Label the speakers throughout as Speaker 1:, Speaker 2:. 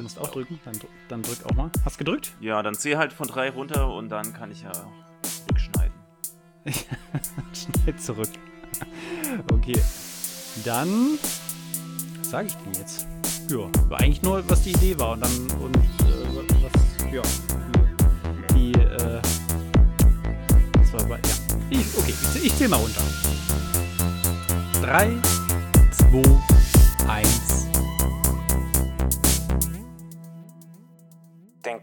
Speaker 1: Willst du auch drücken? Dann, dann drück auch mal. Hast du gedrückt?
Speaker 2: Ja, dann zähl halt von drei runter und dann kann ich ja rückschneiden.
Speaker 1: Schnell zurück. Okay. Dann. Was sage ich denn jetzt? Ja, war eigentlich nur, was die Idee war und dann. Und äh, was. Ja. Die. Äh, das war. Ja. Ich, okay, ich, ich zähl mal runter. 3, 2,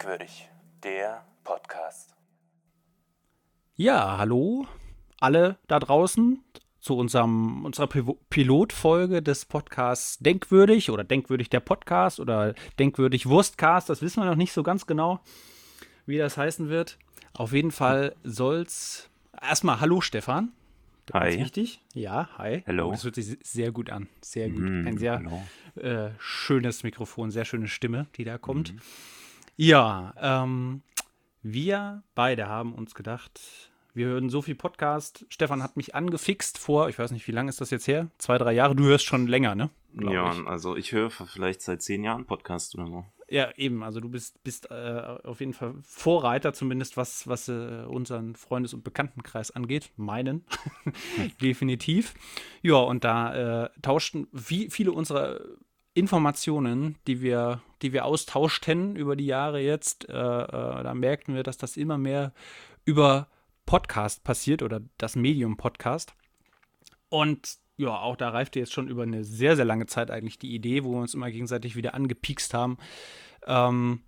Speaker 2: Denkwürdig, der Podcast.
Speaker 1: Ja, hallo alle da draußen zu unserem, unserer Pilotfolge des Podcasts Denkwürdig oder Denkwürdig der Podcast oder Denkwürdig Wurstcast. Das wissen wir noch nicht so ganz genau, wie das heißen wird. Auf jeden Fall soll's. Erstmal Hallo Stefan.
Speaker 2: Hi.
Speaker 1: Ist wichtig? Ja, hi.
Speaker 2: Hallo.
Speaker 1: Oh, das hört sich sehr gut an. Sehr gut.
Speaker 2: Mm,
Speaker 1: Ein sehr äh, schönes Mikrofon, sehr schöne Stimme, die da kommt.
Speaker 2: Mhm.
Speaker 1: Ja, ähm, wir beide haben uns gedacht, wir hören so viel Podcast. Stefan hat mich angefixt vor, ich weiß nicht, wie lange ist das jetzt her? Zwei, drei Jahre. Du hörst schon länger, ne? Glaub
Speaker 2: Ja,
Speaker 1: ich.
Speaker 2: also ich höre vielleicht seit zehn Jahren Podcast oder so.
Speaker 1: Ja, eben. Also du bist, bist äh, auf jeden Fall Vorreiter, zumindest was, was äh, unseren Freundes- und Bekanntenkreis angeht. Meinen. Definitiv. Ja, und da äh, tauschten wie, viele unserer Informationen, die wir, die wir austauschten über die Jahre jetzt, äh, äh, da merkten wir, dass das immer mehr über Podcast passiert oder das Medium Podcast. Und ja, auch da reifte jetzt schon über eine sehr, sehr lange Zeit eigentlich die Idee, wo wir uns immer gegenseitig wieder angepiekst haben, ähm,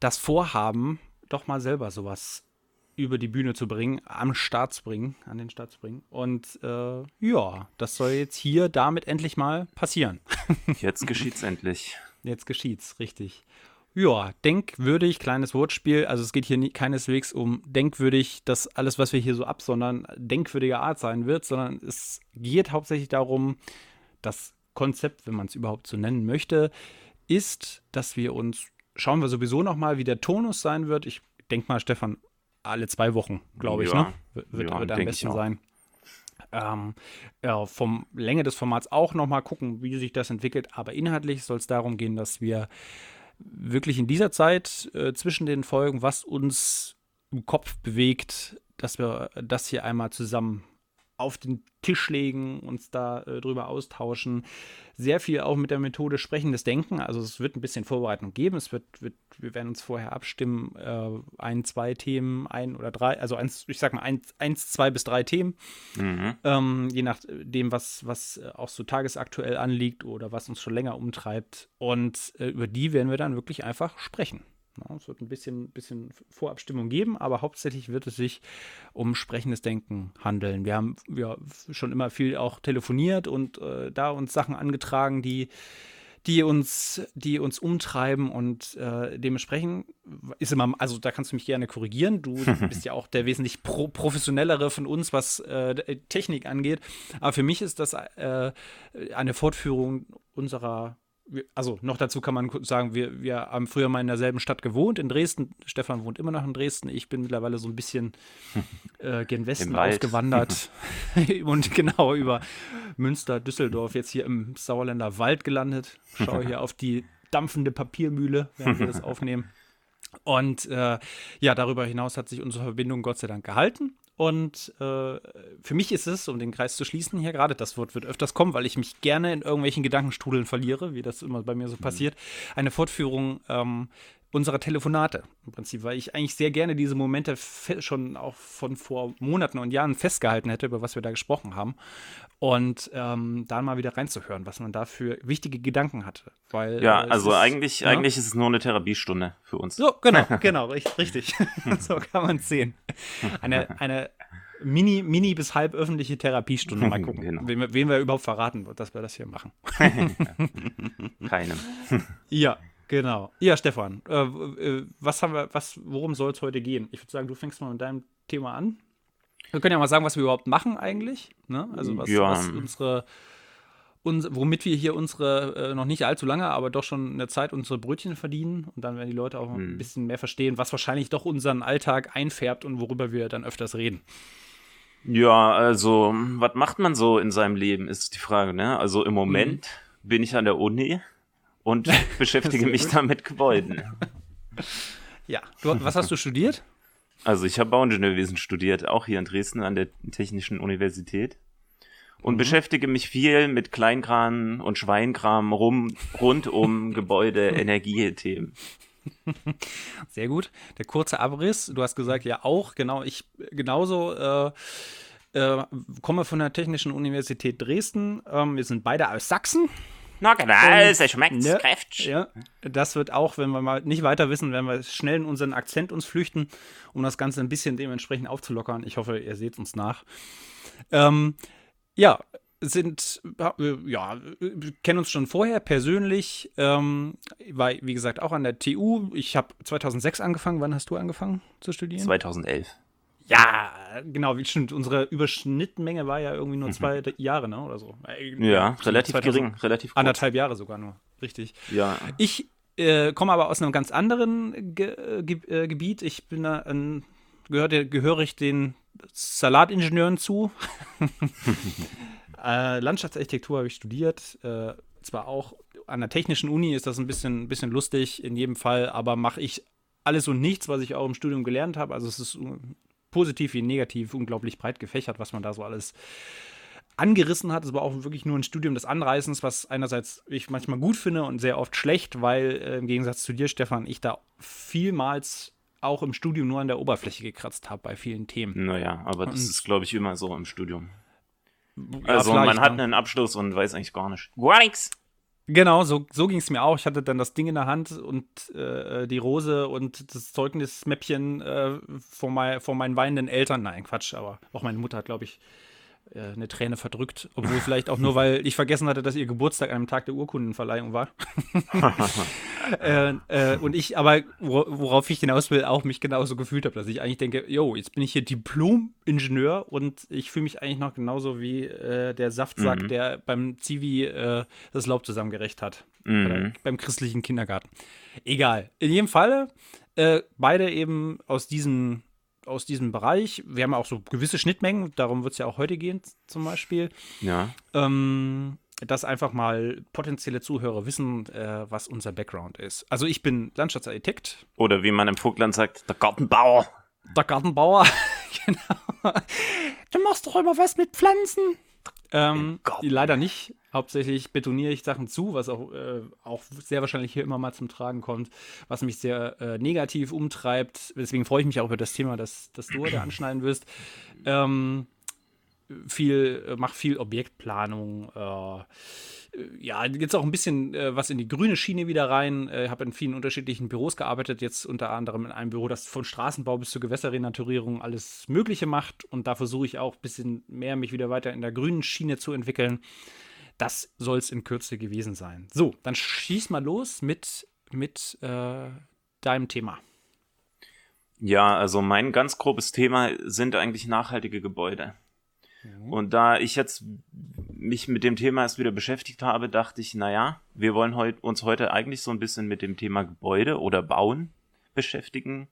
Speaker 1: das Vorhaben, doch mal selber sowas über die Bühne zu bringen, am Start zu bringen, an den Start zu bringen. Und äh, ja, das soll jetzt hier damit endlich mal passieren.
Speaker 2: Jetzt geschieht's endlich.
Speaker 1: Jetzt geschieht's, richtig. Ja, denkwürdig, kleines Wortspiel. Also es geht hier nie, keineswegs um denkwürdig, dass alles, was wir hier so absondern, denkwürdiger Art sein wird, sondern es geht hauptsächlich darum, das Konzept, wenn man es überhaupt so nennen möchte, ist, dass wir uns, schauen wir sowieso noch mal, wie der Tonus sein wird. Ich denke mal, Stefan, alle zwei Wochen, glaube ich,
Speaker 2: Ja.
Speaker 1: ne? Wird, wird,
Speaker 2: Ja,
Speaker 1: wird am besten sein. Ähm, ja, vom Länge des Formats auch noch mal gucken, wie sich das entwickelt. Aber inhaltlich soll es darum gehen, dass wir wirklich in dieser Zeit äh, zwischen den Folgen, was uns im Kopf bewegt, dass wir das hier einmal zusammen auf den Tisch legen, uns da äh, drüber austauschen. Sehr viel auch mit der Methode sprechendes Denken. Also es wird ein bisschen Vorbereitung geben. Es wird, wird wir werden uns vorher abstimmen, äh, ein, zwei Themen, ein oder drei, also eins, ich sag mal eins, eins zwei bis drei Themen.
Speaker 2: Mhm.
Speaker 1: Ähm, je nachdem, was, was äh, auch so tagesaktuell anliegt oder was uns schon länger umtreibt. Und äh, über die werden wir dann wirklich einfach sprechen. Ja, es wird ein bisschen, bisschen Vorabstimmung geben, aber hauptsächlich wird es sich um sprechendes Denken handeln. Wir haben ja schon immer viel auch telefoniert und äh, da uns Sachen angetragen, die, die uns, die uns umtreiben und äh, dementsprechend ist immer, also da kannst du mich gerne korrigieren. Du bist ja auch der wesentlich pro professionellere von uns, was äh, Technik angeht. Aber für mich ist das äh, eine Fortführung unserer also noch dazu kann man sagen, wir, wir haben früher mal in derselben Stadt gewohnt, in Dresden. Stefan wohnt immer noch in Dresden. Ich bin mittlerweile so ein bisschen äh, gen Westen ausgewandert und genau über Münster, Düsseldorf, jetzt hier im Sauerländer Wald gelandet. Schaue hier auf die dampfende Papiermühle, während wir das aufnehmen. Und äh, ja, darüber hinaus hat sich unsere Verbindung Gott sei Dank gehalten. Und äh, für mich ist es, um den Kreis zu schließen hier gerade, das Wort wird öfters kommen, weil ich mich gerne in irgendwelchen Gedankenstrudeln verliere, wie das immer bei mir so passiert, eine Fortführung ähm, unserer Telefonate im Prinzip, weil ich eigentlich sehr gerne diese Momente schon auch von vor Monaten und Jahren festgehalten hätte, über was wir da gesprochen haben. Und ähm, da mal wieder reinzuhören, was man da für wichtige Gedanken hatte. Weil,
Speaker 2: Ja,
Speaker 1: äh,
Speaker 2: also
Speaker 1: ist-
Speaker 2: eigentlich,
Speaker 1: ja.
Speaker 2: eigentlich ist es nur eine Therapiestunde für uns.
Speaker 1: So, genau, genau, richtig. richtig. so kann man es sehen. Eine, eine mini, mini bis halb öffentliche Therapiestunde. Mal gucken,
Speaker 2: Genau.
Speaker 1: wem, wir- wem wir überhaupt verraten, dass wir das hier machen.
Speaker 2: Keinem.
Speaker 1: Ja, genau. Ja, Stefan, äh, äh, was haben wir, was, worum soll es heute gehen? Ich würde sagen, du fängst mal mit deinem Thema an. Wir können ja mal sagen, was wir überhaupt machen eigentlich. Ne? Also was,
Speaker 2: Ja.
Speaker 1: was unsere, uns, womit wir hier unsere, äh, noch nicht allzu lange, aber doch schon eine Zeit unsere Brötchen verdienen. Und dann werden die Leute auch ein bisschen mehr verstehen, was wahrscheinlich doch unseren Alltag einfärbt und worüber wir dann öfters reden.
Speaker 2: Ja, also, was macht man so in seinem Leben, ist die Frage, ne? Also im Moment bin ich an der Uni und beschäftige mich da mit Gebäuden.
Speaker 1: Ja, du, was hast du studiert?
Speaker 2: Also ich habe Bauingenieurwesen studiert, auch hier in Dresden an der Technischen Universität. Und mhm. beschäftige mich viel mit Kleinkram und Schweinkram rum, rund um Gebäude, Energiethemen.
Speaker 1: Sehr gut. Der kurze Abriss. Du hast gesagt, ja auch, genau, ich genauso äh, äh, komme von der Technischen Universität Dresden. Ähm, wir sind beide aus Sachsen.
Speaker 2: Na genau, es schmeckt
Speaker 1: ne, kräftig. Ja, das wird auch, wenn wir mal nicht weiter wissen, werden wir schnell in unseren Akzent uns flüchten, um das Ganze ein bisschen dementsprechend aufzulockern. Ich hoffe, ihr seht uns nach. Ähm, ja, sind, ja, kennen uns schon vorher persönlich. Ähm, war, wie gesagt, auch an der TU. Ich habe 2006 angefangen. Wann hast du angefangen zu studieren?
Speaker 2: 2011.
Speaker 1: Ja, genau, wie stimmt. Unsere Überschnittmenge war ja irgendwie nur mhm. zwei Jahre, ne? Oder so.
Speaker 2: Äh, ja, relativ gering, relativ
Speaker 1: kurz. Anderthalb Jahre sogar nur. Richtig.
Speaker 2: Ja.
Speaker 1: Ich äh, komme aber aus einem ganz anderen Ge äh, Ge äh, Gebiet. Ich bin da ein, gehörte, gehöre ich den Salatingenieuren zu. äh, Landschaftsarchitektur habe ich studiert. Äh, zwar auch an der Technischen Uni ist das ein bisschen, bisschen lustig in jedem Fall, aber mache ich alles und nichts, was ich auch im Studium gelernt habe. Also es ist positiv wie negativ unglaublich breit gefächert, was man da so alles angerissen hat. Es war auch wirklich nur ein Studium des Anreißens, was einerseits ich manchmal gut finde und sehr oft schlecht, weil äh, im Gegensatz zu dir, Stefan, ich da vielmals auch im Studium nur an der Oberfläche gekratzt habe bei vielen Themen.
Speaker 2: Naja, aber das und, ist, glaube ich, immer so im Studium. Ja, also man hat einen Abschluss und weiß eigentlich gar nicht.
Speaker 1: Gar nichts. Genau, so, so ging es mir auch. Ich hatte dann das Ding in der Hand und äh, die Rose und das Zeugnismäppchen äh, vor, mein, vor meinen weinenden Eltern. Nein, Quatsch, aber auch meine Mutter hat, glaube ich, äh, eine Träne verdrückt. Obwohl vielleicht auch nur, weil ich vergessen hatte, dass ihr Geburtstag an einem Tag der Urkundenverleihung war. äh, äh, und ich aber, worauf ich hinaus will, auch mich genauso gefühlt habe, dass ich eigentlich denke, yo, jetzt bin ich hier Diplom-Ingenieur und ich fühle mich eigentlich noch genauso wie äh, der Saftsack, mhm. der beim Zivi äh, das Laub zusammengerecht hat. Mhm. beim christlichen Kindergarten. Egal. In jedem Falle, äh, beide eben aus diesem aus diesem Bereich. Wir haben auch so gewisse Schnittmengen, darum wird es ja auch heute gehen, zum Beispiel.
Speaker 2: Ja.
Speaker 1: Ähm, dass einfach mal potenzielle Zuhörer wissen, äh, was unser Background ist. Also ich bin Landschaftsarchitekt.
Speaker 2: Oder wie man im Vogtland sagt, der Gartenbauer.
Speaker 1: Der Gartenbauer, genau. Du machst doch immer was mit Pflanzen. Ähm, leider nicht. Hauptsächlich betoniere ich Sachen zu, was auch, äh, auch sehr wahrscheinlich hier immer mal zum Tragen kommt, was mich sehr äh, negativ umtreibt. Deswegen freue ich mich auch über das Thema, das, das du heute anschneiden wirst. Ähm, viel, äh, mach viel Objektplanung, äh, ja, jetzt auch ein bisschen äh, was in die grüne Schiene wieder rein. Ich äh, habe in vielen unterschiedlichen Büros gearbeitet, jetzt unter anderem in einem Büro, das von Straßenbau bis zur Gewässerrenaturierung alles Mögliche macht. Und da versuche ich auch ein bisschen mehr mich wieder weiter in der grünen Schiene zu entwickeln. Das soll es in Kürze gewesen sein. So, dann schieß mal los mit, mit äh, deinem Thema.
Speaker 2: Ja, also mein ganz grobes Thema sind eigentlich nachhaltige Gebäude. Mhm. Und da ich jetzt mich mit dem Thema erst wieder beschäftigt habe, dachte ich, naja, wir wollen heut, uns heute eigentlich so ein bisschen mit dem Thema Gebäude oder Bauen beschäftigen.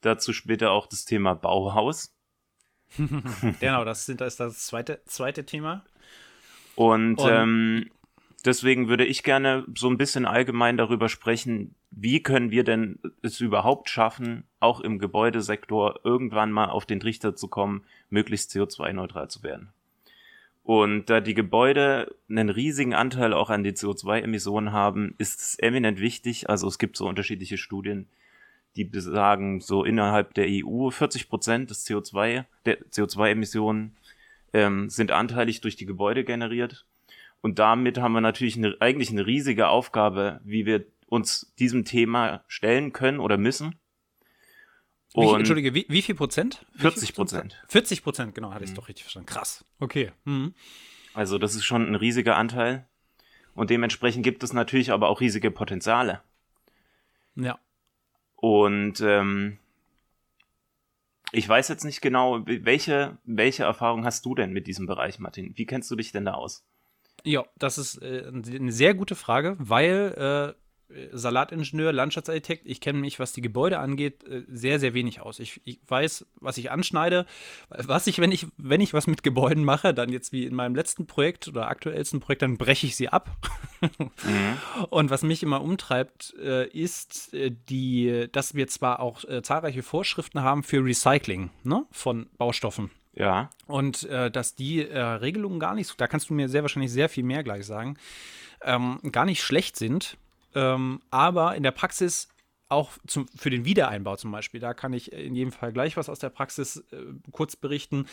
Speaker 2: Dazu später auch das Thema Bauhaus.
Speaker 1: genau, das, sind, das ist das zweite, zweite Thema.
Speaker 2: Und, Und ähm, deswegen würde ich gerne so ein bisschen allgemein darüber sprechen, wie können wir denn es überhaupt schaffen, auch im Gebäudesektor irgendwann mal auf den Trichter zu kommen, möglichst CO2-neutral zu werden. Und da die Gebäude einen riesigen Anteil auch an den CO2-Emissionen haben, ist es eminent wichtig. Also es gibt so unterschiedliche Studien, die besagen, so innerhalb der EU 40 Prozent des CO2, der CO2-Emissionen ähm, sind anteilig durch die Gebäude generiert. Und damit haben wir natürlich eine, eigentlich eine riesige Aufgabe, wie wir uns diesem Thema stellen können oder müssen.
Speaker 1: Und wie, Entschuldige, wie, wie viel Prozent?
Speaker 2: 40 Prozent.
Speaker 1: 40 Prozent, genau, hatte ich mhm. doch richtig verstanden. Krass. Okay. Mhm.
Speaker 2: Also das ist schon ein riesiger Anteil. Und dementsprechend gibt es natürlich aber auch riesige Potenziale.
Speaker 1: Ja.
Speaker 2: Und ähm, ich weiß jetzt nicht genau, welche, welche Erfahrung hast du denn mit diesem Bereich, Martin? Wie kennst du dich denn da aus?
Speaker 1: Ja, das ist äh, eine sehr gute Frage, weil äh, Salatingenieur, Landschaftsarchitekt. Ich kenne mich, was die Gebäude angeht, äh, sehr, sehr wenig aus. Ich, ich, weiß, was ich anschneide. Was ich, wenn ich, wenn ich was mit Gebäuden mache, dann jetzt wie in meinem letzten Projekt oder aktuellsten Projekt, dann breche ich sie ab. mhm. Und was mich immer umtreibt, äh, ist äh, die, dass wir zwar auch zahlreiche Vorschriften haben für Recycling ne, von Baustoffen.
Speaker 2: Ja.
Speaker 1: Und äh, dass die äh, Regelungen gar nicht so, da kannst du mir sehr wahrscheinlich sehr viel mehr gleich sagen, ähm, gar nicht schlecht sind, ähm, aber in der Praxis auch zum, für den Wiedereinbau zum Beispiel, da kann ich in jedem Fall gleich was aus der Praxis äh, kurz berichten.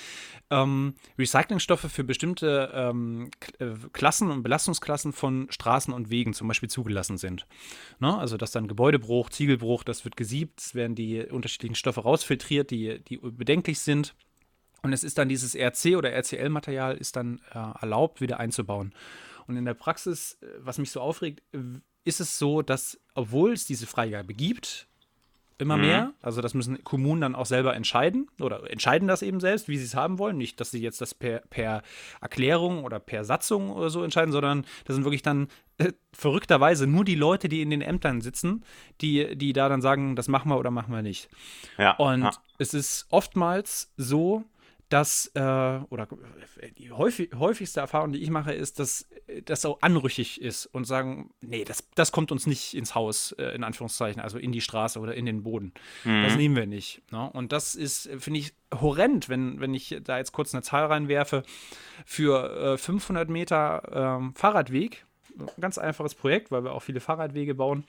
Speaker 1: Ähm, Recyclingstoffe für bestimmte ähm, äh, Klassen und Belastungsklassen von Straßen und Wegen zum Beispiel zugelassen sind. Ne? Also dass dann Gebäudebruch, Ziegelbruch, das wird gesiebt, es werden die unterschiedlichen Stoffe rausfiltriert, die, die bedenklich sind. Und es ist dann dieses RC oder RCL-Material ist dann äh, erlaubt, wieder einzubauen. Und in der Praxis, äh, was mich so aufregt, ist es so, dass, obwohl es diese Freigabe gibt, immer mhm. mehr, also das müssen Kommunen dann auch selber entscheiden oder entscheiden das eben selbst, wie sie es haben wollen. Nicht, dass sie jetzt das per, per Erklärung oder per Satzung oder so entscheiden, sondern das sind wirklich dann äh, verrückterweise nur die Leute, die in den Ämtern sitzen, die, die da dann sagen, das machen wir oder machen wir nicht.
Speaker 2: Ja,
Speaker 1: Und
Speaker 2: ja.
Speaker 1: es ist oftmals so, dass, äh, oder die häufig, häufigste Erfahrung, die ich mache, ist, dass das so anrüchig ist und sagen, nee, das, das kommt uns nicht ins Haus, äh, in Anführungszeichen, also in die Straße oder in den Boden. Mhm. Das nehmen wir nicht. Ne? Und das ist, finde ich, horrend, wenn, wenn ich da jetzt kurz eine Zahl reinwerfe, für äh, 500 Meter äh, Fahrradweg ganz einfaches Projekt, weil wir auch viele Fahrradwege bauen,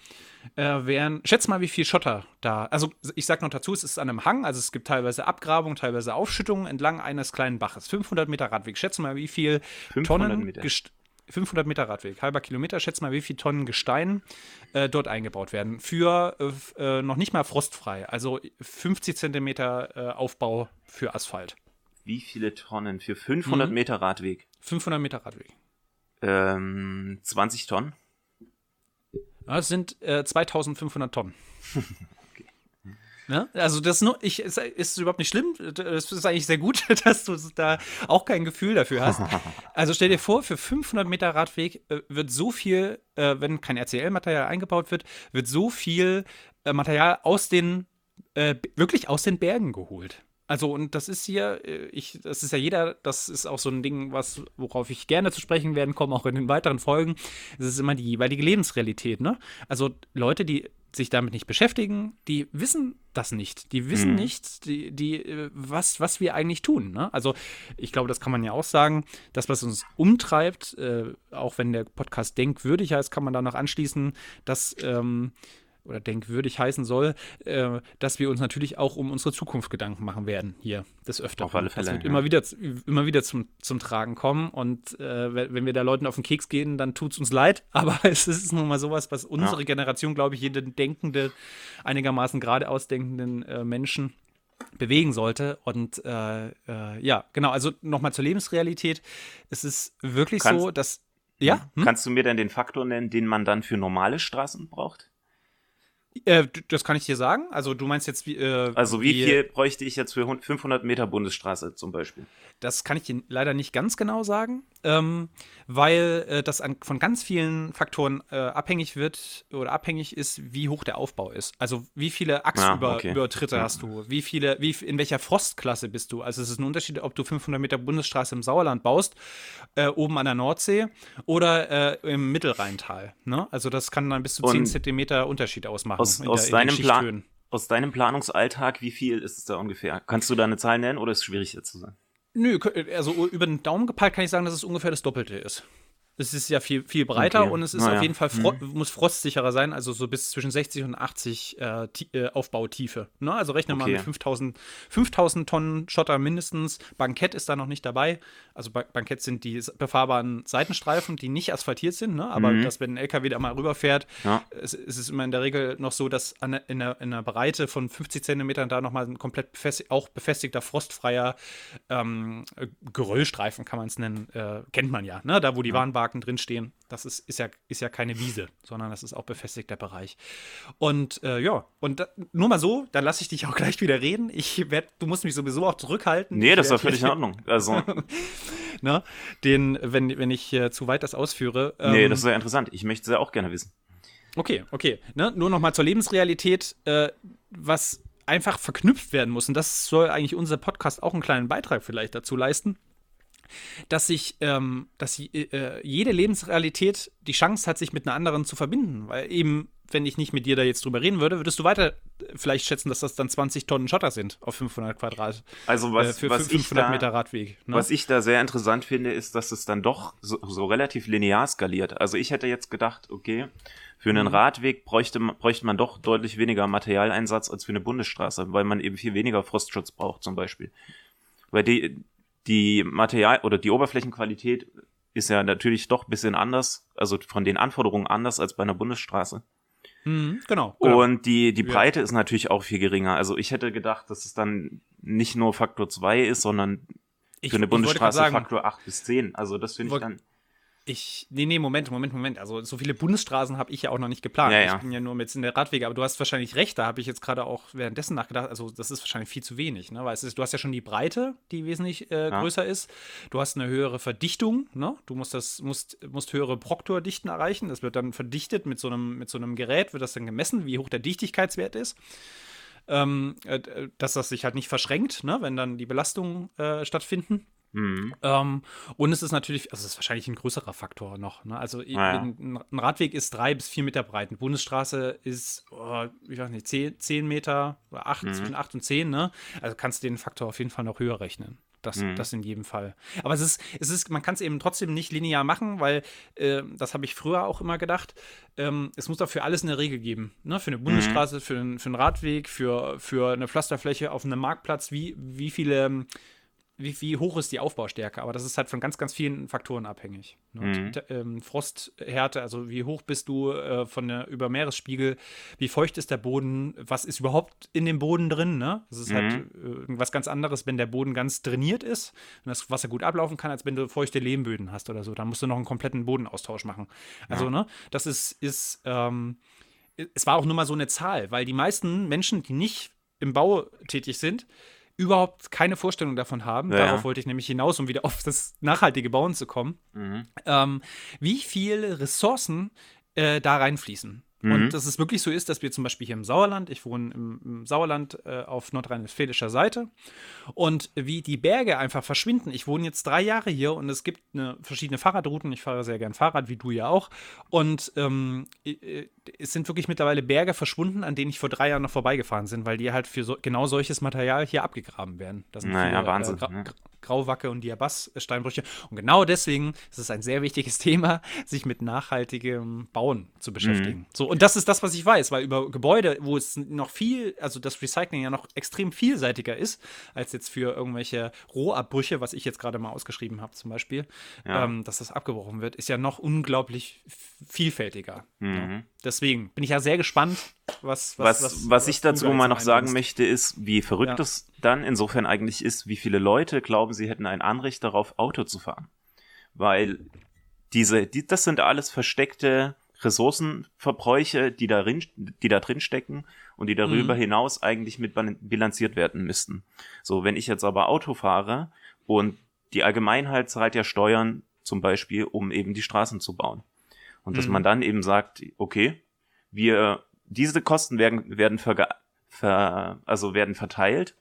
Speaker 1: äh, wären, schätz mal, wie viel Schotter da, also ich sag noch dazu, es ist an einem Hang, also es gibt teilweise Abgrabungen, teilweise Aufschüttungen entlang eines kleinen Baches. 500 Meter Radweg, schätze mal, wie viel Tonnen,
Speaker 2: Meter.
Speaker 1: 500 Meter Radweg, halber Kilometer, schätze mal, wie viel Tonnen Gestein äh, dort eingebaut werden. Für äh, äh noch nicht mal frostfrei, also 50 Zentimeter äh, Aufbau für Asphalt.
Speaker 2: Wie viele Tonnen für 500 mhm. Meter Radweg?
Speaker 1: 500 Meter Radweg.
Speaker 2: Ähm, 20 Tonnen.
Speaker 1: Das sind äh, 2500 Tonnen. okay. Ne? Also das nur, ich, ist, ist überhaupt nicht schlimm. Das ist eigentlich sehr gut, dass du da auch kein Gefühl dafür hast. Also stell dir vor, für 500 Meter Radweg äh, wird so viel, äh, wenn kein RCL-Material eingebaut wird, wird so viel äh, Material aus den, äh, wirklich aus den Bergen geholt. Also, und das ist hier, äh, ich, das ist ja jeder, das ist auch so ein Ding, was, worauf ich gerne zu sprechen werden komme, auch in den weiteren Folgen. Es ist immer die jeweilige Lebensrealität, ne? Also Leute, die sich damit nicht beschäftigen, die wissen das nicht. Die wissen mhm. nicht, die, die, äh, was, was wir eigentlich tun. Ne? Also ich glaube, das kann man ja auch sagen. Das, was uns umtreibt, äh, auch wenn der Podcast denkwürdig heißt, kann man da noch anschließen, dass ähm, oder denkwürdig heißen soll, äh, dass wir uns natürlich auch um unsere Zukunft Gedanken machen werden hier des Öfteren.
Speaker 2: Auf alle Fälle.
Speaker 1: Das wird ja. immer wieder, immer wieder zum, zum Tragen kommen und äh, wenn wir da Leuten auf den Keks gehen, dann tut es uns leid, aber es ist nun mal sowas, was unsere ja. Generation, glaube ich, jeden denkende, einigermaßen geradeaus denkenden äh, Menschen bewegen sollte. Und äh, äh, ja, genau, also nochmal zur Lebensrealität. Es ist wirklich kannst, so, dass. Ja?
Speaker 2: Hm? Kannst du mir denn den Faktor nennen, den man dann für normale Straßen braucht?
Speaker 1: Äh, das kann ich dir sagen. Also du meinst jetzt wie. Äh,
Speaker 2: also wie, wie, viel bräuchte ich jetzt für 500 Meter Bundesstraße zum Beispiel?
Speaker 1: Das kann ich dir leider nicht ganz genau sagen, ähm, weil äh, das an, von ganz vielen Faktoren äh, abhängig wird oder abhängig ist, wie hoch der Aufbau ist. Also wie viele Achsübertritte ah, okay. hast du, wie viele, wie in welcher Frostklasse bist du. Also es ist ein Unterschied, ob du 500 Meter Bundesstraße im Sauerland baust, äh, oben an der Nordsee oder äh, im Mittelrheintal. Ne? Also das kann dann bis zu Und 10 Zentimeter Unterschied ausmachen.
Speaker 2: Aus, aus der, deinem Plan aus deinem Planungsalltag, wie viel ist es da ungefähr? Kannst du da eine Zahl nennen oder ist es schwierig jetzt zu sagen?
Speaker 1: Nö, also über den Daumen gepeilt kann ich sagen, dass es ungefähr das Doppelte ist. Es ist ja viel, viel breiter okay. und es ist naja. auf jeden Fall fro mhm. muss frostsicherer sein, also so bis zwischen 60 und 80 äh, äh, Aufbautiefe. Ne? Also rechne okay. mal mit 5000, 5000 Tonnen Schotter mindestens. Bankett ist da noch nicht dabei. Also ba Bankett sind die befahrbaren Seitenstreifen, die nicht asphaltiert sind, ne? aber mhm. dass wenn ein LKW da mal rüberfährt, ja. es, es ist immer in der Regel noch so, dass an, in, der, in der Breite von 50 Zentimetern da nochmal ein komplett befestig auch befestigter, frostfreier ähm, Geröllstreifen, kann man es nennen, äh, kennt man ja, ne? da wo die ja. Warnwagen Haken drinstehen. Das ist, ist, ja, ist ja keine Wiese, sondern das ist auch befestigter Bereich. Und äh, ja, und da, nur mal so, dann lasse ich dich auch gleich wieder reden. Ich werd, du musst mich sowieso auch zurückhalten.
Speaker 2: Nee, das war völlig in Ordnung. Also.
Speaker 1: ne, den, wenn, wenn ich äh, zu weit das ausführe.
Speaker 2: Ähm, nee, das ist ja interessant. Ich möchte es ja auch gerne wissen.
Speaker 1: Okay, okay. Ne? Nur noch mal zur Lebensrealität, äh, was einfach verknüpft werden muss. Und das soll eigentlich unser Podcast auch einen kleinen Beitrag vielleicht dazu leisten dass sich, ähm, dass äh, jede Lebensrealität die Chance hat, sich mit einer anderen zu verbinden. Weil eben, wenn ich nicht mit dir da jetzt drüber reden würde, würdest du weiter vielleicht schätzen, dass das dann 20 Tonnen Schotter sind auf 500 Quadrat.
Speaker 2: Also was,
Speaker 1: äh, für,
Speaker 2: was
Speaker 1: für 500
Speaker 2: da,
Speaker 1: Meter Radweg.
Speaker 2: Ne? Was ich da sehr interessant finde, ist, dass es dann doch so, so relativ linear skaliert. Also ich hätte jetzt gedacht, okay, für einen mhm. Radweg bräuchte bräuchte man doch deutlich weniger Materialeinsatz als für eine Bundesstraße, weil man eben viel weniger Frostschutz braucht zum Beispiel. Weil die, die Material- oder die Oberflächenqualität ist ja natürlich doch ein bisschen anders, also von den Anforderungen anders als bei einer Bundesstraße.
Speaker 1: Mhm, genau, genau,
Speaker 2: Und die, die Breite ja. ist natürlich auch viel geringer. Also ich hätte gedacht, dass es dann nicht nur Faktor 2 ist, sondern für ich, eine Bundesstraße sagen, Faktor 8 bis 10. Also das finde ich dann.
Speaker 1: Ich, nee, nee, Moment, Moment, Moment. Also so viele Bundesstraßen habe ich ja auch noch nicht geplant.
Speaker 2: Ja, ja.
Speaker 1: Ich bin ja nur mit in der Radwege, aber du hast wahrscheinlich recht, da habe ich jetzt gerade auch währenddessen nachgedacht. Also das ist wahrscheinlich viel zu wenig, ne? Weil es ist, du hast ja schon die Breite, die wesentlich äh, ja. größer ist. Du hast eine höhere Verdichtung, ne? Du musst das, musst, musst höhere Proktordichten erreichen. Das wird dann verdichtet mit so einem, mit so einem Gerät, wird das dann gemessen, wie hoch der Dichtigkeitswert ist. Ähm, äh, dass das sich halt nicht verschränkt, ne? wenn dann die Belastungen äh, stattfinden. Mhm. Ähm, und es ist natürlich, also es ist wahrscheinlich ein größerer Faktor noch. Ne? Also ja. ein, ein, Radweg ist drei bis vier Meter breit. Eine Bundesstraße ist, oh, ich weiß nicht, zehn, zehn Meter oder acht, mhm. zwischen acht und zehn. Ne? Also kannst du den Faktor auf jeden Fall noch höher rechnen. Das, mhm. das in jedem Fall. Aber es ist, es ist, man kann es eben trotzdem nicht linear machen, weil äh, das habe ich früher auch immer gedacht. Ähm, es muss dafür alles eine Regel geben. Ne? Für eine Bundesstraße, mhm. für, einen, für einen Radweg, für, für eine Pflasterfläche auf einem Marktplatz, wie, wie viele wie, wie, hoch ist die Aufbaustärke, aber das ist halt von ganz, ganz vielen Faktoren abhängig. Ne? Mhm. Ähm, Frosthärte, also wie hoch bist du äh, von der über Meeresspiegel, wie feucht ist der Boden, was ist überhaupt in dem Boden drin, ne? Das ist halt, mhm. halt äh, was ganz anderes, wenn der Boden ganz trainiert ist und das Wasser gut ablaufen kann, als wenn du feuchte Lehmböden hast oder so. Dann musst du noch einen kompletten Bodenaustausch machen. Also, ja. ne, das ist, ist ähm, es war auch nur mal so eine Zahl, weil die meisten Menschen, die nicht im Bau tätig sind, überhaupt keine Vorstellung davon haben, ja. darauf wollte ich nämlich hinaus, um wieder auf das nachhaltige Bauen zu kommen, mhm. ähm, wie viele Ressourcen äh, da reinfließen. Mhm. Und dass es wirklich so ist, dass wir zum Beispiel hier im Sauerland, ich wohne im, im Sauerland äh, auf nordrhein-westfälischer Seite, und wie die Berge einfach verschwinden. Ich wohne jetzt drei Jahre hier und es gibt eine, verschiedene Fahrradrouten. Ich fahre sehr gern Fahrrad, wie du ja auch. Und ähm, es sind wirklich mittlerweile Berge verschwunden, an denen ich vor drei Jahren noch vorbeigefahren bin, weil die halt für so, genau solches Material hier abgegraben werden.
Speaker 2: Das sind naja, viele, Wahnsinn. Äh,
Speaker 1: ne? Grauwacke und Diabas-Steinbrüche. Und genau deswegen ist es ein sehr wichtiges Thema, sich mit nachhaltigem Bauen zu beschäftigen. Mhm. So, und das ist das, was ich weiß, weil über Gebäude, wo es noch viel, also das Recycling ja noch extrem vielseitiger ist, als jetzt für irgendwelche Rohabbrüche, was ich jetzt gerade mal ausgeschrieben habe, zum Beispiel, ja. ähm, dass das abgebrochen wird, ist ja noch unglaublich vielfältiger. Mhm. Ja. Deswegen bin ich ja sehr gespannt, was,
Speaker 2: was, was, was, was ich dazu mal noch sagen möchte, ist, wie verrückt ja. es dann insofern eigentlich ist, wie viele Leute glauben, sie hätten ein Anrecht darauf, Auto zu fahren. Weil diese, die, das sind alles versteckte Ressourcenverbräuche, die darin, die da drin stecken und die darüber mhm. hinaus eigentlich mit bilanziert werden müssten. So, wenn ich jetzt aber Auto fahre und die Allgemeinheit zahlt ja Steuern zum Beispiel, um eben die Straßen zu bauen. Und dass mhm. man dann eben sagt, okay, wir, diese Kosten werden, werden ver, ver, also werden verteilt,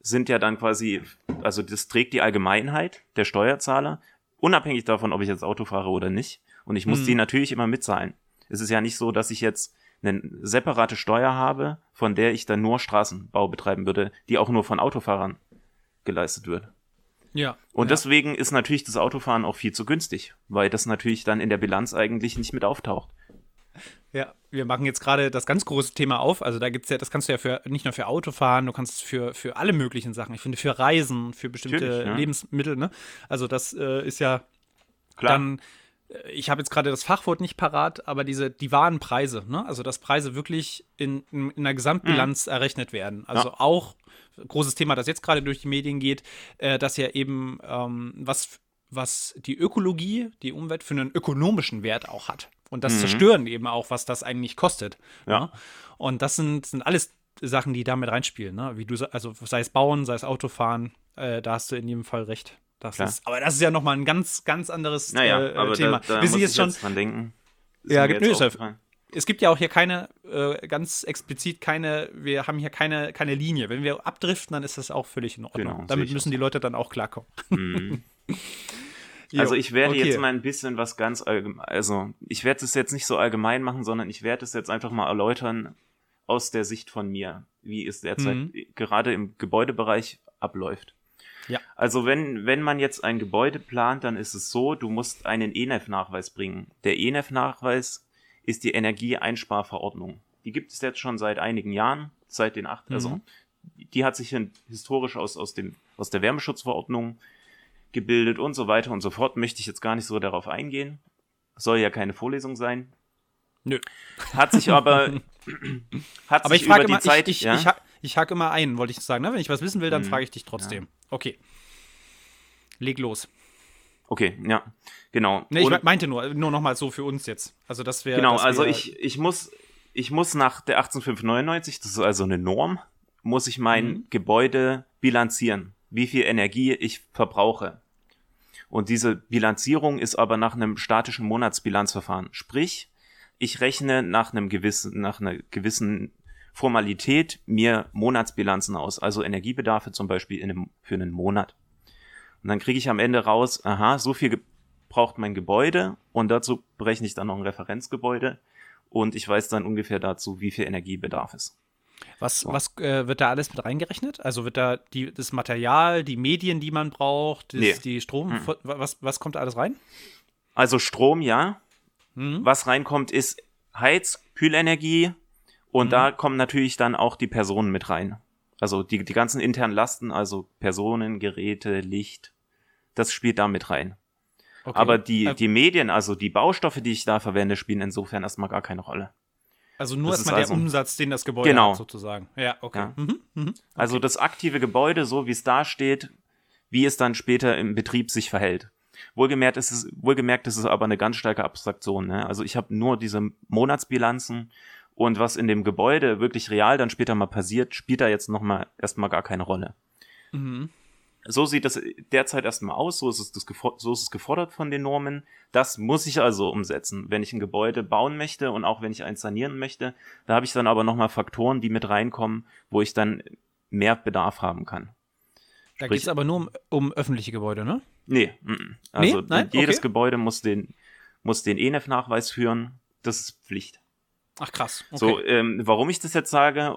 Speaker 2: sind ja dann quasi, also das trägt die Allgemeinheit, der Steuerzahler, unabhängig davon, ob ich jetzt Auto fahre oder nicht. Und ich muss mhm. die natürlich immer mitzahlen. Es ist ja nicht so, dass ich jetzt eine separate Steuer habe, von der ich dann nur Straßenbau betreiben würde, die auch nur von Autofahrern geleistet wird.
Speaker 1: Ja.
Speaker 2: Und
Speaker 1: ja.
Speaker 2: deswegen ist natürlich das Autofahren auch viel zu günstig, weil das natürlich dann in der Bilanz eigentlich nicht mit auftaucht.
Speaker 1: Ja, wir machen jetzt gerade das ganz große Thema auf. Also da gibt es ja, das kannst du ja für nicht nur für Autofahren, du kannst es für, für alle möglichen Sachen. Ich finde für Reisen, für bestimmte ja. Lebensmittel, ne? Also das äh, ist ja Klar. dann ich habe jetzt gerade das Fachwort nicht parat, aber diese, die wahren Preise, ne? also dass Preise wirklich in, in, in einer Gesamtbilanz mhm. errechnet werden. Also ja. auch großes Thema, das jetzt gerade durch die Medien geht, äh, dass ja eben ähm, was, was die Ökologie, die Umwelt für einen ökonomischen Wert auch hat. Und das mhm. Zerstören eben auch, was das eigentlich kostet. Ja. Ne? Und das sind, sind alles Sachen, die damit reinspielen. Ne? Wie du, also sei es Bauen, sei es Autofahren, äh, da hast du in jedem Fall recht. Das ist, aber das ist ja nochmal ein ganz, ganz anderes
Speaker 2: naja,
Speaker 1: äh, Thema.
Speaker 2: Da, da
Speaker 1: Wir sind jetzt schon.
Speaker 2: Jetzt dran denken.
Speaker 1: ja, nö, ist ja, es gibt ja auch hier keine, äh, ganz explizit keine, wir haben hier keine, keine Linie. Wenn wir abdriften, dann ist das auch völlig in Ordnung. Genau, Damit müssen die Leute dann auch klarkommen. Mhm.
Speaker 2: also ich werde okay. jetzt mal ein bisschen was ganz allgemein, also ich werde es jetzt nicht so allgemein machen, sondern ich werde es jetzt einfach mal erläutern aus der Sicht von mir, wie es derzeit mhm. gerade im Gebäudebereich abläuft. Ja. Also wenn, wenn man jetzt ein Gebäude plant, dann ist es so, du musst einen ENEF-Nachweis bringen. Der ENEF-Nachweis ist die Energieeinsparverordnung. Die gibt es jetzt schon seit einigen Jahren, seit den acht, also mhm. die hat sich historisch aus, aus, dem, aus der Wärmeschutzverordnung gebildet und so weiter und so fort. Möchte ich jetzt gar nicht so darauf eingehen. Soll ja keine Vorlesung sein.
Speaker 1: Nö.
Speaker 2: Hat sich aber,
Speaker 1: hat aber sich ich über die immer, Zeit. Ich, ich, ja? ich, ich hake immer ein, wollte ich sagen. Ne? Wenn ich was wissen will, dann mhm. frage ich dich trotzdem. Ja. Okay. Leg los.
Speaker 2: Okay, ja, genau.
Speaker 1: Nee, ich meinte nur, nur nochmal so für uns jetzt. Also, das wäre.
Speaker 2: Genau, also ich, ich muss, ich muss nach der 18599, das ist also eine Norm, muss ich mein mhm. Gebäude bilanzieren, wie viel Energie ich verbrauche. Und diese Bilanzierung ist aber nach einem statischen Monatsbilanzverfahren. Sprich, ich rechne nach einem gewissen, nach einer gewissen Formalität mir Monatsbilanzen aus, also Energiebedarfe zum Beispiel in einem, für einen Monat. Und dann kriege ich am Ende raus, aha, so viel braucht mein Gebäude und dazu berechne ich dann noch ein Referenzgebäude und ich weiß dann ungefähr dazu, wie viel Energiebedarf ist.
Speaker 1: Was, so. was äh, wird da alles mit reingerechnet? Also wird da die, das Material, die Medien, die man braucht, das, nee. die Strom, mhm. was, was kommt da alles rein?
Speaker 2: Also Strom, ja. Mhm. Was reinkommt, ist Heiz, Kühlenergie und mhm. da kommen natürlich dann auch die Personen mit rein. Also die, die ganzen internen Lasten, also Personen, Geräte, Licht, das spielt da mit rein. Okay. Aber die, äh, die Medien, also die Baustoffe, die ich da verwende, spielen insofern erstmal gar keine Rolle.
Speaker 1: Also nur das erstmal der also, Umsatz, den das Gebäude genau. hat, sozusagen. Ja, okay. Ja. Mhm,
Speaker 2: mhm, okay. Also das aktive Gebäude, so wie es da steht, wie es dann später im Betrieb sich verhält. Wohlgemerkt ist es, wohlgemerkt ist es aber eine ganz starke Abstraktion. Ne? Also ich habe nur diese Monatsbilanzen und was in dem Gebäude wirklich real dann später mal passiert, spielt da jetzt nochmal erstmal gar keine Rolle. Mhm. So sieht das derzeit erstmal aus, so ist, es das, so ist es gefordert von den Normen. Das muss ich also umsetzen, wenn ich ein Gebäude bauen möchte und auch wenn ich eins sanieren möchte. Da habe ich dann aber nochmal Faktoren, die mit reinkommen, wo ich dann mehr Bedarf haben kann.
Speaker 1: Da geht es aber nur um, um, öffentliche Gebäude, ne?
Speaker 2: Nee, m also nee? Jedes okay. Gebäude muss den, muss den ENEF-Nachweis führen. Das ist Pflicht.
Speaker 1: Ach krass.
Speaker 2: Okay. So, ähm, warum ich das jetzt sage,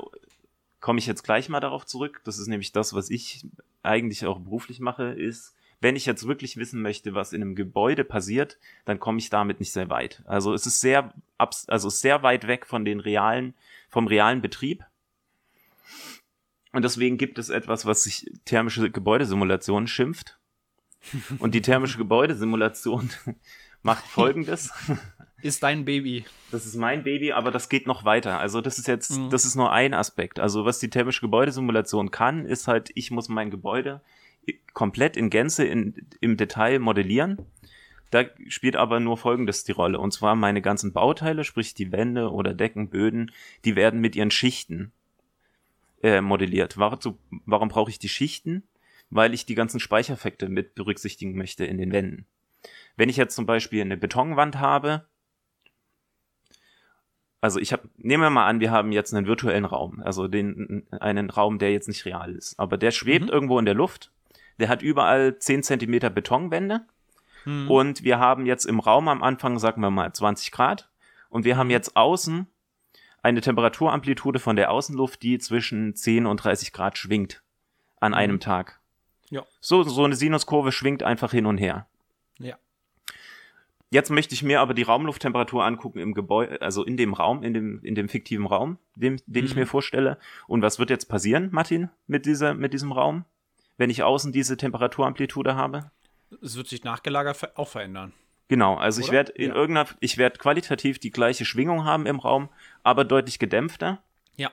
Speaker 2: komme ich jetzt gleich mal darauf zurück. Das ist nämlich das, was ich eigentlich auch beruflich mache, ist, wenn ich jetzt wirklich wissen möchte, was in einem Gebäude passiert, dann komme ich damit nicht sehr weit. Also es ist sehr, also sehr weit weg von den realen, vom realen Betrieb. Und deswegen gibt es etwas, was sich thermische Gebäudesimulation schimpft. Und die thermische Gebäudesimulation macht folgendes.
Speaker 1: Ist dein Baby.
Speaker 2: Das ist mein Baby, aber das geht noch weiter. Also das ist jetzt, mhm. das ist nur ein Aspekt. Also was die thermische Gebäudesimulation kann, ist halt, ich muss mein Gebäude komplett in Gänze in, im Detail modellieren. Da spielt aber nur Folgendes die Rolle. Und zwar meine ganzen Bauteile, sprich die Wände oder Decken, Böden, die werden mit ihren Schichten äh, modelliert. Warum, warum brauche ich die Schichten? Weil ich die ganzen Speichereffekte mit berücksichtigen möchte in den Wänden. Wenn ich jetzt zum Beispiel eine Betonwand habe, also ich habe, nehmen wir mal an, wir haben jetzt einen virtuellen Raum, also den, einen Raum, der jetzt nicht real ist, aber der schwebt mhm. irgendwo in der Luft, der hat überall 10 Zentimeter Betonwände mhm. und wir haben jetzt im Raum am Anfang, sagen wir mal, 20 Grad und wir haben mhm. jetzt außen eine Temperaturamplitude von der Außenluft, die zwischen 10 und 30 Grad schwingt an einem mhm. Tag. Ja. So, so eine Sinuskurve schwingt einfach hin und her.
Speaker 1: Ja.
Speaker 2: Jetzt möchte ich mir aber die Raumlufttemperatur angucken im Gebäude, also in dem Raum, in dem, in dem fiktiven Raum, dem, den mhm. ich mir vorstelle. Und was wird jetzt passieren, Martin, mit dieser, mit diesem Raum, wenn ich außen diese Temperaturamplitude habe?
Speaker 1: Es wird sich nachgelagert auch verändern.
Speaker 2: Genau, also Oder? ich werde in ja. irgendeiner, ich werde qualitativ die gleiche Schwingung haben im Raum, aber deutlich gedämpfter.
Speaker 1: Ja.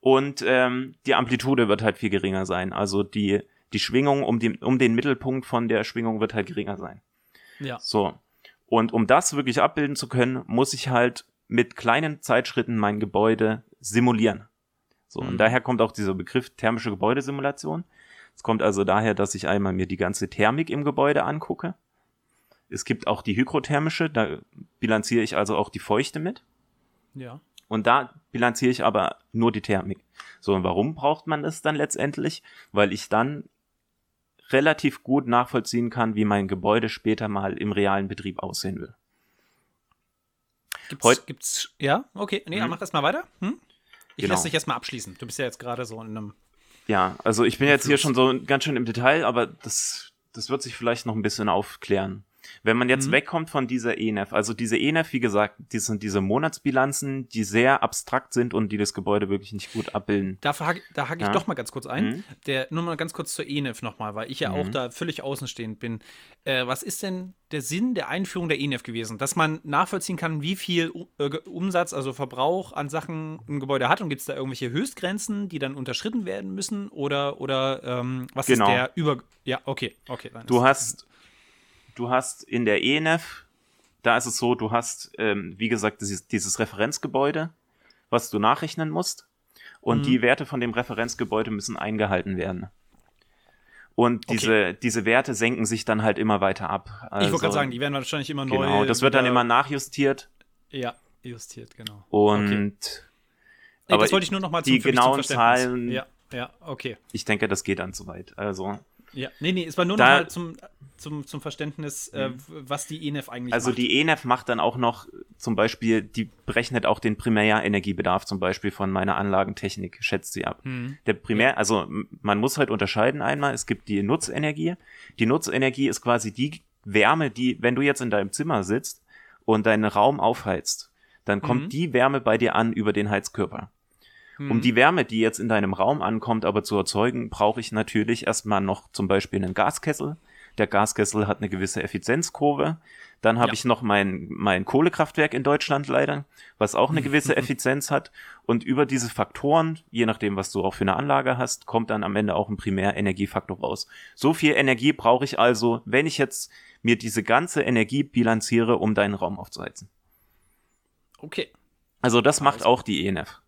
Speaker 2: Und ähm, die Amplitude wird halt viel geringer sein. Also die, die Schwingung um, die, um den Mittelpunkt von der Schwingung wird halt geringer sein.
Speaker 1: Ja.
Speaker 2: So. Und um das wirklich abbilden zu können, muss ich halt mit kleinen Zeitschritten mein Gebäude simulieren. So, mhm. und daher kommt auch dieser Begriff thermische Gebäudesimulation. Es kommt also daher, dass ich einmal mir die ganze Thermik im Gebäude angucke. Es gibt auch die hygrothermische, da bilanziere ich also auch die Feuchte mit.
Speaker 1: Ja.
Speaker 2: Und da bilanziere ich aber nur die Thermik. So, und warum braucht man das dann letztendlich? Weil ich dann relativ gut nachvollziehen kann, wie mein Gebäude später mal im realen Betrieb aussehen will.
Speaker 1: Gibt's,
Speaker 2: Heut-
Speaker 1: gibt's, ja, okay, nee,
Speaker 2: Mhm.
Speaker 1: mach das mal weiter. Hm? Ich
Speaker 2: Genau.
Speaker 1: lasse dich erstmal abschließen. Du bist ja jetzt gerade so in einem.
Speaker 2: Ja, also ich bin jetzt hier schon so ganz schön im Detail, aber das, das wird sich vielleicht noch ein bisschen aufklären. Wenn man jetzt
Speaker 1: Mhm.
Speaker 2: wegkommt von dieser ENEF, also diese ENEF, wie gesagt, die sind diese Monatsbilanzen, die sehr abstrakt sind und die das Gebäude wirklich nicht gut abbilden.
Speaker 1: Da hake da hake ich
Speaker 2: Ja.
Speaker 1: doch mal ganz kurz ein.
Speaker 2: Mhm.
Speaker 1: Der, nur mal ganz kurz zur ENEF nochmal, weil ich ja auch
Speaker 2: Mhm.
Speaker 1: da völlig außenstehend bin. Äh, was ist denn der Sinn der Einführung der ENEF gewesen? Dass man nachvollziehen kann, wie viel äh, Umsatz, also Verbrauch an Sachen ein Gebäude hat und gibt es da irgendwelche Höchstgrenzen, die dann unterschritten werden müssen? Oder, oder ähm, was
Speaker 2: Genau.
Speaker 1: ist der Über. Ja, okay, okay.
Speaker 2: Du hast, du hast in der ENEF, da ist es so, du hast, ähm, wie gesagt, dieses, dieses Referenzgebäude, was du nachrechnen musst. Und
Speaker 1: Mhm.
Speaker 2: die Werte von dem Referenzgebäude müssen eingehalten werden. Und
Speaker 1: Okay.
Speaker 2: diese, diese Werte senken sich dann halt immer weiter ab.
Speaker 1: ich
Speaker 2: Also,
Speaker 1: wollte gerade sagen, die werden wahrscheinlich immer neu.
Speaker 2: Genau, das wird dann immer nachjustiert.
Speaker 1: Ja, justiert, genau.
Speaker 2: Und
Speaker 1: Okay. Nee,
Speaker 2: aber
Speaker 1: das wollte ich nur noch mal
Speaker 2: die
Speaker 1: zum
Speaker 2: genauen
Speaker 1: Verständnis.
Speaker 2: Zahlen-
Speaker 1: Ja, ja, okay.
Speaker 2: ich denke, das geht dann zu weit. Also,
Speaker 1: Ja, nee, nee, es war nur
Speaker 2: Da-
Speaker 1: noch mal zum, zum, zum Verständnis, äh, was die ENEF eigentlich
Speaker 2: also
Speaker 1: macht.
Speaker 2: die ENEF macht dann auch noch zum Beispiel, die berechnet auch den Primärenergiebedarf zum Beispiel von meiner Anlagentechnik, schätzt sie ab.
Speaker 1: Hm.
Speaker 2: Der Primär, also man muss halt unterscheiden einmal, es gibt die Nutzenergie. Die Nutzenergie ist quasi die Wärme, die, wenn du jetzt in deinem Zimmer sitzt und deinen Raum aufheizt, dann kommt
Speaker 1: Mhm.
Speaker 2: die Wärme bei dir an über den Heizkörper. Um die Wärme, die jetzt in deinem Raum ankommt, aber zu erzeugen, brauche ich natürlich erstmal noch zum Beispiel einen Gaskessel. Der Gaskessel hat eine gewisse Effizienzkurve. Dann habe
Speaker 1: Ja.
Speaker 2: ich noch mein, mein Kohlekraftwerk in Deutschland leider, was auch eine gewisse Effizienz hat. Und über diese Faktoren, je nachdem, was du auch für eine Anlage hast, kommt dann am Ende auch ein Primärenergiefaktor raus. So viel Energie brauche ich also, wenn ich jetzt mir diese ganze Energie bilanziere, um deinen Raum aufzuheizen.
Speaker 1: Okay.
Speaker 2: Also das macht
Speaker 1: Alles
Speaker 2: auch die ENF.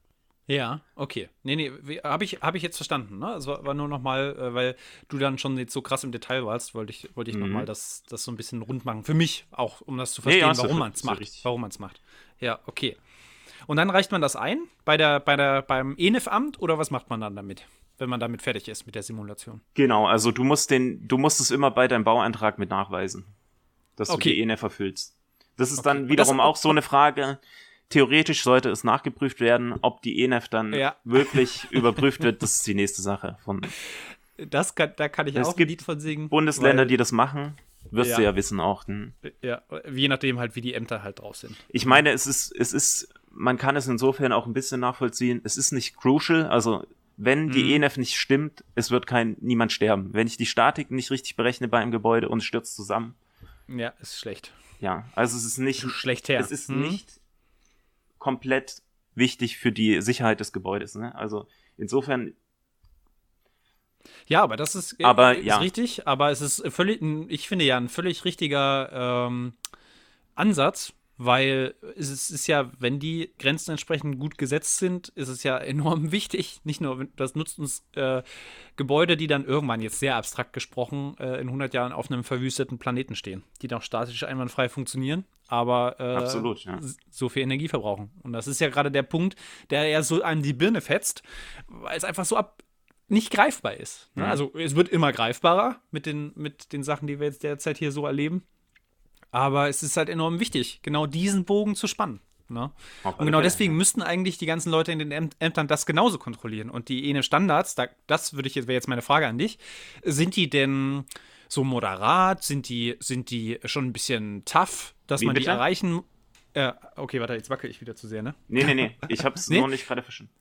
Speaker 1: Ja, okay. Nee, nee, habe ich, hab ich jetzt verstanden. Ne? Also war, nur noch mal, äh, weil du dann schon jetzt so krass im Detail warst, wollte ich, wollte ich
Speaker 2: Mhm.
Speaker 1: noch mal das, das so ein bisschen rund machen. Für mich auch, um das zu
Speaker 2: Nee,
Speaker 1: verstehen,
Speaker 2: ist ja
Speaker 1: warum man es macht.
Speaker 2: richtig.
Speaker 1: Warum man es macht. Ja, okay. Und dann reicht man das ein bei der, bei der, beim ENIF-Amt oder was macht man dann damit, wenn man damit fertig ist mit der Simulation?
Speaker 2: Genau, also du musst den, du musst es immer bei deinem Bauantrag mit nachweisen, dass
Speaker 1: Okay.
Speaker 2: du die ENF erfüllst. Das ist
Speaker 1: Okay.
Speaker 2: dann wiederum
Speaker 1: das-
Speaker 2: auch so eine Frage. Theoretisch sollte es nachgeprüft werden, ob die ENF dann
Speaker 1: Ja.
Speaker 2: wirklich überprüft wird. Das ist die nächste Sache. Von
Speaker 1: Das kann, da kann ich
Speaker 2: Es
Speaker 1: auch ein
Speaker 2: gibt
Speaker 1: Lied von singen.
Speaker 2: Bundesländern,
Speaker 1: weil-
Speaker 2: die das machen, wirst
Speaker 1: Ja.
Speaker 2: du ja wissen auch. Hm.
Speaker 1: Ja, je nachdem halt, wie die Ämter halt drauf sind.
Speaker 2: Ich meine, es ist, es ist, man kann es insofern auch ein bisschen nachvollziehen. Es ist nicht crucial, also wenn die
Speaker 1: Mhm.
Speaker 2: ENF nicht stimmt, es wird kein niemand sterben. Wenn ich die Statik nicht richtig berechne bei einem Gebäude und es stürzt zusammen,
Speaker 1: Ja, ist schlecht.
Speaker 2: ja, also es ist nicht,
Speaker 1: Schlecht her.
Speaker 2: es ist
Speaker 1: Hm?
Speaker 2: nicht komplett wichtig für die Sicherheit des Gebäudes. Ne? Also insofern,
Speaker 1: Ja, aber das ist, äh,
Speaker 2: Aber,
Speaker 1: ist
Speaker 2: ja.
Speaker 1: richtig, aber es ist völlig, ich finde ja ein völlig richtiger ähm, Ansatz, weil es ist, ja, wenn die Grenzen entsprechend gut gesetzt sind, ist es ja enorm wichtig. Nicht nur, das nutzt uns äh, Gebäude, die dann irgendwann, jetzt sehr abstrakt gesprochen, äh, in 100 Jahren auf einem verwüsteten Planeten stehen, die noch statisch einwandfrei funktionieren, aber äh,
Speaker 2: Absolut, ja.
Speaker 1: so viel Energie verbrauchen. Und das ist ja gerade der Punkt, der ja so an die Birne fetzt, weil es einfach so ab nicht greifbar ist. Ne?
Speaker 2: Mhm.
Speaker 1: Also es wird immer greifbarer mit den, mit den Sachen, die wir jetzt derzeit hier so erleben. Aber es ist halt enorm wichtig, genau diesen Bogen zu spannen. Ne? Und genau deswegen müssten eigentlich die ganzen Leute in den Äm- Ämtern das genauso kontrollieren. Und die ENE-Standards, da, das würde ich jetzt, wäre jetzt meine Frage an dich, sind die denn so moderat? Sind die, sind die schon ein bisschen tough, dass
Speaker 2: Wie
Speaker 1: man die
Speaker 2: bitte?
Speaker 1: erreichen? Äh, okay, warte, jetzt wackel ich wieder zu sehr, ne?
Speaker 2: Nee, nee, nee, ich hab's
Speaker 1: Nee?
Speaker 2: noch nicht gerade verstanden.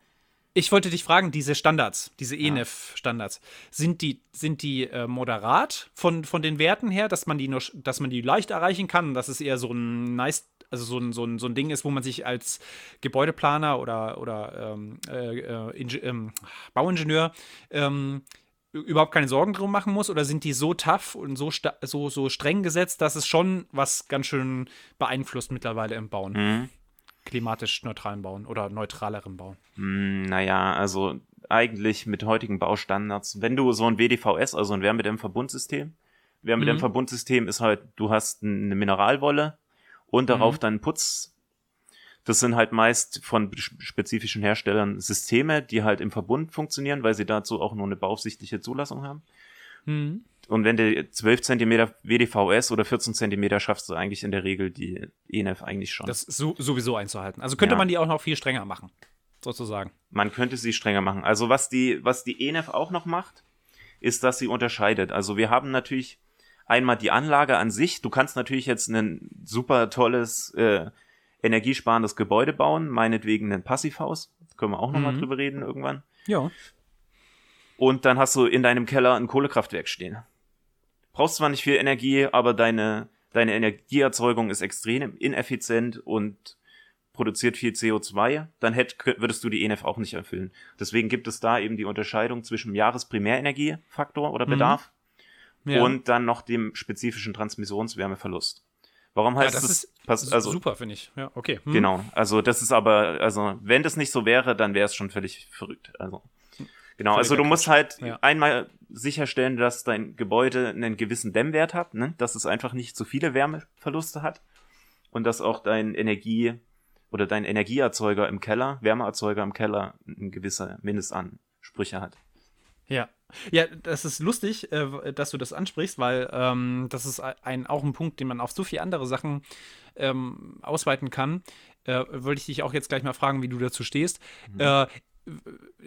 Speaker 1: Ich wollte dich fragen, diese Standards, diese ENEF-Standards, sind die, sind die äh, moderat von, von den Werten her, dass man die nur, dass man die leicht erreichen kann, dass es eher so ein nice, also so ein, so ein, so ein Ding ist, wo man sich als Gebäudeplaner oder, oder ähm, äh, äh, ähm, Bauingenieur ähm, überhaupt keine Sorgen drum machen muss? Oder sind die so tough und so, so, so streng gesetzt, dass es schon was ganz schön beeinflusst mittlerweile im Bauen?
Speaker 2: Mhm.
Speaker 1: Klimatisch neutralen Bauen oder neutralerem Bauen?
Speaker 2: Hm, naja, also eigentlich mit heutigen Baustandards, wenn du so ein WDVS, also ein Wärmedämmverbundsystem, Wärmedämmverbundsystem ist halt, du hast eine Mineralwolle und darauf
Speaker 1: Mhm.
Speaker 2: dann Putz, Das sind halt meist von spezifischen Herstellern Systeme, die halt im Verbund funktionieren, weil sie dazu auch nur eine beaufsichtliche Zulassung haben. Mhm. Und wenn du 12 cm WDVS oder 14 cm schaffst du eigentlich in der Regel die ENF eigentlich schon.
Speaker 1: Das ist so, sowieso einzuhalten. Also könnte ja. man die auch noch viel strenger machen, sozusagen.
Speaker 2: Man könnte sie strenger machen. Also was die, was die ENF auch noch macht, ist, dass sie unterscheidet. Also wir haben natürlich einmal die Anlage an sich. Du kannst natürlich jetzt ein super tolles, äh, energiesparendes Gebäude bauen, meinetwegen ein Passivhaus. Können wir auch nochmal mhm. drüber reden irgendwann.
Speaker 1: Ja.
Speaker 2: Und dann hast du in deinem Keller ein Kohlekraftwerk stehen brauchst zwar nicht viel Energie, aber deine, deine Energieerzeugung ist extrem ineffizient und produziert viel CO2, dann hätt, würdest du die ENF auch nicht erfüllen. Deswegen gibt es da eben die Unterscheidung zwischen Jahresprimärenergiefaktor oder mhm. Bedarf mhm. ja. und dann noch dem spezifischen Transmissionswärmeverlust. Warum heißt ja, das?
Speaker 1: Ist pass, also, super, finde ich. Ja, okay.
Speaker 2: Hm. Genau. Also, das ist aber, also, wenn das nicht so wäre, dann wäre es schon völlig verrückt. Also, Genau, also du musst halt ja. einmal sicherstellen, dass dein Gebäude einen gewissen Dämmwert hat, ne? dass es einfach nicht zu viele Wärmeverluste hat und dass auch dein Energie oder dein Energieerzeuger im Keller, Wärmeerzeuger im Keller, ein gewisser Mindestansprüche hat.
Speaker 1: Ja. Ja, das ist lustig, äh, dass du das ansprichst, weil ähm, das ist ein, auch ein Punkt, den man auf so viele andere Sachen ähm, ausweiten kann. Äh, wollte ich dich auch jetzt gleich mal fragen, wie du dazu stehst. Mhm. Äh,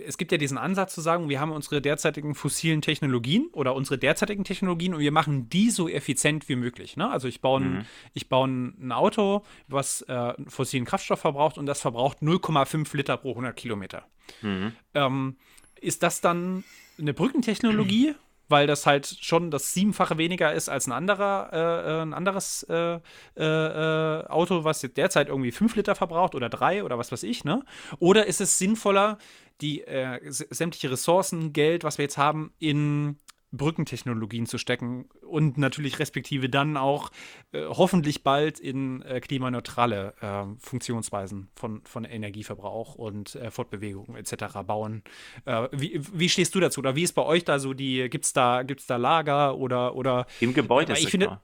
Speaker 1: es gibt ja diesen Ansatz zu sagen, wir haben unsere derzeitigen fossilen Technologien oder unsere derzeitigen Technologien und wir machen die so effizient wie möglich. Ne? Also ich baue, mhm. ein, ich baue ein Auto, was äh, fossilen Kraftstoff verbraucht und das verbraucht 0,5 Liter pro 100 Kilometer. Mhm. Ähm, ist das dann eine Brückentechnologie? Weil das halt schon das siebenfache weniger ist als ein anderer, äh, äh ein anderes äh, äh, äh, Auto, was derzeit irgendwie fünf Liter verbraucht oder drei oder was weiß ich, ne? Oder ist es sinnvoller, die äh, sämtliche Ressourcen, Geld, was wir jetzt haben, in Brückentechnologien zu stecken und natürlich respektive dann auch äh, hoffentlich bald in äh, klimaneutrale äh, Funktionsweisen von, von Energieverbrauch und äh, Fortbewegung etc. bauen. Äh, wie, wie stehst du dazu? Oder wie ist bei euch da so die, gibt es da, gibt's da Lager oder, oder
Speaker 2: Im Gebäude
Speaker 1: ich finde,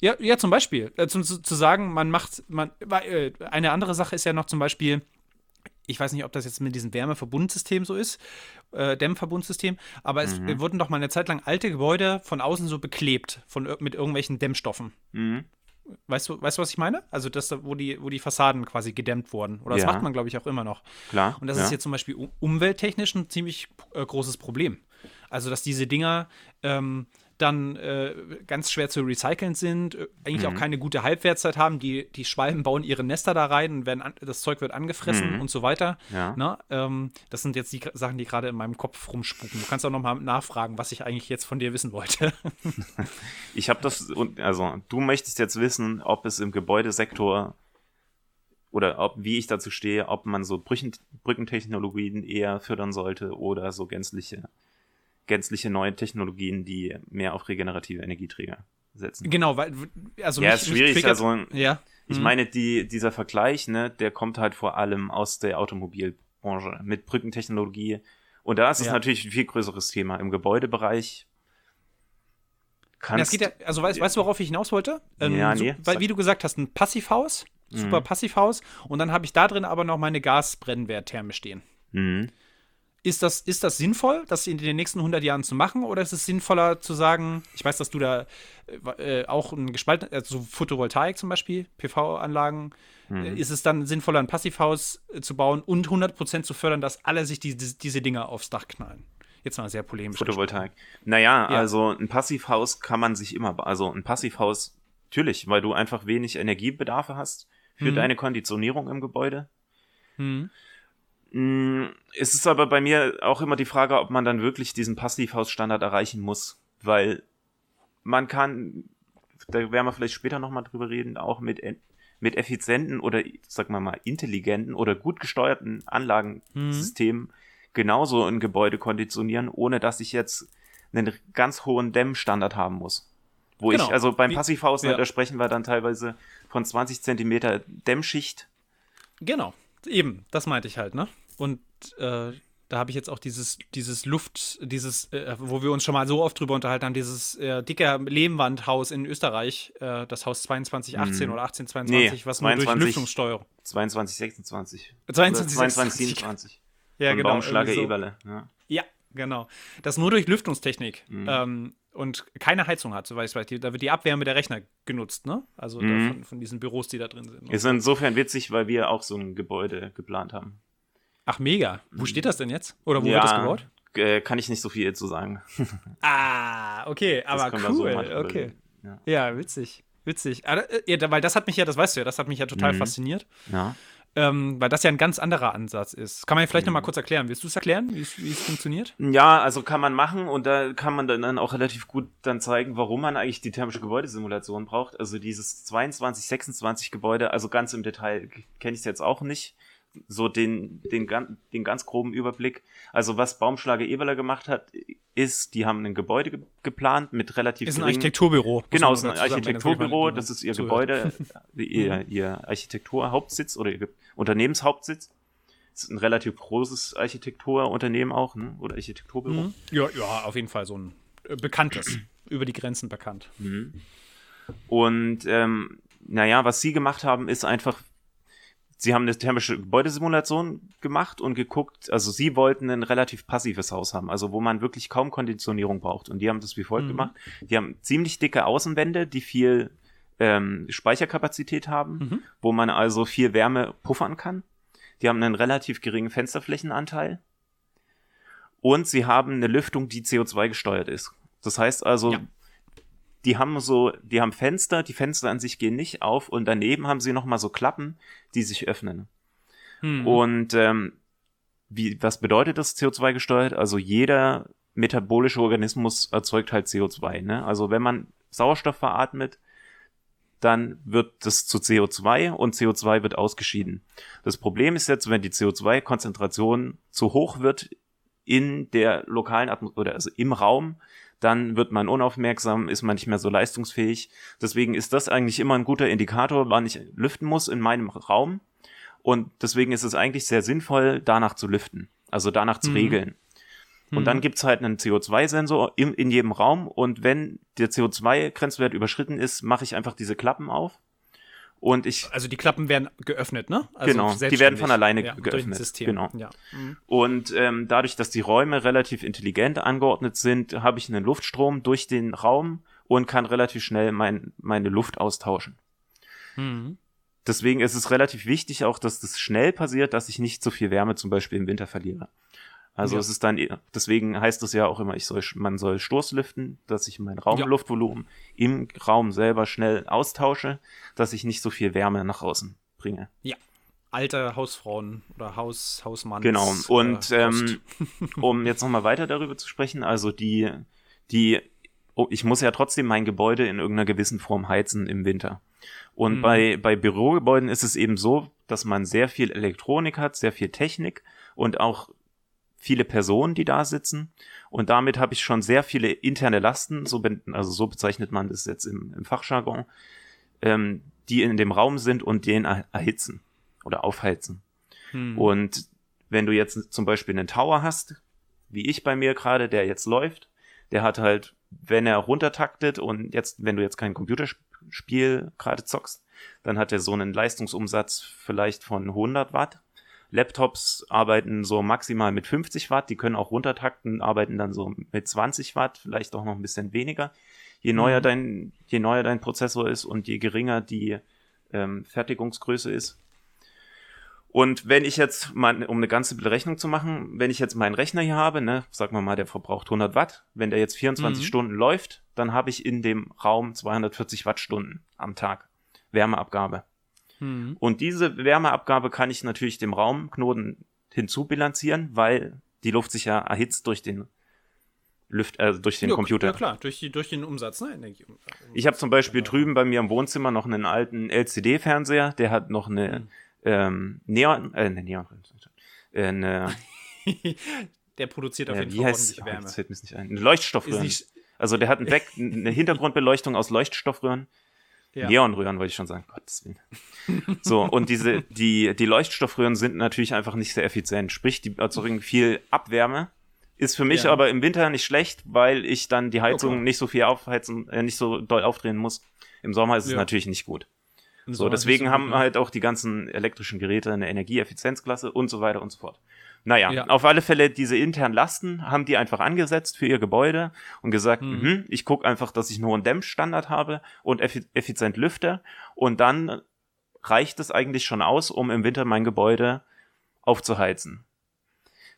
Speaker 1: ja, ja, zum Beispiel. Äh, zu, zu sagen, man macht, man, eine andere Sache ist ja noch zum Beispiel, ich weiß nicht, ob das jetzt mit diesem Wärmeverbundsystem so ist, äh, Dämmverbundsystem, aber es mhm. wurden doch mal eine Zeit lang alte Gebäude von außen so beklebt von, mit irgendwelchen Dämmstoffen. Mhm. Weißt du, weißt du, was ich meine? Also das, wo die, wo die Fassaden quasi gedämmt wurden. Oder das ja. macht man, glaube ich, auch immer noch.
Speaker 2: Klar.
Speaker 1: Und das ja. ist jetzt zum Beispiel umwelttechnisch ein ziemlich äh, großes Problem. Also, dass diese Dinger ähm, dann äh, ganz schwer zu recyceln sind, äh, eigentlich mhm. auch keine gute Halbwertszeit haben. Die, die Schwalben bauen ihre Nester da rein und werden an, das Zeug wird angefressen mhm. und so weiter. Ja. Na, ähm, das sind jetzt die Sachen, die gerade in meinem Kopf rumspuken. Du kannst auch noch mal nachfragen, was ich eigentlich jetzt von dir wissen wollte.
Speaker 2: ich habe das, also du möchtest jetzt wissen, ob es im Gebäudesektor oder ob, wie ich dazu stehe, ob man so Brüchen, Brückentechnologien eher fördern sollte oder so gänzliche gänzliche neue Technologien, die mehr auf regenerative Energieträger setzen.
Speaker 1: Genau, weil also
Speaker 2: ja, mich, ist schwierig. Also
Speaker 1: ja.
Speaker 2: ich mhm. meine, die, dieser Vergleich, ne, der kommt halt vor allem aus der Automobilbranche mit Brückentechnologie. Und da ist es ja. natürlich ein viel größeres Thema. Im Gebäudebereich
Speaker 1: kannst ja, also weißt, weißt du, worauf ich hinaus wollte? Ähm, ja, nee. So, weil, wie du gesagt hast, ein Passivhaus, super mhm. Passivhaus. Und dann habe ich da drin aber noch meine Gasbrennwerttherme stehen. Mhm. Ist das, ist das sinnvoll, das in den nächsten 100 Jahren zu machen? Oder ist es sinnvoller zu sagen, ich weiß, dass du da äh, auch ein gespalten, also Photovoltaik zum Beispiel, PV-Anlagen, mhm. äh, ist es dann sinnvoller, ein Passivhaus äh, zu bauen und 100% zu fördern, dass alle sich die, die, diese Dinger aufs Dach knallen? Jetzt mal sehr polemisch.
Speaker 2: Photovoltaik. Naja, ja. also ein Passivhaus kann man sich immer, also ein Passivhaus, natürlich, weil du einfach wenig Energiebedarfe hast für mhm. deine Konditionierung im Gebäude. Mhm. Mm, es ist aber bei mir auch immer die Frage, ob man dann wirklich diesen Passivhausstandard erreichen muss, weil man kann, da werden wir vielleicht später nochmal drüber reden, auch mit, mit effizienten oder, sag mal mal, intelligenten oder gut gesteuerten Anlagensystemen mhm. genauso ein Gebäude konditionieren, ohne dass ich jetzt einen ganz hohen Dämmstandard haben muss. Wo genau. ich, also beim Passivhaus, ja. da sprechen wir dann teilweise von 20 Zentimeter Dämmschicht.
Speaker 1: Genau, eben, das meinte ich halt, ne? Und äh, da habe ich jetzt auch dieses, dieses Luft, dieses, äh, wo wir uns schon mal so oft drüber unterhalten haben, dieses äh, dicke Lehmwandhaus in Österreich, äh, das Haus 2218 mhm. oder 1822, nee, was 22, nur durch Lüftungssteuerung.
Speaker 2: 2226.
Speaker 1: 22,
Speaker 2: 22 27.
Speaker 1: Ja,
Speaker 2: Von
Speaker 1: genau.
Speaker 2: Baumschlager so. Eberle. Ja.
Speaker 1: ja. genau. Das nur durch Lüftungstechnik. Mhm. Ähm, und keine Heizung hat, soweit ich weiß. Da wird die Abwärme der Rechner genutzt, ne? Also mhm. von, von, diesen Büros, die da drin sind.
Speaker 2: Ist insofern witzig, weil wir auch so ein Gebäude geplant haben.
Speaker 1: Ach, mega. Wo steht das denn jetzt? Oder wo ja, wird das gebaut?
Speaker 2: Äh, kann ich nicht so viel zu sagen.
Speaker 1: ah, okay, aber cool. So okay. Ja. ja. witzig. Witzig. Ah, äh, ja, weil das hat mich ja, das weißt du ja, das hat mich ja total mhm. fasziniert.
Speaker 2: Ja.
Speaker 1: Ähm, weil das ja ein ganz anderer Ansatz ist. Kann man ja vielleicht mhm. noch mal kurz erklären. Willst du es erklären, wie es funktioniert?
Speaker 2: Ja, also kann man machen und da kann man dann auch relativ gut dann zeigen, warum man eigentlich die thermische Gebäudesimulation braucht. Also dieses 22, 26 Gebäude, also ganz im Detail kenne ich es jetzt auch nicht so den, den, den ganz groben Überblick. Also was Baumschlager Eberler gemacht hat, ist, die haben ein Gebäude ge geplant mit relativ
Speaker 1: Ist ein Architekturbüro.
Speaker 2: Genau, ist ein Architekturbüro, das ist ihr Gebäude, ihr, ihr Architekturhauptsitz oder ihr Unternehmenshauptsitz. Das ist ein relativ großes Architekturunternehmen auch, ne? oder Architekturbüro.
Speaker 1: Mhm. Ja, ja, auf jeden Fall so ein äh, bekanntes, über die Grenzen bekannt.
Speaker 2: Mhm. Und ähm, naja, was sie gemacht haben, ist einfach sie haben eine thermische Gebäudesimulation gemacht und geguckt, also sie wollten ein relativ passives Haus haben, also wo man wirklich kaum Konditionierung braucht. Und die haben das wie folgt mhm. gemacht. Die haben ziemlich dicke Außenwände, die viel ähm, Speicherkapazität haben, mhm. wo man also viel Wärme puffern kann. Die haben einen relativ geringen Fensterflächenanteil. Und sie haben eine Lüftung, die CO2 gesteuert ist. Das heißt also, ja die haben so, die haben Fenster, die Fenster an sich gehen nicht auf und daneben haben sie nochmal so Klappen, die sich öffnen. Hm. Und ähm, wie, was bedeutet das CO2 gesteuert? Also jeder metabolische Organismus erzeugt halt CO2. Ne? Also wenn man Sauerstoff veratmet, dann wird das zu CO2 und CO2 wird ausgeschieden. Das Problem ist jetzt, wenn die CO2-Konzentration zu hoch wird in der lokalen Atmosphäre, also im Raum, dann wird man unaufmerksam, ist man nicht mehr so leistungsfähig. Deswegen ist das eigentlich immer ein guter Indikator, wann ich lüften muss in meinem Raum. Und deswegen ist es eigentlich sehr sinnvoll, danach zu lüften, also danach zu mhm. regeln. Und mhm. dann gibt's halt einen CO2-Sensor in, in jedem Raum und wenn der CO2-Grenzwert überschritten ist, mache ich einfach diese Klappen auf und ich,
Speaker 1: also die Klappen werden geöffnet, ne?
Speaker 2: Also genau, die werden von alleine ja, geöffnet.
Speaker 1: System.
Speaker 2: Genau.
Speaker 1: Ja. Mhm.
Speaker 2: Und ähm, dadurch, dass die Räume relativ intelligent angeordnet sind, habe ich einen Luftstrom durch den Raum und kann relativ schnell mein, meine Luft austauschen. Mhm. Deswegen ist es relativ wichtig auch, dass das schnell passiert, dass ich nicht so viel Wärme zum Beispiel im Winter verliere. Also ja. es ist dann, deswegen heißt es ja auch immer, ich soll, man soll Stoßlüften, dass ich mein Raumluftvolumen ja. im Raum selber schnell austausche, dass ich nicht so viel Wärme nach außen bringe.
Speaker 1: Ja. Alte Hausfrauen oder Haus, Hausmann.
Speaker 2: Genau. Und äh, ähm, um jetzt nochmal weiter darüber zu sprechen, also die, die, oh, ich muss ja trotzdem mein Gebäude in irgendeiner gewissen Form heizen im Winter. Und mhm. bei, bei Bürogebäuden ist es eben so, dass man sehr viel Elektronik hat, sehr viel Technik und auch viele Personen, die da sitzen. Und damit habe ich schon sehr viele interne Lasten, so, also so bezeichnet man das jetzt im, im Fachjargon, ähm, die in dem Raum sind und den erhitzen oder aufheizen. Hm. Und wenn du jetzt zum Beispiel einen Tower hast, wie ich bei mir gerade, der jetzt läuft, der hat halt, wenn er runtertaktet und jetzt, wenn du jetzt kein Computerspiel gerade zockst, dann hat er so einen Leistungsumsatz vielleicht von 100 Watt Laptops arbeiten so maximal mit 50 Watt, die können auch runtertakten, arbeiten dann so mit 20 Watt, vielleicht auch noch ein bisschen weniger. Je neuer mhm. dein, je neuer dein Prozessor ist und je geringer die ähm, Fertigungsgröße ist. Und wenn ich jetzt mal, um eine ganze Berechnung zu machen, wenn ich jetzt meinen Rechner hier habe, ne, sagen wir mal, der verbraucht 100 Watt, wenn der jetzt 24 mhm. Stunden läuft, dann habe ich in dem Raum 240 Wattstunden am Tag Wärmeabgabe. Mhm. Und diese Wärmeabgabe kann ich natürlich dem Raumknoten hinzubilanzieren, weil die Luft sich ja erhitzt durch den Lüft, äh, durch den
Speaker 1: ja,
Speaker 2: Computer.
Speaker 1: Ja klar, durch, die, durch den Umsatz, ne? Energie
Speaker 2: ich habe zum Beispiel genau. drüben bei mir im Wohnzimmer noch einen alten LCD-Fernseher, der hat noch eine mhm. ähm, Neon, äh, Neon, äh, eine,
Speaker 1: der produziert auf jeden Fall ordentlich oh, Wärme.
Speaker 2: Das fällt mir nicht ein. Eine Leuchtstoffröhren. also der hat ein Back, eine Hintergrundbeleuchtung aus Leuchtstoffröhren Ja. Neonröhren wollte ich schon sagen, Gottes Willen. so, und diese, die, die Leuchtstoffröhren sind natürlich einfach nicht sehr effizient. Sprich, die erzeugen viel Abwärme. Ist für mich ja. aber im Winter nicht schlecht, weil ich dann die Heizung okay. nicht so viel aufheizen, äh, nicht so doll aufdrehen muss. Im Sommer ist es ja. natürlich nicht gut. So, deswegen haben halt auch die ganzen elektrischen Geräte eine Energieeffizienzklasse und so weiter und so fort. Naja, ja. auf alle Fälle diese internen Lasten haben die einfach angesetzt für ihr Gebäude und gesagt, mhm. mh, ich gucke einfach, dass ich nur einen Dämmstandard habe und effizient lüfte und dann reicht es eigentlich schon aus, um im Winter mein Gebäude aufzuheizen.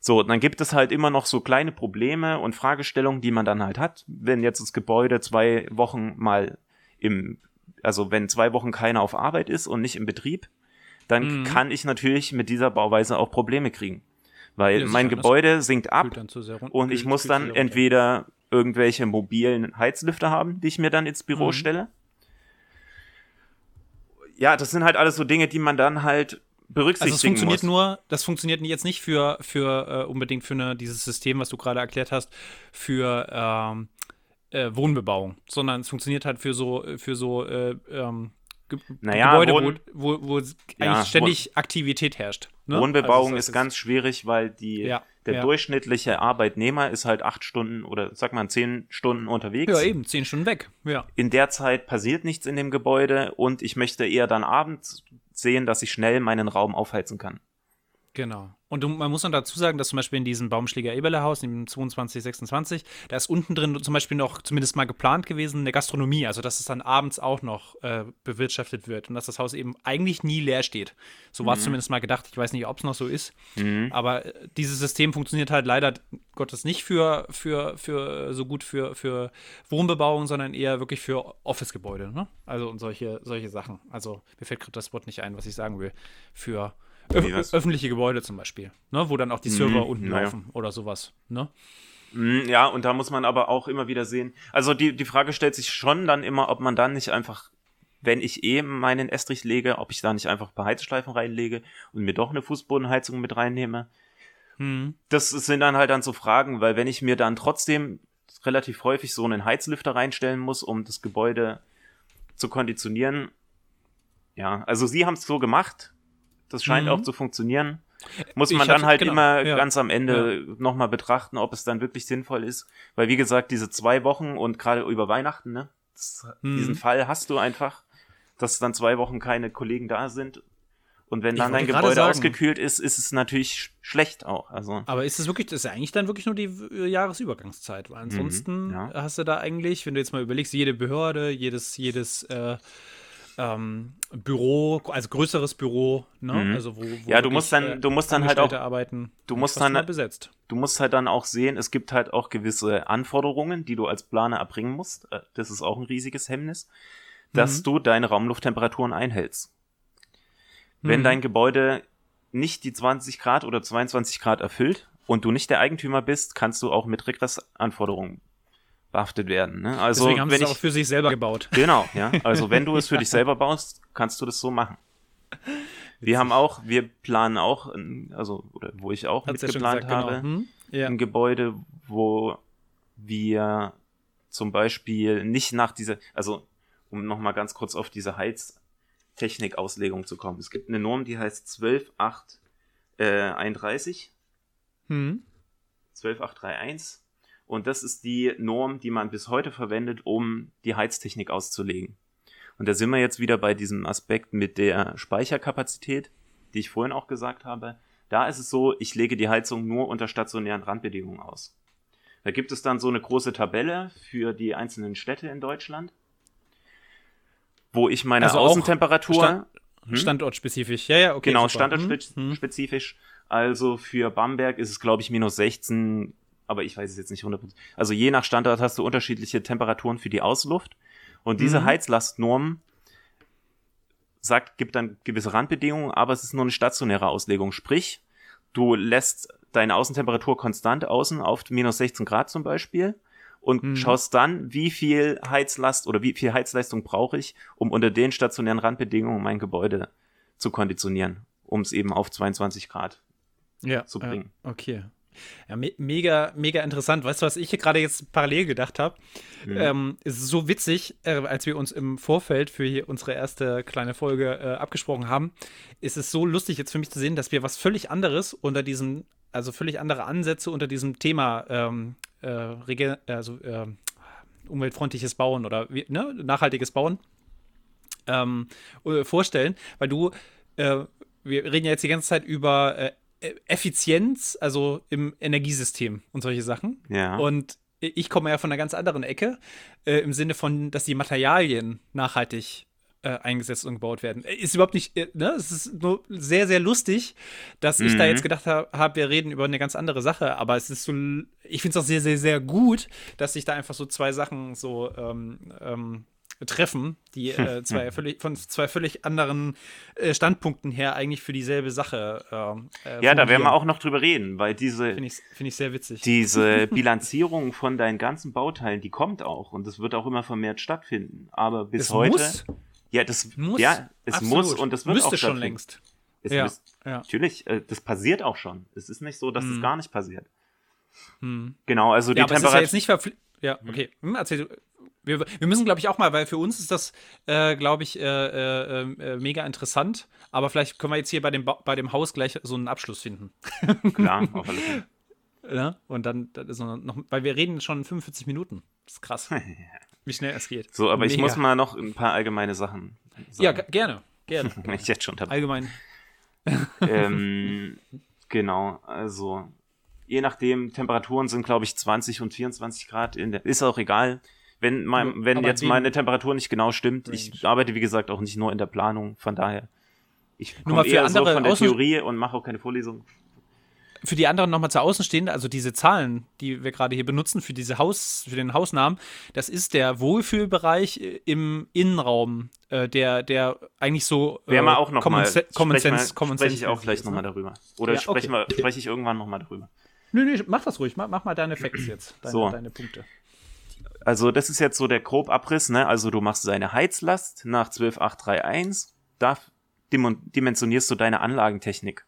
Speaker 2: So, dann gibt es halt immer noch so kleine Probleme und Fragestellungen, die man dann halt hat, wenn jetzt das Gebäude zwei Wochen mal im, also wenn zwei Wochen keiner auf Arbeit ist und nicht im Betrieb, dann mhm. kann ich natürlich mit dieser Bauweise auch Probleme kriegen. Weil ja, mein Gebäude sinkt ab und ich muss dann entweder irgendwelche mobilen Heizlüfter haben, die ich mir dann ins Büro mhm. stelle. Ja, das sind halt alles so Dinge, die man dann halt berücksichtigen also
Speaker 1: es funktioniert
Speaker 2: muss.
Speaker 1: nur, das funktioniert jetzt nicht für, für äh, unbedingt für eine, dieses System, was du gerade erklärt hast, für ähm, äh, Wohnbebauung, sondern es funktioniert halt für so, für so äh, ähm, Ge
Speaker 2: naja,
Speaker 1: Gebäude, Wohn wo, wo, wo ja, ständig Wohn Aktivität herrscht.
Speaker 2: Ne? Wohnbebauung also ist ganz schwierig, weil die, ja, der ja. durchschnittliche Arbeitnehmer ist halt acht Stunden oder sag mal zehn Stunden unterwegs.
Speaker 1: Ja, eben, zehn Stunden weg. Ja.
Speaker 2: In der Zeit passiert nichts in dem Gebäude und ich möchte eher dann abends sehen, dass ich schnell meinen Raum aufheizen kann.
Speaker 1: Genau. Und man muss noch dazu sagen, dass zum Beispiel in diesem Baumschläger Eberle-Haus, in dem 22, 26, da ist unten drin zum Beispiel noch zumindest mal geplant gewesen, eine Gastronomie, also dass es dann abends auch noch äh, bewirtschaftet wird und dass das Haus eben eigentlich nie leer steht. So war es mhm. zumindest mal gedacht. Ich weiß nicht, ob es noch so ist. Mhm. Aber äh, dieses System funktioniert halt leider Gottes nicht für, für, für so gut für, für Wohnbebauung, sondern eher wirklich für Office-Gebäude. Ne? Also und solche, solche Sachen. Also mir fällt gerade das Wort nicht ein, was ich sagen will. Für Öf öffentliche Gebäude zum Beispiel, ne? wo dann auch die Server mhm, unten naja. laufen oder sowas. Ne?
Speaker 2: Mhm, ja, und da muss man aber auch immer wieder sehen. Also die, die Frage stellt sich schon dann immer, ob man dann nicht einfach, wenn ich eh meinen Estrich lege, ob ich da nicht einfach ein paar Heizschleifen reinlege und mir doch eine Fußbodenheizung mit reinnehme. Hm. Das sind dann halt dann so Fragen, weil wenn ich mir dann trotzdem relativ häufig so einen Heizlüfter reinstellen muss, um das Gebäude zu konditionieren, ja, also sie haben es so gemacht, das scheint mhm. auch zu funktionieren. Muss man ich dann hatte, halt genau, immer ja. ganz am Ende ja. nochmal betrachten, ob es dann wirklich sinnvoll ist. Weil, wie gesagt, diese zwei Wochen und gerade über Weihnachten, ne, das, mhm. diesen Fall hast du einfach, dass dann zwei Wochen keine Kollegen da sind. Und wenn dann dein Gebäude sagen, ausgekühlt ist, ist es natürlich schlecht auch. Also.
Speaker 1: Aber ist es wirklich, das ist eigentlich dann wirklich nur die Jahresübergangszeit, weil mhm, ansonsten mhm, ja. hast du da eigentlich, wenn du jetzt mal überlegst, jede Behörde, jedes, jedes äh, ähm, Büro, also größeres Büro, ne? Mhm. Also wo, wo
Speaker 2: ja, du musst dann, du musst dann halt auch
Speaker 1: arbeiten.
Speaker 2: Du musst dann besetzt. Du musst halt dann auch sehen, es gibt halt auch gewisse Anforderungen, die du als Planer erbringen musst. Äh, das ist auch ein riesiges Hemmnis, dass mhm. du deine Raumlufttemperaturen einhältst. Wenn mhm. dein Gebäude nicht die 20 Grad oder 22 Grad erfüllt und du nicht der Eigentümer bist, kannst du auch mit Regressanforderungen behaftet werden. Ne? Also,
Speaker 1: Deswegen haben
Speaker 2: sie
Speaker 1: es auch für sich selber gebaut.
Speaker 2: Genau, ja. Also wenn du es für dich selber baust, kannst du das so machen. Wir haben auch, wir planen auch, also oder wo ich auch Hat's mitgeplant ja gesagt, habe, genau. hm? ja. ein Gebäude, wo wir zum Beispiel nicht nach dieser, also um nochmal ganz kurz auf diese Heiztechnik-Auslegung zu kommen. Es gibt eine Norm, die heißt 12831. Äh, hm. 12831 und das ist die Norm, die man bis heute verwendet, um die Heiztechnik auszulegen. Und da sind wir jetzt wieder bei diesem Aspekt mit der Speicherkapazität, die ich vorhin auch gesagt habe. Da ist es so, ich lege die Heizung nur unter stationären Randbedingungen aus. Da gibt es dann so eine große Tabelle für die einzelnen Städte in Deutschland, wo ich meine also Außentemperatur. Stand,
Speaker 1: hm? Standortspezifisch, ja, ja, okay.
Speaker 2: Genau, super. standortspezifisch. Hm. Also für Bamberg ist es, glaube ich, minus 16 aber ich weiß es jetzt nicht 100%. Also je nach Standort hast du unterschiedliche Temperaturen für die Ausluft. Und diese mhm. Heizlastnorm sagt, gibt dann gewisse Randbedingungen, aber es ist nur eine stationäre Auslegung. Sprich, du lässt deine Außentemperatur konstant außen auf minus 16 Grad zum Beispiel und mhm. schaust dann, wie viel Heizlast oder wie viel Heizleistung brauche ich, um unter den stationären Randbedingungen mein Gebäude zu konditionieren, um es eben auf 22 Grad
Speaker 1: ja,
Speaker 2: zu bringen.
Speaker 1: Ja, okay. Ja, me mega, mega interessant. Weißt du, was ich hier gerade jetzt parallel gedacht habe? Mhm. Ähm, es ist so witzig, äh, als wir uns im Vorfeld für unsere erste kleine Folge äh, abgesprochen haben, ist es so lustig jetzt für mich zu sehen, dass wir was völlig anderes unter diesem, also völlig andere Ansätze unter diesem Thema ähm, äh, also, äh, umweltfreundliches Bauen oder ne, nachhaltiges Bauen ähm, äh, vorstellen, weil du, äh, wir reden ja jetzt die ganze Zeit über äh, Effizienz, also im Energiesystem und solche Sachen.
Speaker 2: Ja.
Speaker 1: Und ich komme ja von einer ganz anderen Ecke, äh, im Sinne von, dass die Materialien nachhaltig äh, eingesetzt und gebaut werden. Äh, ist überhaupt nicht, äh, ne? Es ist nur sehr, sehr lustig, dass mhm. ich da mhm. jetzt gedacht habe, hab, wir reden über eine ganz andere Sache, aber es ist so, ich finde es auch sehr, sehr, sehr gut, dass sich da einfach so zwei Sachen so ähm, ähm, treffen, die äh, zwei völlig, von zwei völlig anderen äh, Standpunkten her eigentlich für dieselbe Sache.
Speaker 2: Äh, ja, da werden wir auch noch drüber reden, weil diese
Speaker 1: finde ich, find ich sehr witzig.
Speaker 2: Diese Bilanzierung von deinen ganzen Bauteilen, die kommt auch und das wird auch immer vermehrt stattfinden. Aber bis es heute, muss? ja, das muss, ja, es absolut. muss und das wird
Speaker 1: Müsste
Speaker 2: auch
Speaker 1: schon längst.
Speaker 2: Ja, müsst, ja. Natürlich, äh, das passiert auch schon. Es ist nicht so, dass es hm. gar nicht passiert.
Speaker 1: Hm.
Speaker 2: Genau, also die ja, Temperatur. Ja,
Speaker 1: jetzt nicht verpflichtet. Ja, hm. okay. Hm, erzähl, wir, wir müssen, glaube ich, auch mal, weil für uns ist das, äh, glaube ich, äh, äh, äh, mega interessant. Aber vielleicht können wir jetzt hier bei dem, ba bei dem Haus gleich so einen Abschluss finden.
Speaker 2: Klar, auf alle Fälle.
Speaker 1: Ja, und dann, dann ist noch, weil wir reden schon 45 Minuten. Das ist krass. wie schnell es geht.
Speaker 2: So, aber mega. ich muss mal noch ein paar allgemeine Sachen
Speaker 1: sagen. Ja, gerne. Gerne.
Speaker 2: Wenn ich jetzt schon
Speaker 1: dabei Allgemein.
Speaker 2: ähm, genau, also je nachdem, Temperaturen sind, glaube ich, 20 und 24 Grad. In der, ist auch egal. Wenn, mein, wenn jetzt meine Temperatur nicht genau stimmt, Range. ich arbeite wie gesagt auch nicht nur in der Planung, von daher. Ich komme eher so von der Theorie und mache auch keine Vorlesung.
Speaker 1: Für die anderen nochmal zu Außenstehenden, also diese Zahlen, die wir gerade hier benutzen für diese Haus, für den Hausnamen, das ist der Wohlfühlbereich im Innenraum, äh, der, der eigentlich so
Speaker 2: äh, Wäre auch noch Common, mal, Common Sense, Common Spreche ich auch gleich nochmal ne? darüber. Oder ja, spreche okay. sprech ich irgendwann nochmal darüber.
Speaker 1: Nö, nö, mach das ruhig, mach, mach mal deine Facts jetzt, deine, so. deine Punkte.
Speaker 2: Also das ist jetzt so der Grobabriss, ne? Also du machst deine Heizlast nach 12831, da dimensionierst du deine Anlagentechnik,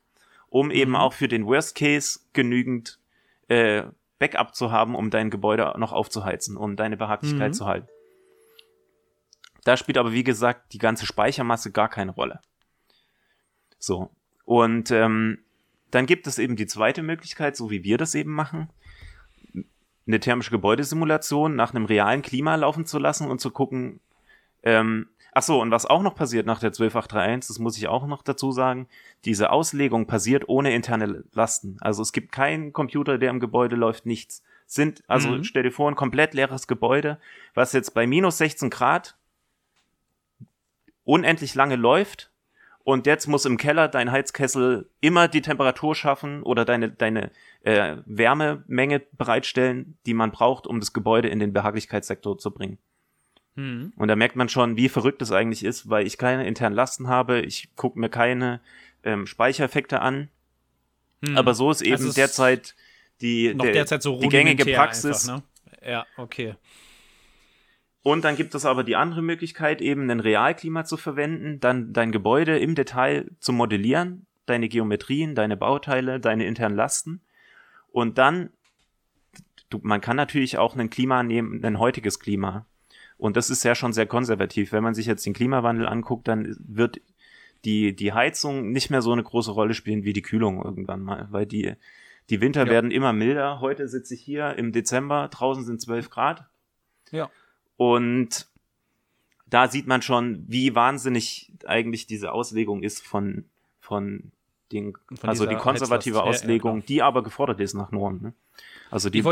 Speaker 2: um eben mhm. auch für den Worst Case genügend äh, Backup zu haben, um dein Gebäude noch aufzuheizen, um deine Behaglichkeit mhm. zu halten. Da spielt aber wie gesagt die ganze Speichermasse gar keine Rolle. So. Und ähm, dann gibt es eben die zweite Möglichkeit, so wie wir das eben machen eine thermische Gebäudesimulation nach einem realen Klima laufen zu lassen und zu gucken, ähm, ach so, und was auch noch passiert nach der 12831, das muss ich auch noch dazu sagen, diese Auslegung passiert ohne interne Lasten. Also es gibt keinen Computer, der im Gebäude läuft, nichts. Sind, also mhm. stell dir vor, ein komplett leeres Gebäude, was jetzt bei minus 16 Grad unendlich lange läuft und jetzt muss im Keller dein Heizkessel immer die Temperatur schaffen oder deine, deine äh, Wärmemenge bereitstellen, die man braucht, um das Gebäude in den Behaglichkeitssektor zu bringen. Mhm. Und da merkt man schon, wie verrückt es eigentlich ist, weil ich keine internen Lasten habe, ich gucke mir keine ähm, Speichereffekte an. Mhm. Aber so ist eben also derzeit die,
Speaker 1: der, derzeit so
Speaker 2: die gängige Praxis.
Speaker 1: Einfach, ne? Ja, okay.
Speaker 2: Und dann gibt es aber die andere Möglichkeit, eben ein Realklima zu verwenden, dann dein Gebäude im Detail zu modellieren, deine Geometrien, deine Bauteile, deine internen Lasten und dann, du, man kann natürlich auch ein Klima nehmen, ein heutiges Klima. Und das ist ja schon sehr konservativ. Wenn man sich jetzt den Klimawandel anguckt, dann wird die, die Heizung nicht mehr so eine große Rolle spielen wie die Kühlung irgendwann mal, weil die, die Winter ja. werden immer milder. Heute sitze ich hier im Dezember, draußen sind 12 Grad.
Speaker 1: Ja.
Speaker 2: Und da sieht man schon, wie wahnsinnig eigentlich diese Auslegung ist von, von den, also die konservative Auslegung, ja, die aber gefordert ist nach Norm. Ne? Also die,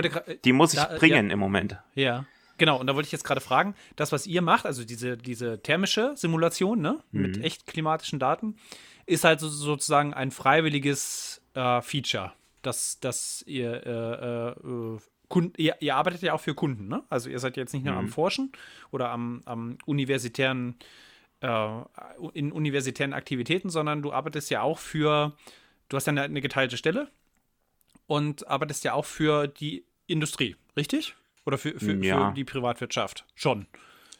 Speaker 2: die muss ich da, bringen ja, im Moment.
Speaker 1: Ja, genau. Und da wollte ich jetzt gerade fragen, das, was ihr macht, also diese, diese thermische Simulation ne, mhm. mit echt klimatischen Daten, ist halt so, sozusagen ein freiwilliges äh, Feature, dass, dass ihr, äh, äh, Kunden, ihr, ihr, arbeitet ja auch für Kunden, ne? Also ihr seid jetzt nicht nur mhm. am Forschen oder am, am universitären äh, in universitären Aktivitäten, sondern du arbeitest ja auch für, du hast ja eine, eine geteilte Stelle und arbeitest ja auch für die Industrie, richtig? Oder für, für, ja. für die Privatwirtschaft? Schon.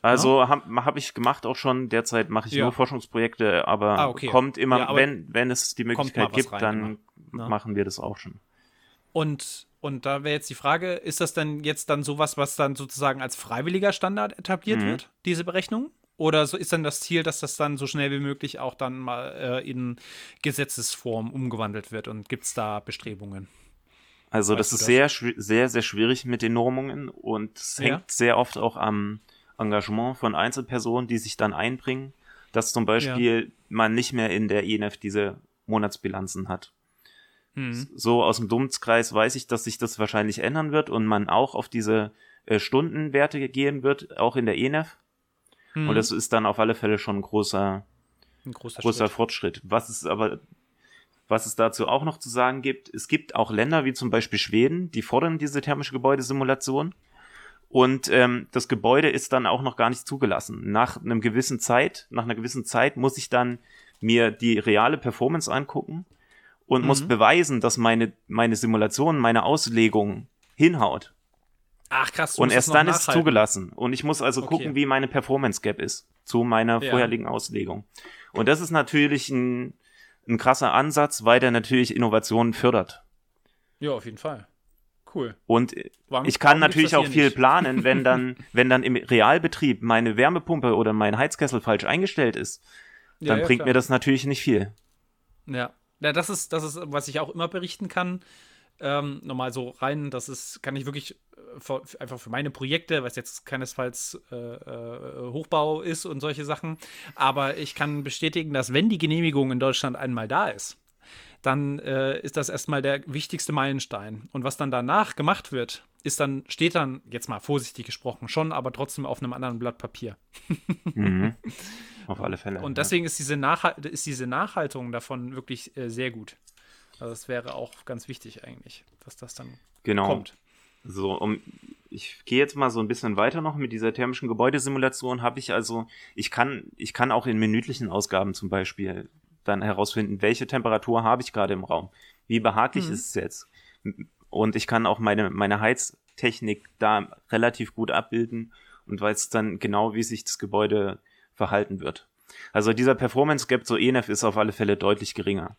Speaker 2: Also ja? habe hab ich gemacht auch schon. Derzeit mache ich ja. nur Forschungsprojekte, aber ah, okay. kommt immer, ja, wenn, wenn es die Möglichkeit gibt, rein, dann machen wir das auch schon.
Speaker 1: Und, und da wäre jetzt die Frage, ist das denn jetzt dann sowas, was dann sozusagen als freiwilliger Standard etabliert mhm. wird, diese Berechnung? Oder so ist dann das Ziel, dass das dann so schnell wie möglich auch dann mal äh, in Gesetzesform umgewandelt wird? Und gibt es da Bestrebungen?
Speaker 2: Also weißt das ist das? sehr, sehr, sehr schwierig mit den Normungen und es hängt ja. sehr oft auch am Engagement von Einzelpersonen, die sich dann einbringen, dass zum Beispiel ja. man nicht mehr in der ENF diese Monatsbilanzen hat. Mhm. So aus dem Dummskreis weiß ich, dass sich das wahrscheinlich ändern wird und man auch auf diese äh, Stundenwerte gehen wird, auch in der ENF. Mhm. Und das ist dann auf alle Fälle schon ein großer, ein großer, großer Fortschritt. Was es aber, was es dazu auch noch zu sagen gibt, es gibt auch Länder wie zum Beispiel Schweden, die fordern diese thermische Gebäudesimulation. Und ähm, das Gebäude ist dann auch noch gar nicht zugelassen. Nach einem gewissen Zeit, nach einer gewissen Zeit muss ich dann mir die reale Performance angucken und mhm. muss beweisen, dass meine, meine Simulation, meine Auslegung hinhaut.
Speaker 1: Ach krass.
Speaker 2: Und erst dann ist es zugelassen. Und ich muss also okay. gucken, wie meine Performance Gap ist zu meiner ja. vorherigen Auslegung. Und das ist natürlich ein, ein krasser Ansatz, weil der natürlich Innovationen fördert.
Speaker 1: Ja, auf jeden Fall. Cool.
Speaker 2: Und warum, ich kann natürlich auch viel nicht? planen, wenn dann, wenn dann im Realbetrieb meine Wärmepumpe oder mein Heizkessel falsch eingestellt ist, dann ja, ja, bringt klar. mir das natürlich nicht viel.
Speaker 1: Ja. Ja, das ist, das ist, was ich auch immer berichten kann. Ähm, nochmal so rein, das ist, kann ich wirklich äh, für, einfach für meine Projekte, was jetzt keinesfalls äh, äh, Hochbau ist und solche Sachen, aber ich kann bestätigen, dass wenn die Genehmigung in Deutschland einmal da ist, dann äh, ist das erstmal der wichtigste Meilenstein. Und was dann danach gemacht wird, ist dann, steht dann, jetzt mal vorsichtig gesprochen, schon, aber trotzdem auf einem anderen Blatt Papier.
Speaker 2: mhm. Auf alle Fälle.
Speaker 1: Und deswegen ja. ist, diese ist diese Nachhaltung davon wirklich äh, sehr gut. Also das wäre auch ganz wichtig eigentlich, dass das dann
Speaker 2: genau. kommt. So, um, ich gehe jetzt mal so ein bisschen weiter noch mit dieser thermischen Gebäudesimulation. Habe ich also, ich kann, ich kann auch in minütlichen Ausgaben zum Beispiel dann herausfinden, welche Temperatur habe ich gerade im Raum, wie behaglich mhm. ist es jetzt. Und ich kann auch meine, meine Heiztechnik da relativ gut abbilden und weiß dann genau, wie sich das Gebäude verhalten wird. Also dieser Performance Gap zur ENF ist auf alle Fälle deutlich geringer.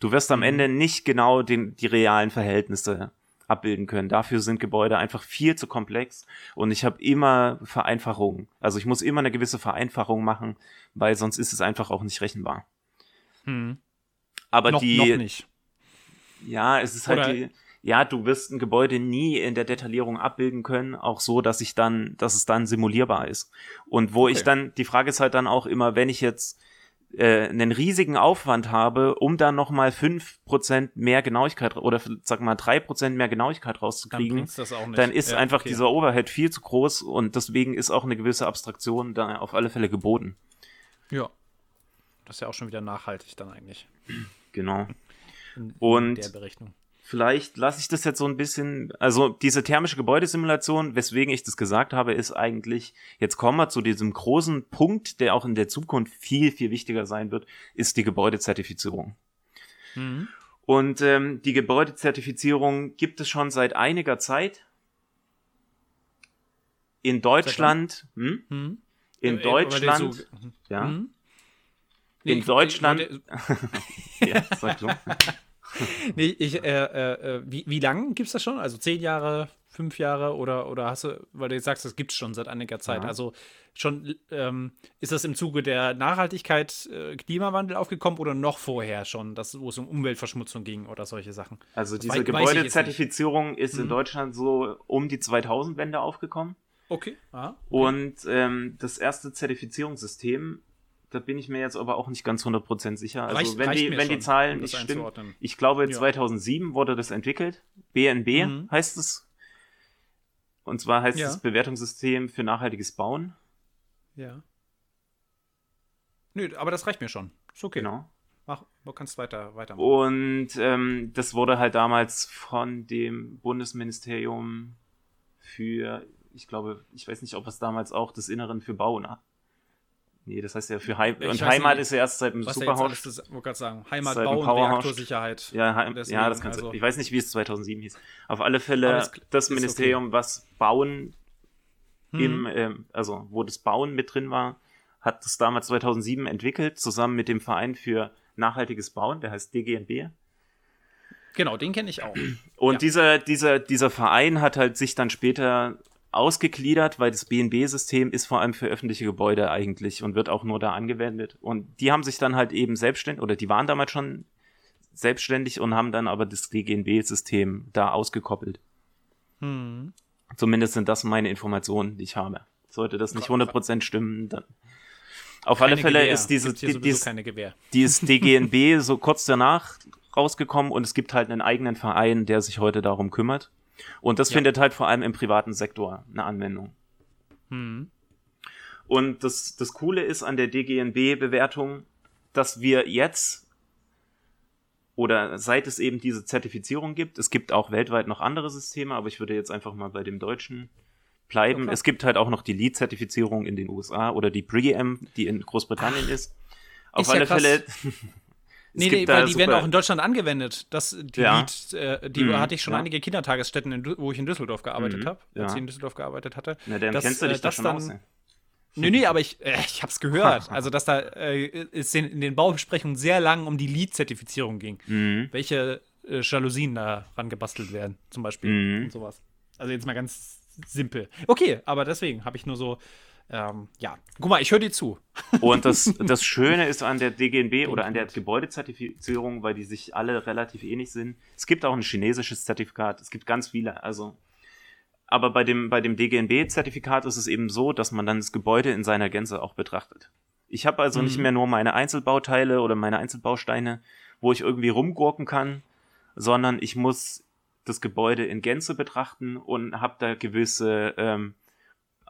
Speaker 2: Du wirst am mhm. Ende nicht genau den, die realen Verhältnisse abbilden können. Dafür sind Gebäude einfach viel zu komplex und ich habe immer Vereinfachungen. Also ich muss immer eine gewisse Vereinfachung machen, weil sonst ist es einfach auch nicht rechenbar.
Speaker 1: Hm.
Speaker 2: Aber
Speaker 1: noch,
Speaker 2: die.
Speaker 1: Noch nicht.
Speaker 2: Ja, es ist halt Oder die. Ja, du wirst ein Gebäude nie in der Detaillierung abbilden können, auch so, dass ich dann, dass es dann simulierbar ist. Und wo okay. ich dann, die Frage ist halt dann auch immer, wenn ich jetzt äh, einen riesigen Aufwand habe, um dann nochmal fünf Prozent mehr Genauigkeit oder sag mal drei Prozent mehr Genauigkeit rauszukriegen, dann, dann ist ja, einfach okay. dieser Overhead viel zu groß und deswegen ist auch eine gewisse Abstraktion da auf alle Fälle geboten.
Speaker 1: Ja. Das ist ja auch schon wieder nachhaltig dann eigentlich.
Speaker 2: Genau.
Speaker 1: In, in und der Berechnung.
Speaker 2: Vielleicht lasse ich das jetzt so ein bisschen, also diese thermische Gebäudesimulation, weswegen ich das gesagt habe, ist eigentlich, jetzt kommen wir zu diesem großen Punkt, der auch in der Zukunft viel, viel wichtiger sein wird, ist die Gebäudezertifizierung. Mhm. Und ähm, die Gebäudezertifizierung gibt es schon seit einiger Zeit. In Deutschland, hm? Mhm. in Deutschland, so, ja, mhm. in Deutschland,
Speaker 1: ja, sag schon. nee, ich, äh, äh, äh, wie, wie lang gibt es das schon? Also zehn Jahre, fünf Jahre oder, oder hast du, weil du jetzt sagst, das gibt es schon seit einiger Zeit. Ja. Also schon, ähm, ist das im Zuge der Nachhaltigkeit, äh, Klimawandel aufgekommen oder noch vorher schon, dass, wo es um Umweltverschmutzung ging oder solche Sachen?
Speaker 2: Also das diese Gebäudezertifizierung ist mhm. in Deutschland so um die 2000-Wende aufgekommen.
Speaker 1: Okay. Aha.
Speaker 2: okay. Und ähm, das erste Zertifizierungssystem da bin ich mir jetzt aber auch nicht ganz 100% sicher. Also reicht, wenn, reicht die, wenn die Zahlen nicht stimmen, ich glaube ja. 2007 wurde das entwickelt. BNB mhm. heißt es. Und zwar heißt ja. es Bewertungssystem für nachhaltiges Bauen.
Speaker 1: Ja. Nö, aber das reicht mir schon. Ist okay.
Speaker 2: Genau.
Speaker 1: Mach, du kannst weiter, weitermachen.
Speaker 2: Und ähm, das wurde halt damals von dem Bundesministerium für, ich glaube, ich weiß nicht, ob es damals auch des Inneren für Bauen Nee, das heißt ja für Heim ich und Heimat nicht, ist ja erst seit dem Superhaus.
Speaker 1: Ich wollte gerade sagen, Heimat, Bau und Reaktorsicherheit.
Speaker 2: Ja, Heim, ja, das kannst also, Ich weiß nicht, wie es 2007 hieß. Auf alle Fälle es, das Ministerium, okay. was Bauen hm. im, ähm, also wo das Bauen mit drin war, hat das damals 2007 entwickelt, zusammen mit dem Verein für nachhaltiges Bauen, der heißt DGNB.
Speaker 1: Genau, den kenne ich auch.
Speaker 2: Und ja. dieser, dieser, dieser Verein hat halt sich dann später ausgegliedert, weil das BNB-System ist vor allem für öffentliche Gebäude eigentlich und wird auch nur da angewendet. Und die haben sich dann halt eben selbstständig, oder die waren damals schon selbstständig und haben dann aber das DGNB-System da ausgekoppelt. Hm. Zumindest sind das meine Informationen, die ich habe. Sollte das nicht 100% stimmen, dann. Auf keine alle Fälle Gewehr. ist diese, die, dies, dieses DGNB so kurz danach rausgekommen und es gibt halt einen eigenen Verein, der sich heute darum kümmert. Und das ja. findet halt vor allem im privaten Sektor eine Anwendung. Hm. Und das, das Coole ist an der DGNB-Bewertung, dass wir jetzt oder seit es eben diese Zertifizierung gibt, es gibt auch weltweit noch andere Systeme, aber ich würde jetzt einfach mal bei dem deutschen bleiben. Okay. Es gibt halt auch noch die Lead-Zertifizierung in den USA oder die Pre-M, die in Großbritannien Ach, ist. Auf ist alle ja Fälle.
Speaker 1: nee, nee, weil die werden auch in Deutschland angewendet. Das, die ja. Lead, äh, die mhm, hatte ich schon ja. einige Kindertagesstätten, in, wo ich in Düsseldorf gearbeitet mhm, habe, als ich in Düsseldorf gearbeitet hatte.
Speaker 2: Na, dann das, kennst du dich äh, das schon dann, aus.
Speaker 1: Nee, nee, aber ich, äh, ich habe es gehört. Also, dass da äh, es in den Baubesprechungen sehr lang um die Lead-Zertifizierung ging. Mhm. Welche äh, Jalousien da rangebastelt werden, zum Beispiel. Mhm. Und sowas. Also, jetzt mal ganz simpel. Okay, aber deswegen habe ich nur so. Ähm, ja, guck mal, ich höre dir zu.
Speaker 2: Und das, das Schöne ist an der DGNB oder an der Gebäudezertifizierung, weil die sich alle relativ ähnlich sind. Es gibt auch ein chinesisches Zertifikat, es gibt ganz viele. Also aber bei dem, bei dem DGNB-Zertifikat ist es eben so, dass man dann das Gebäude in seiner Gänze auch betrachtet. Ich habe also mhm. nicht mehr nur meine Einzelbauteile oder meine Einzelbausteine, wo ich irgendwie rumgurken kann, sondern ich muss das Gebäude in Gänze betrachten und habe da gewisse ähm,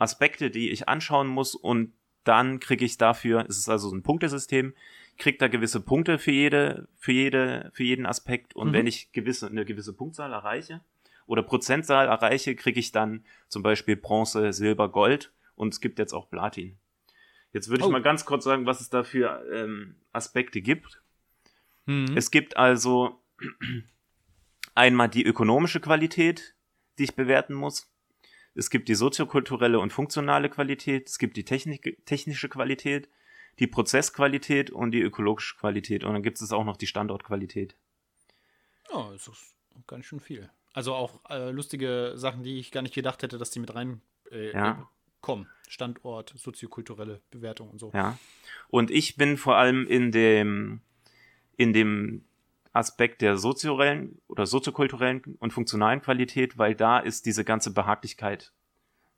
Speaker 2: Aspekte, die ich anschauen muss und dann kriege ich dafür, es ist also ein Punktesystem, kriege da gewisse Punkte für jede, für jede, für jeden Aspekt und mhm. wenn ich gewisse, eine gewisse Punktzahl erreiche, oder Prozentzahl erreiche, kriege ich dann zum Beispiel Bronze, Silber, Gold und es gibt jetzt auch Platin. Jetzt würde oh. ich mal ganz kurz sagen, was es da für ähm, Aspekte gibt. Mhm. Es gibt also einmal die ökonomische Qualität, die ich bewerten muss. Es gibt die soziokulturelle und funktionale Qualität. Es gibt die Technik, technische Qualität, die Prozessqualität und die ökologische Qualität. Und dann gibt es auch noch die Standortqualität.
Speaker 1: Oh, das ist ganz schön viel. Also auch äh, lustige Sachen, die ich gar nicht gedacht hätte, dass die mit rein äh, ja. kommen. Standort, soziokulturelle Bewertung und so.
Speaker 2: Ja. Und ich bin vor allem in dem, in dem Aspekt der sozialen oder soziokulturellen und funktionalen Qualität, weil da ist diese ganze Behaglichkeit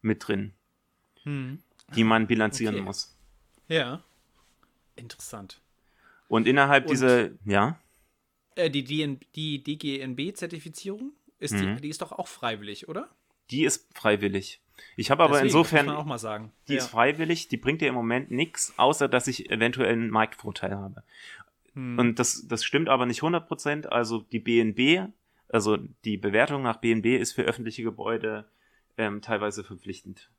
Speaker 2: mit drin, hm. die man bilanzieren okay. muss.
Speaker 1: Ja. Interessant.
Speaker 2: Und innerhalb und dieser, ja.
Speaker 1: Äh, die, DN, die DGNB-Zertifizierung, ist mhm. die, die ist doch auch freiwillig, oder?
Speaker 2: Die ist freiwillig. Ich habe aber Deswegen, insofern,
Speaker 1: muss man auch mal sagen.
Speaker 2: die ja. ist freiwillig, die bringt dir im Moment nichts, außer dass ich eventuell einen Marktvorteil habe. Hm. Und das, das stimmt aber nicht 100%. Also die BNB, also die Bewertung nach BNB ist für öffentliche Gebäude ähm, teilweise verpflichtend.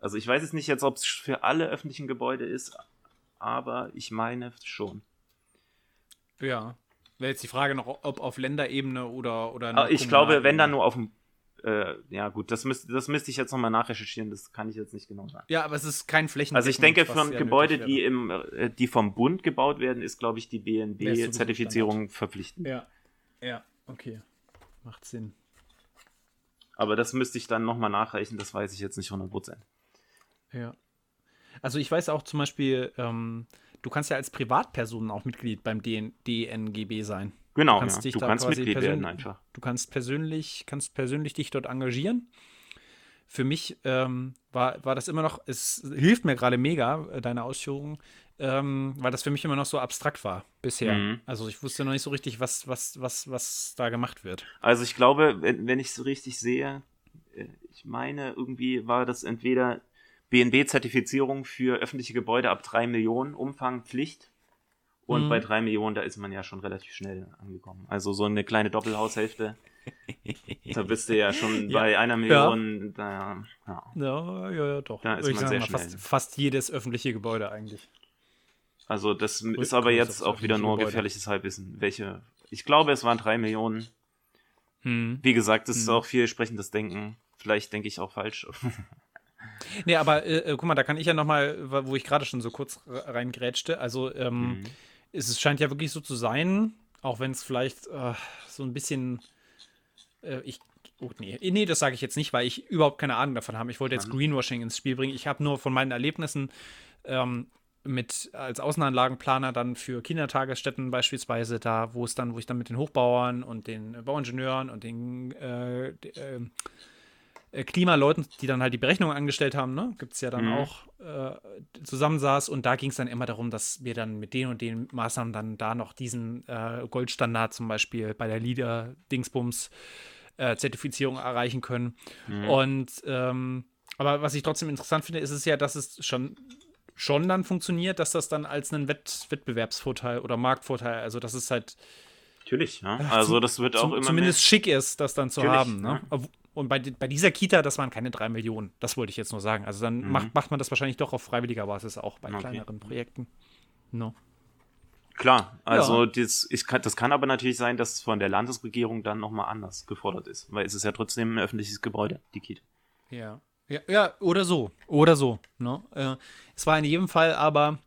Speaker 2: Also ich weiß jetzt nicht jetzt, ob es für alle öffentlichen Gebäude ist, aber ich meine schon.
Speaker 1: Ja. Wäre jetzt die Frage noch, ob auf Länderebene oder. oder
Speaker 2: ah, ich glaube, wenn dann nur auf dem. Äh, ja, gut, das, müsste das müsste ich jetzt nochmal nachrecherchieren, das kann ich jetzt nicht genau sagen.
Speaker 1: Ja, aber es ist kein Flächen.
Speaker 2: Also, ich denke, für Gebäude, die, im, äh, die vom Bund gebaut werden, ist, glaube ich, die BNB-Zertifizierung verpflichtend.
Speaker 1: Ja, ja, okay. Macht Sinn.
Speaker 2: Aber das müsste ich dann nochmal nachreichen, das weiß ich jetzt nicht 100%.
Speaker 1: Ja. Also, ich weiß auch zum Beispiel, ähm, du kannst ja als Privatperson auch Mitglied beim DN DNGB sein.
Speaker 2: Genau,
Speaker 1: du kannst,
Speaker 2: ja. du kannst Mitglied werden einfach.
Speaker 1: Du kannst persönlich, kannst persönlich dich dort engagieren. Für mich ähm, war, war das immer noch, es hilft mir gerade mega, äh, deine Ausführungen, ähm, weil das für mich immer noch so abstrakt war bisher. Mhm. Also ich wusste noch nicht so richtig, was, was, was, was da gemacht wird.
Speaker 2: Also ich glaube, wenn, wenn ich es richtig sehe, äh, ich meine, irgendwie war das entweder BNB-Zertifizierung für öffentliche Gebäude ab drei Millionen Umfang Pflicht. Und mhm. bei drei Millionen, da ist man ja schon relativ schnell angekommen. Also so eine kleine Doppelhaushälfte. da bist du ja schon ja. bei einer Million.
Speaker 1: Ja. Da, ja. ja, ja, ja, doch. Da ist man sehr schnell. Fast, fast, jedes öffentliche Gebäude eigentlich.
Speaker 2: Also das Rück ist aber jetzt auch wieder nur Gebäude. gefährliches Halbwissen. Welche? Ich glaube, es waren drei Millionen. Hm. Wie gesagt, das hm. ist auch viel sprechendes Denken. Vielleicht denke ich auch falsch.
Speaker 1: Nee, aber äh, äh, guck mal, da kann ich ja noch mal, wo ich gerade schon so kurz reingrätschte, also ähm, mhm. Es scheint ja wirklich so zu sein, Auch wenn es vielleicht äh, so ein bisschen. Äh, ich. Oh, nee. nee, das sage ich jetzt nicht, weil ich überhaupt keine Ahnung davon habe. Ich wollte jetzt Greenwashing ins Spiel bringen. Ich habe nur von meinen Erlebnissen ähm, mit als Außenanlagenplaner dann für Kindertagesstätten beispielsweise da, wo es dann, wo ich dann mit den Hochbauern und den Bauingenieuren und den äh, äh, äh, Klimaleuten, die dann halt die Berechnungen angestellt haben, ne, gibt es ja dann mhm. auch, äh, zusammensaß und da ging es dann immer darum, dass wir dann mit den und den Maßnahmen dann da noch diesen äh, Goldstandard zum Beispiel bei der LEADER-Dingsbums äh, erreichen können. Mhm. Und ähm, aber was ich trotzdem interessant finde, ist es ja, dass es schon schon dann funktioniert, dass das dann als einen Wett Wettbewerbsvorteil oder Marktvorteil, also dass es halt
Speaker 2: Natürlich, ja. Also das wird auch immer
Speaker 1: zumindest mehr. schick ist, das dann zu Natürlich, haben. Ne? Ja. Und bei, bei dieser Kita, das waren keine drei Millionen. Das wollte ich jetzt nur sagen. Also dann mhm. macht, macht man das wahrscheinlich doch auf freiwilliger Basis auch bei okay. kleineren Projekten. No.
Speaker 2: Klar, also ja. das, ich kann, das kann aber natürlich sein, dass von der Landesregierung dann nochmal anders gefordert ist, weil es ist ja trotzdem ein öffentliches Gebäude, die Kita.
Speaker 1: Ja. Ja, ja, oder so. Oder so. Ne? Äh, es war in jedem Fall aber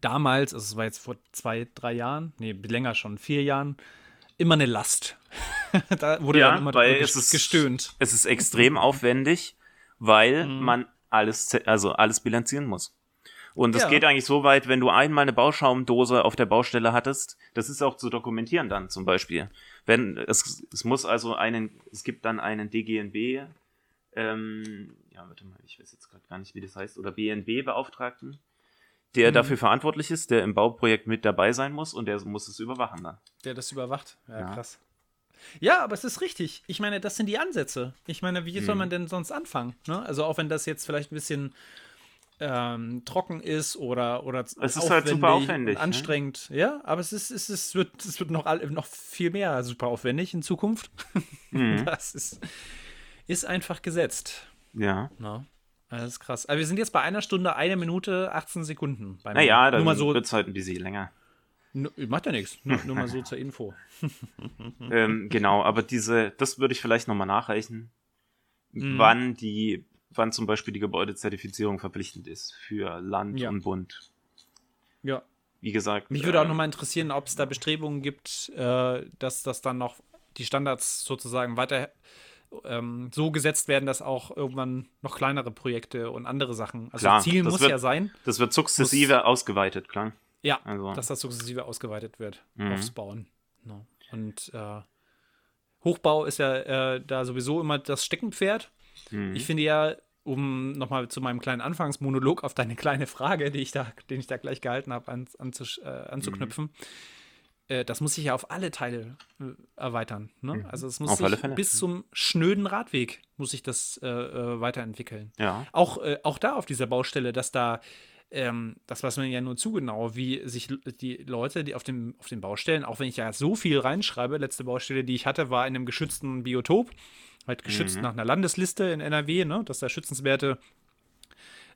Speaker 1: damals, also es war jetzt vor zwei, drei Jahren, nee, länger schon, vier Jahren, immer eine Last.
Speaker 2: da wurde ja, dann immer weil es ist, gestöhnt. Es ist extrem aufwendig, weil mhm. man alles, also alles bilanzieren muss. Und es ja. geht eigentlich so weit, wenn du einmal eine Bauschaumdose auf der Baustelle hattest, das ist auch zu dokumentieren dann zum Beispiel. Wenn es, es muss also einen, es gibt dann einen DGNB ähm, ja, warte mal, ich weiß jetzt gerade gar nicht, wie das heißt, oder BNB-Beauftragten, der mhm. dafür verantwortlich ist, der im Bauprojekt mit dabei sein muss und der muss es überwachen dann.
Speaker 1: Der das überwacht, ja, ja. krass. Ja, aber es ist richtig. Ich meine, das sind die Ansätze. Ich meine, wie soll mhm. man denn sonst anfangen? Ne? Also auch wenn das jetzt vielleicht ein bisschen ähm, trocken ist oder oder
Speaker 2: es ist halt super aufwendig,
Speaker 1: ne? anstrengend, ne? ja, aber es ist es, ist, wird es wird noch noch viel mehr super aufwendig in Zukunft. Mhm. Das ist ist einfach gesetzt.
Speaker 2: Ja.
Speaker 1: Na, das ist krass. Aber wir sind jetzt bei einer Stunde, eine Minute, 18 Sekunden.
Speaker 2: Naja, dann so, wird es halt ein bisschen länger.
Speaker 1: Macht ja nichts. Nur, nur, mal so zur Info.
Speaker 2: ähm, genau, aber diese, das würde ich vielleicht nochmal nachreichen, mhm. wann die, wann zum Beispiel die Gebäudezertifizierung verpflichtend ist für Land ja. und Bund.
Speaker 1: Ja.
Speaker 2: Wie gesagt.
Speaker 1: Mich würde äh, auch nochmal interessieren, ob es da Bestrebungen gibt, äh, dass das dann noch die Standards sozusagen weiter ähm, so gesetzt werden, dass auch irgendwann noch kleinere Projekte und andere Sachen. Also
Speaker 2: klar,
Speaker 1: Ziel muss
Speaker 2: wird,
Speaker 1: ja sein.
Speaker 2: Das wird sukzessive muss, ausgeweitet, klar.
Speaker 1: Ja, also. dass das sukzessive ausgeweitet wird mhm. aufs Bauen. No. Und äh, Hochbau ist ja äh, da sowieso immer das Steckenpferd. Mhm. Ich finde ja, um nochmal zu meinem kleinen Anfangsmonolog auf deine kleine Frage, die ich da, den ich da gleich gehalten habe, an, äh, anzuknüpfen. Mhm äh, das muss sich ja auf alle Teile äh, erweitern. Ne? Mhm. Also es muss sich bis zum schnöden Radweg muss sich das äh, äh, weiterentwickeln.
Speaker 2: Ja.
Speaker 1: Auch, äh, auch da auf dieser Baustelle, dass da ähm, das weiß man ja nur zu genau, wie sich die Leute, die auf, dem, auf den Baustellen, auch wenn ich ja so viel reinschreibe, letzte Baustelle, die ich hatte, war in einem geschützten Biotop, halt geschützt mhm. nach einer Landesliste in NRW, ne, dass da schützenswerte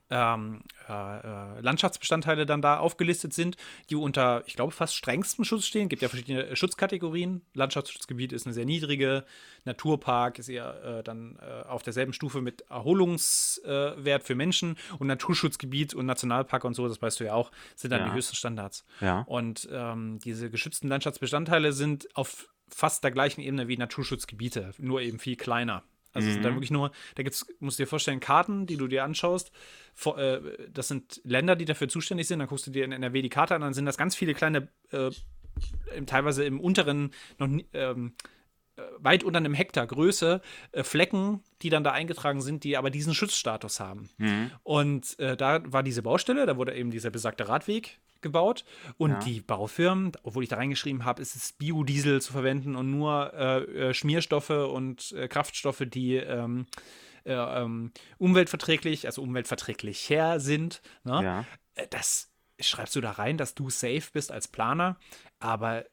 Speaker 1: ähm, äh, äh, Landschaftsbestandteile dann da aufgelistet sind, die unter, ich glaube, fast strengstem Schutz stehen. Es gibt ja verschiedene Schutzkategorien. Landschaftsschutzgebiet ist eine sehr niedrige, Naturpark ist eher äh, dann äh, auf derselben Stufe mit Erholungswert für Menschen und Naturschutzgebiet und Nationalpark und so, das weißt du ja auch, sind dann ja. die höchsten Standards.
Speaker 2: Ja.
Speaker 1: Und ähm, diese geschützten Landschaftsbestandteile sind auf fast der gleichen Ebene wie Naturschutzgebiete, nur eben viel kleiner. Also mhm. sind dann wirklich nur, da gibt's, musst du dir vorstellen, Karten, die du dir anschaust. Vor, äh, das sind Länder, die dafür zuständig sind. Dann guckst du dir in NRW die Karte an, dann sind das ganz viele kleine, äh, teilweise im unteren, noch ähm, äh, weit unter einem Hektar Größe äh, Flecken, die dann da eingetragen sind, die aber diesen Schutzstatus haben. Mhm. Und äh, da war diese Baustelle, da wurde eben dieser besagte Radweg gebaut und ja. die Baufirmen, obwohl ich da reingeschrieben habe, ist es Biodiesel zu verwenden und nur äh, äh, Schmierstoffe und äh, Kraftstoffe, die ähm, äh, ähm, umweltverträglich, also umweltverträglicher sind. Ne? Ja. Äh, das schreibst du da rein, dass du safe bist als Planer, aber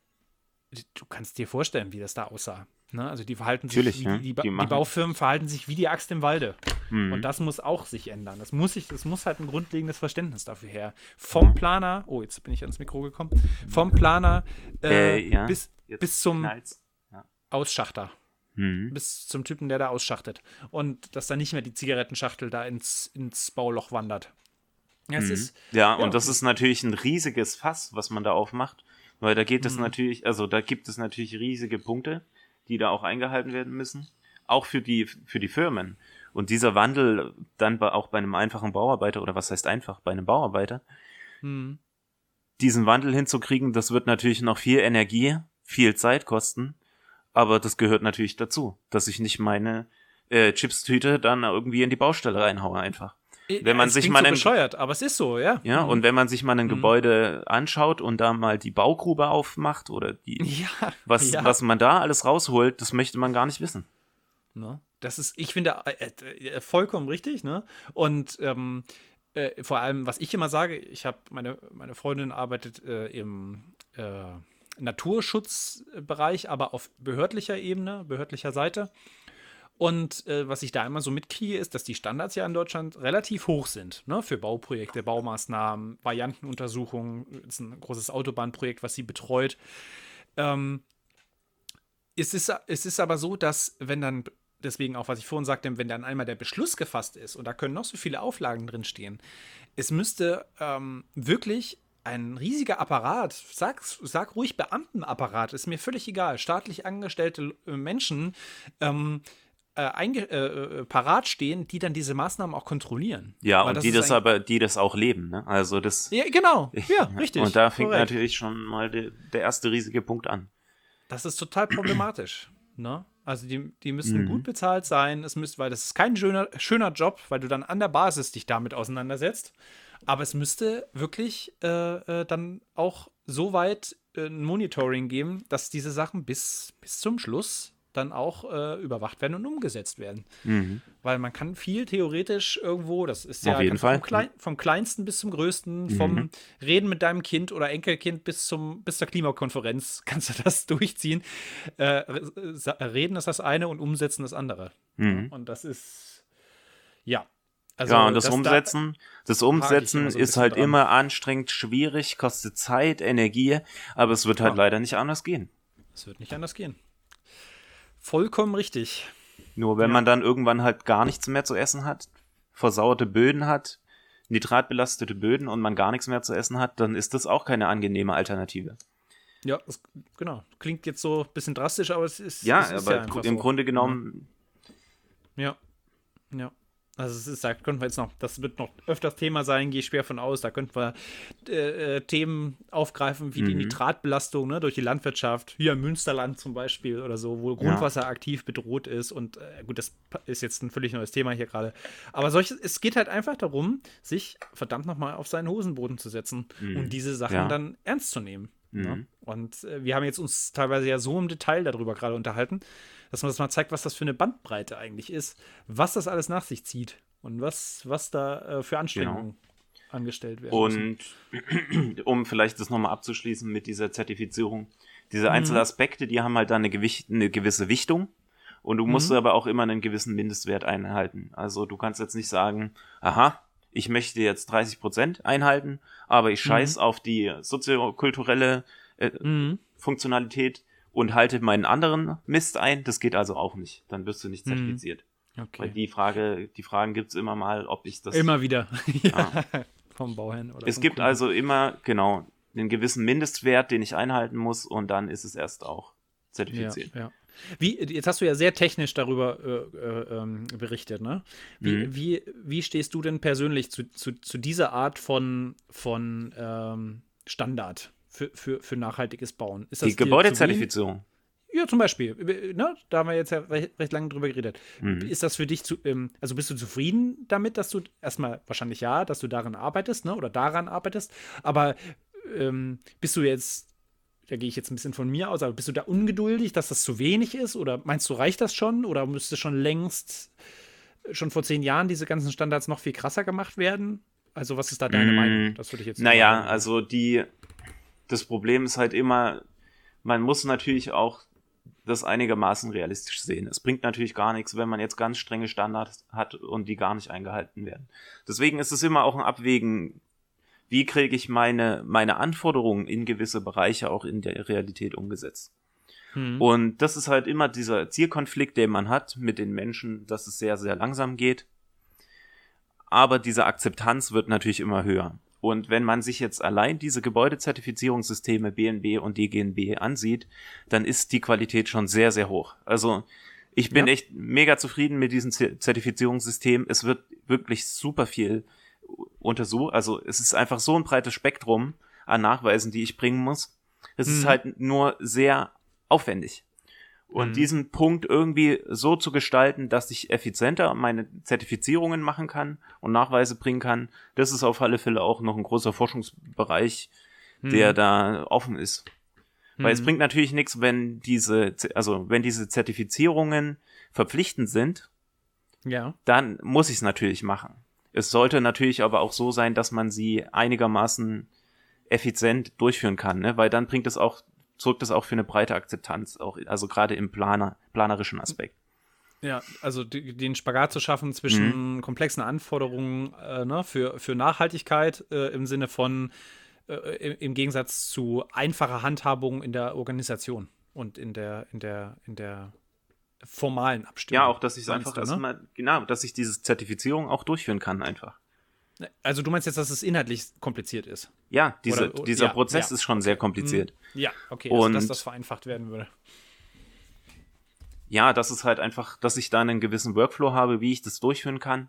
Speaker 1: du kannst dir vorstellen, wie das da aussah. Ne? Also die verhalten
Speaker 2: Natürlich,
Speaker 1: sich,
Speaker 2: ja.
Speaker 1: die, die, die, die, Baufirmen verhalten sich wie die Axt im Walde. Mhm. Und das muss auch sich ändern. Das muss, sich, das muss halt ein grundlegendes Verständnis dafür her. Vom Planer, oh, jetzt bin ich ans Mikro gekommen, vom Planer äh, äh, ja. bis, bis zum ja. Ausschachter. Mhm. Bis zum Typen, der da ausschachtet. Und dass da nicht mehr die Zigarettenschachtel da ins, ins Bauloch wandert.
Speaker 2: Ja, mhm. ist, ja, und das ist natürlich ein riesiges Fass, was man da aufmacht Weil da geht es mhm. natürlich, also da gibt es natürlich riesige Punkte, die da auch eingehalten werden müssen. Auch für die, für die Firmen. Und dieser Wandel dann bei, auch bei einem einfachen Bauarbeiter, oder was heißt einfach, bei einem Bauarbeiter, mhm. diesen Wandel hinzukriegen, das wird natürlich noch viel Energie, viel Zeit kosten. Aber das gehört natürlich dazu, dass ich nicht meine äh, Chipstüte dann irgendwie in die Baustelle reinhaue einfach.
Speaker 1: Wenn man es sich mal so bescheuert, aber es ist so, ja.
Speaker 2: Ja, mhm. und wenn man sich mal ein mhm. Gebäude anschaut und da mal die Baugrube aufmacht oder die, ja, was, ja. was man da alles rausholt, das möchte man gar nicht wissen.
Speaker 1: Ne? Das ist, ich finde, äh, äh, vollkommen richtig, ne? Und ähm, äh, vor allem, was ich immer sage, ich habe meine, meine Freundin arbeitet äh, im äh, Naturschutzbereich, aber auf behördlicher Ebene, behördlicher Seite. Und äh, was ich da immer so mitkriege, ist, dass die Standards ja in Deutschland relativ hoch sind. Ne? Für Bauprojekte, Baumaßnahmen, Variantenuntersuchungen. Das ist ein großes Autobahnprojekt, was sie betreut. Ähm, es, ist, es ist aber so, dass wenn dann, deswegen auch, was ich vorhin sagte, wenn dann einmal der Beschluss gefasst ist und da können noch so viele Auflagen drinstehen, es müsste ähm, wirklich ein riesiger Apparat, sag, sag ruhig Beamtenapparat, ist mir völlig egal, staatlich angestellte Menschen, ähm, äh, einge äh, äh, parat stehen, die dann diese Maßnahmen auch kontrollieren.
Speaker 2: Ja, Weil und die das aber, die das auch leben, ne? Also das.
Speaker 1: Ja, genau. Ja, richtig.
Speaker 2: Und da fängt korrekt. natürlich schon mal de, der erste riesige Punkt an.
Speaker 1: Das ist total problematisch, ne? Also die, die müssen mhm. gut bezahlt sein, es müsste, weil das ist kein schöner, schöner Job, weil du dann an der Basis dich damit auseinandersetzt. Aber es müsste wirklich äh, äh, dann auch so weit äh, ein Monitoring geben, dass diese Sachen bis, bis zum Schluss dann auch äh, überwacht werden und umgesetzt werden. Mhm. Weil man kann viel theoretisch irgendwo, das ist ja
Speaker 2: vom,
Speaker 1: Klein, vom, kleinsten bis zum größten, mhm. vom Reden mit deinem Kind oder Enkelkind bis zum bis zur Klimakonferenz kannst du das durchziehen. Äh, reden ist das eine und umsetzen das andere. Mhm. Und das ist ja.
Speaker 2: Also, ja, und das, das Umsetzen, da das Umsetzen so ist halt dran. immer anstrengend, schwierig, kostet Zeit, Energie, aber es wird halt ja. leider nicht anders gehen.
Speaker 1: Es wird nicht anders gehen. Vollkommen richtig.
Speaker 2: Nur wenn ja. man dann irgendwann halt gar nichts mehr zu essen hat, versauerte Böden hat, nitratbelastete Böden und man gar nichts mehr zu essen hat, dann ist das auch keine angenehme Alternative.
Speaker 1: Ja, das, genau. Klingt jetzt so ein bisschen drastisch, aber es ist.
Speaker 2: Ja,
Speaker 1: es
Speaker 2: ist aber ja im so. Grunde genommen.
Speaker 1: Ja. Ja. Also es ist, da könnten wir jetzt noch, das wird noch öfters Thema sein, gehe ich schwer von aus. Da könnten wir äh, äh, Themen aufgreifen wie mhm. die Nitratbelastung ne, durch die Landwirtschaft, hier im Münsterland zum Beispiel oder so, wo Grundwasser ja. aktiv bedroht ist. Und äh, gut, das ist jetzt ein völlig neues Thema hier gerade. Aber solches, es geht halt einfach darum, sich verdammt nochmal auf seinen Hosenboden zu setzen mhm. und diese Sachen ja. dann ernst zu nehmen. Ne? Mhm. Und äh, wir haben jetzt uns teilweise ja so im Detail darüber gerade unterhalten dass man das mal zeigt, was das für eine Bandbreite eigentlich ist, was das alles nach sich zieht und was, was da äh, für Anstrengungen genau. angestellt werden.
Speaker 2: Und müssen. um vielleicht das nochmal abzuschließen mit dieser Zertifizierung, diese mhm. Einzelaspekte, die haben halt da eine, Gewicht, eine gewisse Wichtung. Und du musst mhm. aber auch immer einen gewissen Mindestwert einhalten. Also du kannst jetzt nicht sagen, aha, ich möchte jetzt 30 Prozent einhalten, aber ich scheiß mhm. auf die soziokulturelle äh, mhm. Funktionalität und halte meinen anderen Mist ein. Das geht also auch nicht. Dann wirst du nicht hm. zertifiziert. Okay. Weil die Frage, die Fragen gibt's immer mal, ob ich das.
Speaker 1: Immer wieder. ja. Vom Bauherrn
Speaker 2: oder. Es gibt Kunden. also immer, genau, einen gewissen Mindestwert, den ich einhalten muss und dann ist es erst auch zertifiziert.
Speaker 1: Ja, ja. Wie, jetzt hast du ja sehr technisch darüber äh, äh, ähm, berichtet, ne? Wie, mhm. wie, wie stehst du denn persönlich zu, zu, zu dieser Art von, von ähm, Standard? für, für, für nachhaltiges Bauen.
Speaker 2: Ist die Gebäudezertifizierung.
Speaker 1: Ja, zum Beispiel. Ne? Da haben wir jetzt ja recht, recht lange drüber geredet. Mhm. Ist das für dich zu, ähm, also bist du zufrieden damit, dass du erstmal wahrscheinlich ja, dass du daran arbeitest, ne? Oder daran arbeitest, aber ähm, bist du jetzt, da gehe ich jetzt ein bisschen von mir aus, aber bist du da ungeduldig, dass das zu wenig ist? Oder meinst du, reicht das schon? Oder müsste schon längst, schon vor zehn Jahren diese ganzen Standards noch viel krasser gemacht werden? Also, was ist da deine mm, Meinung?
Speaker 2: Das würde ich jetzt. Naja, also die das Problem ist halt immer, man muss natürlich auch das einigermaßen realistisch sehen. Es bringt natürlich gar nichts, wenn man jetzt ganz strenge Standards hat und die gar nicht eingehalten werden. Deswegen ist es immer auch ein Abwägen, wie kriege ich meine, meine Anforderungen in gewisse Bereiche auch in der Realität umgesetzt. Hm. Und das ist halt immer dieser Zielkonflikt, den man hat mit den Menschen, dass es sehr, sehr langsam geht. Aber diese Akzeptanz wird natürlich immer höher. Und wenn man sich jetzt allein diese Gebäudezertifizierungssysteme BNB und DGNB ansieht, dann ist die Qualität schon sehr, sehr hoch. Also ich bin ja. echt mega zufrieden mit diesem Zertifizierungssystem. Es wird wirklich super viel untersucht. Also es ist einfach so ein breites Spektrum an Nachweisen, die ich bringen muss. Es mhm. ist halt nur sehr aufwendig. Und mhm. diesen Punkt irgendwie so zu gestalten, dass ich effizienter meine Zertifizierungen machen kann und Nachweise bringen kann, das ist auf alle Fälle auch noch ein großer Forschungsbereich, mhm. der da offen ist. Weil es mhm. bringt natürlich nichts, wenn diese, also wenn diese Zertifizierungen verpflichtend sind,
Speaker 1: ja.
Speaker 2: dann muss ich es natürlich machen. Es sollte natürlich aber auch so sein, dass man sie einigermaßen effizient durchführen kann, ne? weil dann bringt es auch sorgt das auch für eine breite Akzeptanz, auch, also gerade im Planer, planerischen Aspekt.
Speaker 1: Ja, also den Spagat zu schaffen zwischen mhm. komplexen Anforderungen äh, ne, für, für Nachhaltigkeit äh, im Sinne von äh, im Gegensatz zu einfacher Handhabung in der Organisation und in der, in der, in der formalen Abstimmung.
Speaker 2: Ja, auch, dass ich es einfach du, ne? genau, dass ich diese Zertifizierung auch durchführen kann, einfach.
Speaker 1: Also du meinst jetzt, dass es inhaltlich kompliziert ist?
Speaker 2: Ja, diese, Oder, dieser ja, Prozess ja, ist schon sehr kompliziert.
Speaker 1: Hm, ja, okay, also Und dass das vereinfacht werden würde.
Speaker 2: Ja, das ist halt einfach, dass ich da einen gewissen Workflow habe, wie ich das durchführen kann.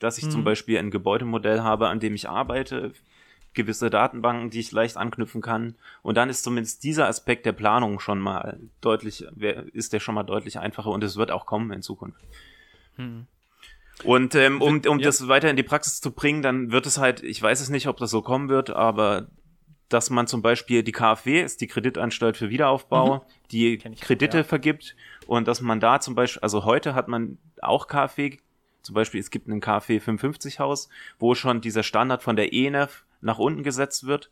Speaker 2: Dass ich hm. zum Beispiel ein Gebäudemodell habe, an dem ich arbeite, gewisse Datenbanken, die ich leicht anknüpfen kann. Und dann ist zumindest dieser Aspekt der Planung schon mal deutlich, ist der schon mal deutlich einfacher und es wird auch kommen in Zukunft. Hm. Und ähm, um, um ja. das weiter in die Praxis zu bringen, dann wird es halt, ich weiß es nicht, ob das so kommen wird, aber dass man zum Beispiel die KfW ist die Kreditanstalt für Wiederaufbau, mhm. die Kredite ja. vergibt und dass man da zum Beispiel, also heute hat man auch KfW, zum Beispiel es gibt einen KfW 55 Haus, wo schon dieser Standard von der ENF nach unten gesetzt wird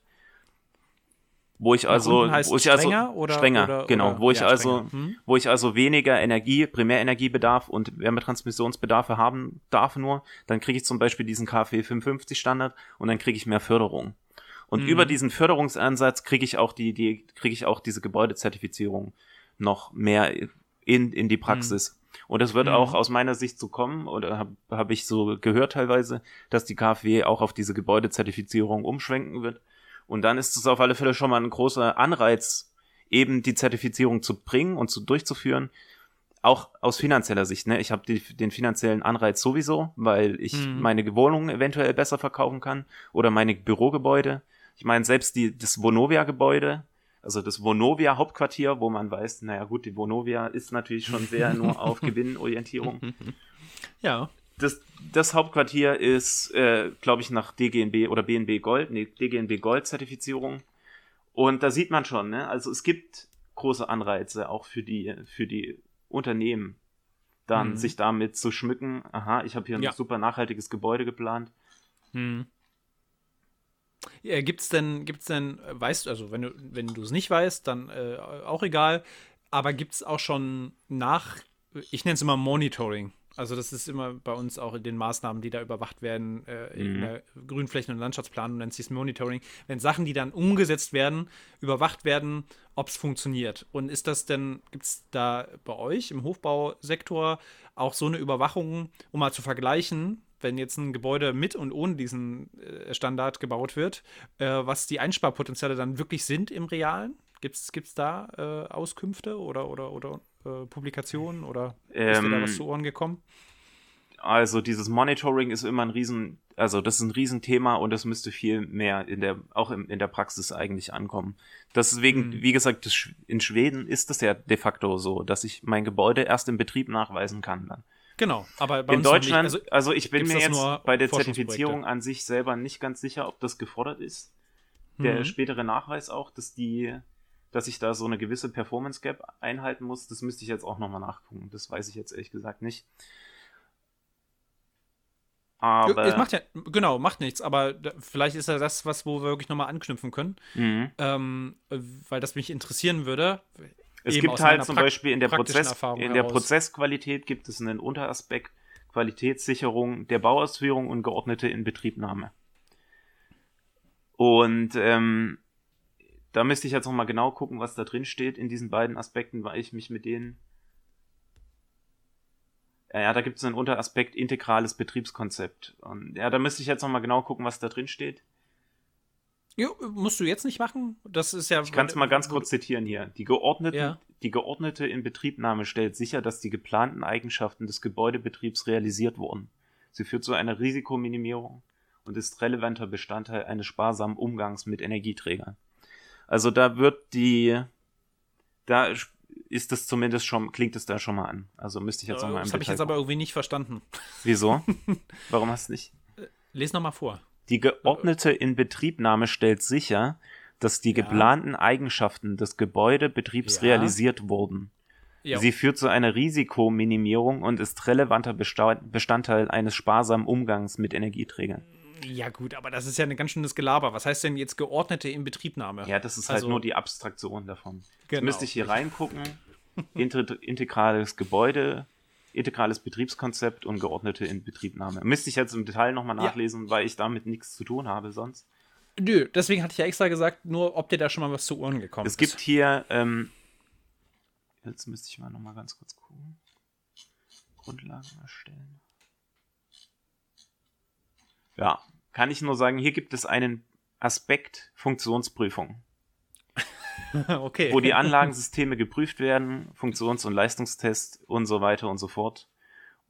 Speaker 2: wo ich also, wo ich also strenger, oder, strenger oder, genau, oder, wo ich ja, also, hm? wo ich also weniger Energie, Primärenergiebedarf und Wärmetransmissionsbedarfe haben darf nur, dann kriege ich zum Beispiel diesen KfW 55 Standard und dann kriege ich mehr Förderung. Und mhm. über diesen Förderungsansatz kriege ich auch die, die kriege ich auch diese Gebäudezertifizierung noch mehr in in die Praxis. Mhm. Und es wird mhm. auch aus meiner Sicht so kommen, oder habe hab ich so gehört teilweise, dass die KfW auch auf diese Gebäudezertifizierung umschwenken wird und dann ist es auf alle Fälle schon mal ein großer Anreiz, eben die Zertifizierung zu bringen und zu durchzuführen. Auch aus finanzieller Sicht. Ne? Ich habe den finanziellen Anreiz sowieso, weil ich mhm. meine Wohnung eventuell besser verkaufen kann oder meine Bürogebäude. Ich meine, selbst die, das Vonovia-Gebäude, also das Vonovia Hauptquartier, wo man weiß, naja gut, die Vonovia ist natürlich schon sehr nur auf Gewinnorientierung.
Speaker 1: Ja
Speaker 2: das, das Hauptquartier ist, äh, glaube ich, nach DGNB oder BNB Gold, nee, DGNB Gold Zertifizierung. Und da sieht man schon, ne? Also es gibt große Anreize auch für die, für die Unternehmen, dann mhm. sich damit zu schmücken. Aha, ich habe hier ein ja. super nachhaltiges Gebäude geplant. Mhm.
Speaker 1: Ja, gibt's denn, gibt's denn, weißt du, also wenn du, wenn du es nicht weißt, dann äh, auch egal, aber gibt es auch schon nach, ich nenne es immer Monitoring, also das ist immer bei uns auch in den Maßnahmen, die da überwacht werden, äh, mhm. in der Grünflächen- und Landschaftsplanung nennt sich es Monitoring, wenn Sachen, die dann umgesetzt werden, überwacht werden, ob es funktioniert. Und ist das denn, gibt es da bei euch im Hochbausektor auch so eine Überwachung, um mal zu vergleichen, wenn jetzt ein Gebäude mit und ohne diesen äh, Standard gebaut wird, äh, was die Einsparpotenziale dann wirklich sind im Realen? Gibt es da äh, Auskünfte oder, oder, oder äh, Publikationen oder ähm, ist dir da was ähm, zu Ohren gekommen?
Speaker 2: Also dieses Monitoring ist immer ein Riesen, also das ist ein Riesenthema und das müsste viel mehr in der, auch in, in der Praxis eigentlich ankommen. Deswegen, mhm. wie gesagt, das, in Schweden ist es ja de facto so, dass ich mein Gebäude erst im Betrieb nachweisen kann dann.
Speaker 1: Genau, aber
Speaker 2: bei in Deutschland, also, also, ich bin mir jetzt bei der Zertifizierung an sich selber nicht ganz sicher, ob das gefordert ist. Der mhm. spätere Nachweis auch, dass die dass ich da so eine gewisse Performance Gap einhalten muss, das müsste ich jetzt auch nochmal nachgucken. Das weiß ich jetzt ehrlich gesagt nicht.
Speaker 1: Aber. Es macht ja, genau, macht nichts, aber vielleicht ist ja das was, wo wir wirklich nochmal anknüpfen können. Mhm. Ähm, weil das mich interessieren würde.
Speaker 2: Es gibt halt zum Beispiel in der, Prozess, in der Prozessqualität gibt es einen Unteraspekt Qualitätssicherung der Bauausführung und geordnete Inbetriebnahme. Und ähm, da müsste ich jetzt nochmal genau gucken, was da drin steht in diesen beiden Aspekten, weil ich mich mit denen. Ja, ja da gibt es einen Unteraspekt integrales Betriebskonzept. Und ja, da müsste ich jetzt nochmal genau gucken, was da drin steht.
Speaker 1: Jo, musst du jetzt nicht machen. Das ist ja.
Speaker 2: Ich kann es mal ganz kurz zitieren hier. Die, geordnete, ja. die geordnete Inbetriebnahme stellt sicher, dass die geplanten Eigenschaften des Gebäudebetriebs realisiert wurden. Sie führt zu einer Risikominimierung und ist relevanter Bestandteil eines sparsamen Umgangs mit Energieträgern. Also da wird die, da ist das zumindest schon, klingt es da schon mal an. Also müsste ich jetzt nochmal
Speaker 1: im Das habe ich jetzt aber irgendwie nicht verstanden.
Speaker 2: Wieso? Warum hast du nicht?
Speaker 1: Les nochmal vor.
Speaker 2: Die geordnete Inbetriebnahme stellt sicher, dass die geplanten Eigenschaften des Gebäudebetriebs realisiert wurden. Sie führt zu einer Risikominimierung und ist relevanter Bestandteil eines sparsamen Umgangs mit Energieträgern.
Speaker 1: Ja, gut, aber das ist ja ein ganz schönes Gelaber. Was heißt denn jetzt geordnete Inbetriebnahme?
Speaker 2: Ja, das ist halt also, halt nur die Abstraktion davon. Genau. Jetzt müsste ich hier reingucken. integrales Gebäude, integrales Betriebskonzept und geordnete Inbetriebnahme. Müsste ich jetzt im Detail nochmal nachlesen, ja. weil ich damit nichts zu tun habe sonst.
Speaker 1: Nö, deswegen hatte ich ja extra gesagt, nur ob dir da schon mal was zu Ohren gekommen
Speaker 2: ist. Es gibt hier, ähm, jetzt müsste ich mal nochmal ganz kurz gucken. Grundlagen erstellen. Ja, kann ich nur sagen, hier gibt es einen Aspekt Funktionsprüfung. okay. Wo die Anlagensysteme geprüft werden, Funktions- und Leistungstest und so weiter und so fort.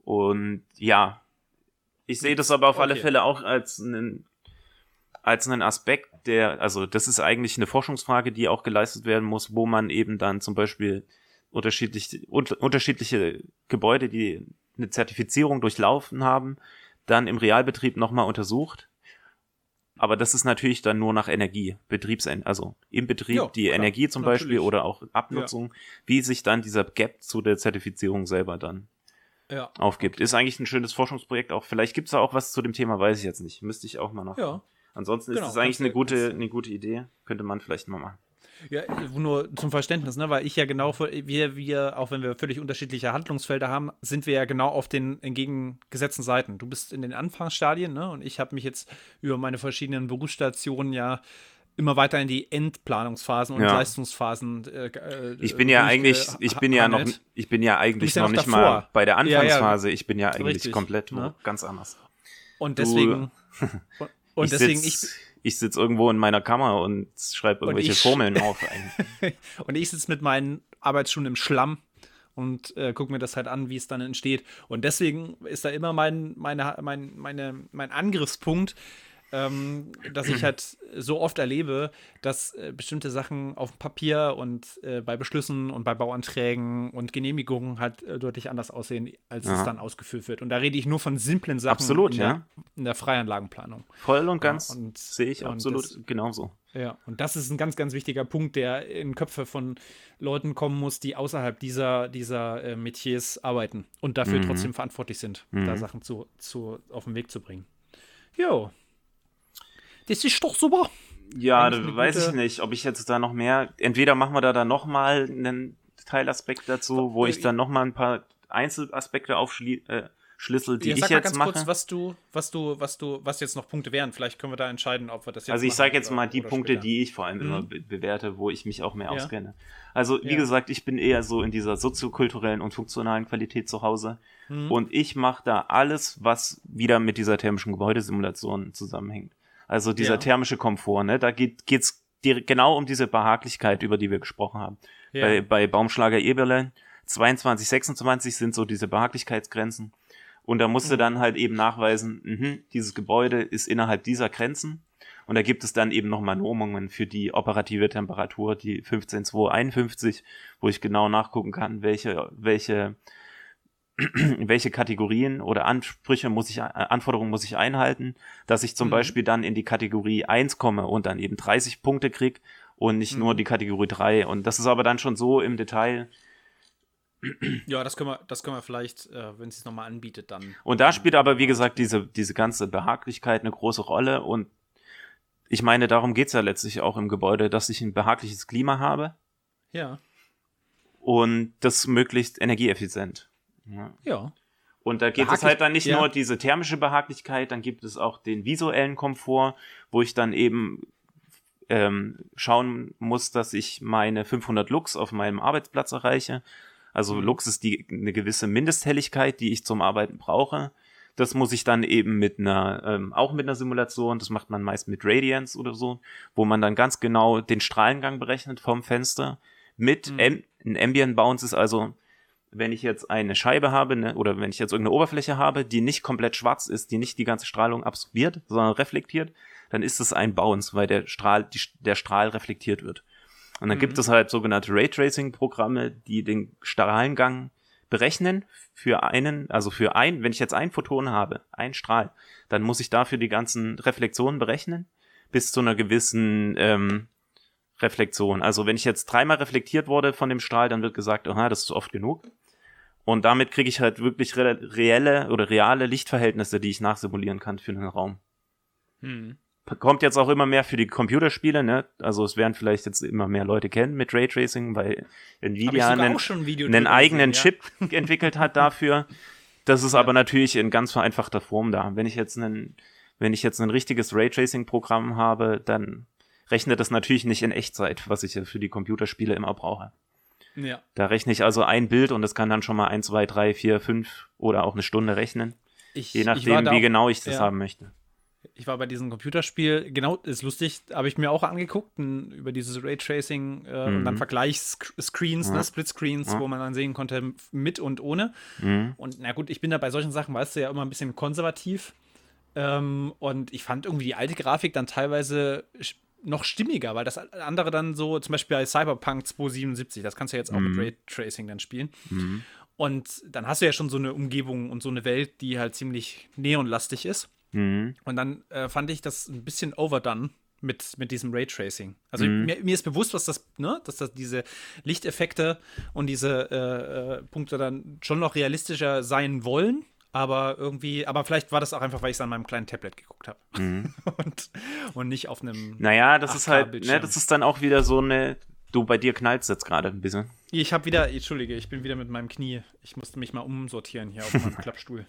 Speaker 2: Und ja, ich sehe das aber auf okay. alle Fälle auch als einen, als einen Aspekt, der, also das ist eigentlich eine Forschungsfrage, die auch geleistet werden muss, wo man eben dann zum Beispiel unterschiedliche, unterschiedliche Gebäude, die eine Zertifizierung durchlaufen haben, dann im Realbetrieb nochmal untersucht aber das ist natürlich dann nur nach Energie, Betriebsend, also im Betrieb ja, die klar, Energie zum natürlich. Beispiel oder auch Abnutzung, ja. wie sich dann dieser Gap zu der Zertifizierung selber dann ja. aufgibt. Okay. Ist eigentlich ein schönes Forschungsprojekt auch. Vielleicht gibt es da auch was zu dem Thema, weiß ich jetzt nicht. Müsste ich auch mal noch. Ja. Ansonsten genau, ist es eigentlich eine gute, eine gute Idee. Könnte man vielleicht mal machen.
Speaker 1: Ja, nur zum Verständnis, ne? weil ich ja genau, wir, wir, auch wenn wir völlig unterschiedliche Handlungsfelder haben, sind wir ja genau auf den entgegengesetzten Seiten. Du bist in den Anfangsstadien ne? und ich habe mich jetzt über meine verschiedenen Berufsstationen ja immer weiter in die Endplanungsphasen und ja. Leistungsphasen. Äh,
Speaker 2: äh ich bin ja eigentlich, ich bin ja noch, ich bin ja eigentlich noch, ja noch nicht davor. mal bei der Anfangsphase. Ja, ich bin ja eigentlich Richtig, komplett ne? ganz anders.
Speaker 1: Und deswegen. Und, und deswegen
Speaker 2: ich ich sitze irgendwo in meiner Kammer und schreibe irgendwelche Formeln auf.
Speaker 1: und ich sitze mit meinen Arbeitsstunden im Schlamm und äh, gucke mir das halt an, wie es dann entsteht. Und deswegen ist da immer mein, meine, mein, meine, mein Angriffspunkt, ähm, dass ich halt so oft erlebe, dass äh, bestimmte Sachen auf dem Papier und äh, bei Beschlüssen und bei Bauanträgen und Genehmigungen halt äh, deutlich anders aussehen, als Aha. es dann ausgeführt wird. Und da rede ich nur von simplen Sachen
Speaker 2: absolut,
Speaker 1: in,
Speaker 2: ja.
Speaker 1: der, in der Freianlagenplanung.
Speaker 2: Voll und ganz ja, sehe ich absolut das, genauso.
Speaker 1: Ja, und das ist ein ganz, ganz wichtiger Punkt, der in Köpfe von Leuten kommen muss, die außerhalb dieser, dieser äh, Metiers arbeiten und dafür mhm. trotzdem verantwortlich sind, mhm. da Sachen zu, zu, auf den Weg zu bringen. Jo, das ist doch super.
Speaker 2: Ja, da weiß ich nicht, ob ich jetzt da noch mehr. Entweder machen wir da dann noch mal einen Teilaspekt dazu, wo ich dann noch mal ein paar Einzelaspekte aufschließe. Schlüssel, die ja, ich jetzt mache. Kurz,
Speaker 1: was du, was du, was du, was jetzt noch Punkte wären. Vielleicht können wir da entscheiden, ob wir das
Speaker 2: jetzt. Also ich sage jetzt mal die Punkte, später. die ich vor allem mhm. immer be bewerte, wo ich mich auch mehr ja. auskenne. Also wie ja. gesagt, ich bin eher so in dieser soziokulturellen und funktionalen Qualität zu Hause mhm. und ich mache da alles, was wieder mit dieser thermischen Gebäudesimulation zusammenhängt. Also dieser ja. thermische Komfort, ne? Da geht geht's genau um diese Behaglichkeit, über die wir gesprochen haben. Ja. Bei, bei Baumschlager Eberle 22, 26 sind so diese Behaglichkeitsgrenzen. Und da musste mhm. dann halt eben nachweisen, mh, dieses Gebäude ist innerhalb dieser Grenzen. Und da gibt es dann eben nochmal Normungen für die operative Temperatur, die 15251, wo ich genau nachgucken kann, welche, welche welche Kategorien oder Ansprüche muss ich, äh, Anforderungen muss ich einhalten, dass ich zum mhm. Beispiel dann in die Kategorie 1 komme und dann eben 30 Punkte krieg und nicht mhm. nur die Kategorie 3. Und das ist aber dann schon so im Detail.
Speaker 1: Ja, das können wir, das können wir vielleicht, äh, wenn es sich nochmal anbietet, dann.
Speaker 2: Und da spielt aber, wie gesagt, diese, diese ganze Behaglichkeit eine große Rolle. Und ich meine, darum geht's ja letztlich auch im Gebäude, dass ich ein behagliches Klima habe.
Speaker 1: Ja.
Speaker 2: Und das möglichst energieeffizient.
Speaker 1: Ja. ja.
Speaker 2: Und da geht es halt dann nicht ja. nur diese thermische Behaglichkeit, dann gibt es auch den visuellen Komfort, wo ich dann eben ähm, schauen muss, dass ich meine 500 Lux auf meinem Arbeitsplatz erreiche. Also mhm. Lux ist die eine gewisse Mindesthelligkeit, die ich zum Arbeiten brauche. Das muss ich dann eben mit einer, ähm, auch mit einer Simulation, das macht man meist mit Radiance oder so, wo man dann ganz genau den Strahlengang berechnet vom Fenster. Mit mhm. ein Ambient Bounce ist also, wenn ich jetzt eine Scheibe habe, ne, oder wenn ich jetzt irgendeine Oberfläche habe, die nicht komplett schwarz ist, die nicht die ganze Strahlung absorbiert, sondern reflektiert, dann ist es ein Bounce, weil der Strahl, die, der Strahl reflektiert wird. Und dann mhm. gibt es halt sogenannte Raytracing-Programme, die den Strahlengang berechnen für einen, also für ein, wenn ich jetzt ein Photon habe, ein Strahl, dann muss ich dafür die ganzen Reflexionen berechnen bis zu einer gewissen ähm, Reflexion. Also wenn ich jetzt dreimal reflektiert wurde von dem Strahl, dann wird gesagt, aha, das ist oft genug. Und damit kriege ich halt wirklich re reelle oder reale Lichtverhältnisse, die ich nachsimulieren kann für einen Raum. Hm kommt jetzt auch immer mehr für die Computerspiele, ne? Also es werden vielleicht jetzt immer mehr Leute kennen mit Raytracing, weil Nvidia einen, einen eigenen gesehen, Chip entwickelt hat dafür. Das ist ja. aber natürlich in ganz vereinfachter Form da. Wenn ich jetzt einen, wenn ich jetzt ein richtiges Raytracing-Programm habe, dann rechnet das natürlich nicht in Echtzeit, was ich ja für die Computerspiele immer brauche. Ja. Da rechne ich also ein Bild und das kann dann schon mal ein, zwei, drei, vier, fünf oder auch eine Stunde rechnen. Ich, je nachdem, wie genau ich das ja. haben möchte
Speaker 1: ich war bei diesem Computerspiel, genau, ist lustig, habe ich mir auch angeguckt, über dieses Raytracing äh, mhm. und dann Vergleichsscreens, ja. ne, Splitscreens, ja. wo man dann sehen konnte, mit und ohne. Mhm. Und na gut, ich bin da bei solchen Sachen, weißt du, ja immer ein bisschen konservativ. Ähm, und ich fand irgendwie die alte Grafik dann teilweise noch stimmiger, weil das andere dann so, zum Beispiel bei Cyberpunk 277, das kannst du ja jetzt auch mhm. mit Raytracing dann spielen. Mhm. Und dann hast du ja schon so eine Umgebung und so eine Welt, die halt ziemlich neonlastig ist. Mhm. Und dann äh, fand ich das ein bisschen overdone mit, mit diesem Raytracing. Also mhm. mir, mir, ist bewusst, was das, ne, dass das diese Lichteffekte und diese äh, äh, Punkte dann schon noch realistischer sein wollen. Aber irgendwie, aber vielleicht war das auch einfach, weil ich es an meinem kleinen Tablet geguckt habe. Mhm. und, und nicht auf einem.
Speaker 2: Naja, das ist halt, ne, das ist dann auch wieder so eine. Du, bei dir knallt jetzt gerade ein bisschen.
Speaker 1: Ich habe wieder, entschuldige, ich bin wieder mit meinem Knie. Ich musste mich mal umsortieren hier auf meinem Klappstuhl.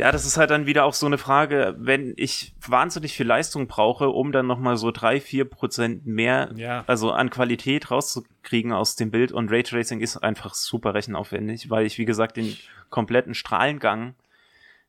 Speaker 2: Ja, das ist halt dann wieder auch so eine Frage, wenn ich wahnsinnig viel Leistung brauche, um dann nochmal so drei, vier Prozent mehr, ja. also an Qualität rauszukriegen aus dem Bild und Raytracing ist einfach super rechenaufwendig, weil ich, wie gesagt, den kompletten Strahlengang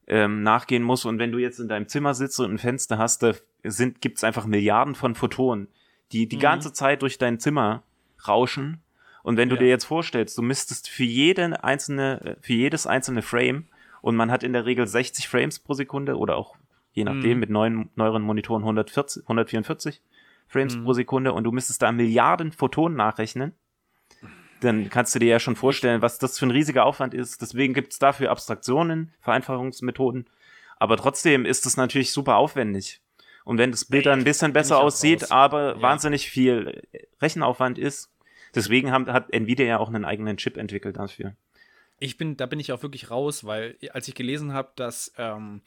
Speaker 2: ähm, nachgehen muss und wenn du jetzt in deinem Zimmer sitzt und ein Fenster hast, da sind, gibt's einfach Milliarden von Photonen, die die mhm. ganze Zeit durch dein Zimmer rauschen und wenn du ja. dir jetzt vorstellst, du müsstest für jede einzelne, für jedes einzelne Frame und man hat in der Regel 60 Frames pro Sekunde oder auch je nachdem mm. mit neuen, neueren Monitoren 140, 144 Frames mm. pro Sekunde und du müsstest da Milliarden Photonen nachrechnen. Dann kannst du dir ja schon vorstellen, was das für ein riesiger Aufwand ist. Deswegen gibt es dafür Abstraktionen, Vereinfachungsmethoden. Aber trotzdem ist es natürlich super aufwendig. Und wenn das Bild dann ein bisschen besser aussieht, aber ja. wahnsinnig viel Rechenaufwand ist, deswegen haben, hat Nvidia ja auch einen eigenen Chip entwickelt dafür
Speaker 1: ich bin, da bin ich auch wirklich raus, weil als ich gelesen habe, dass ähm,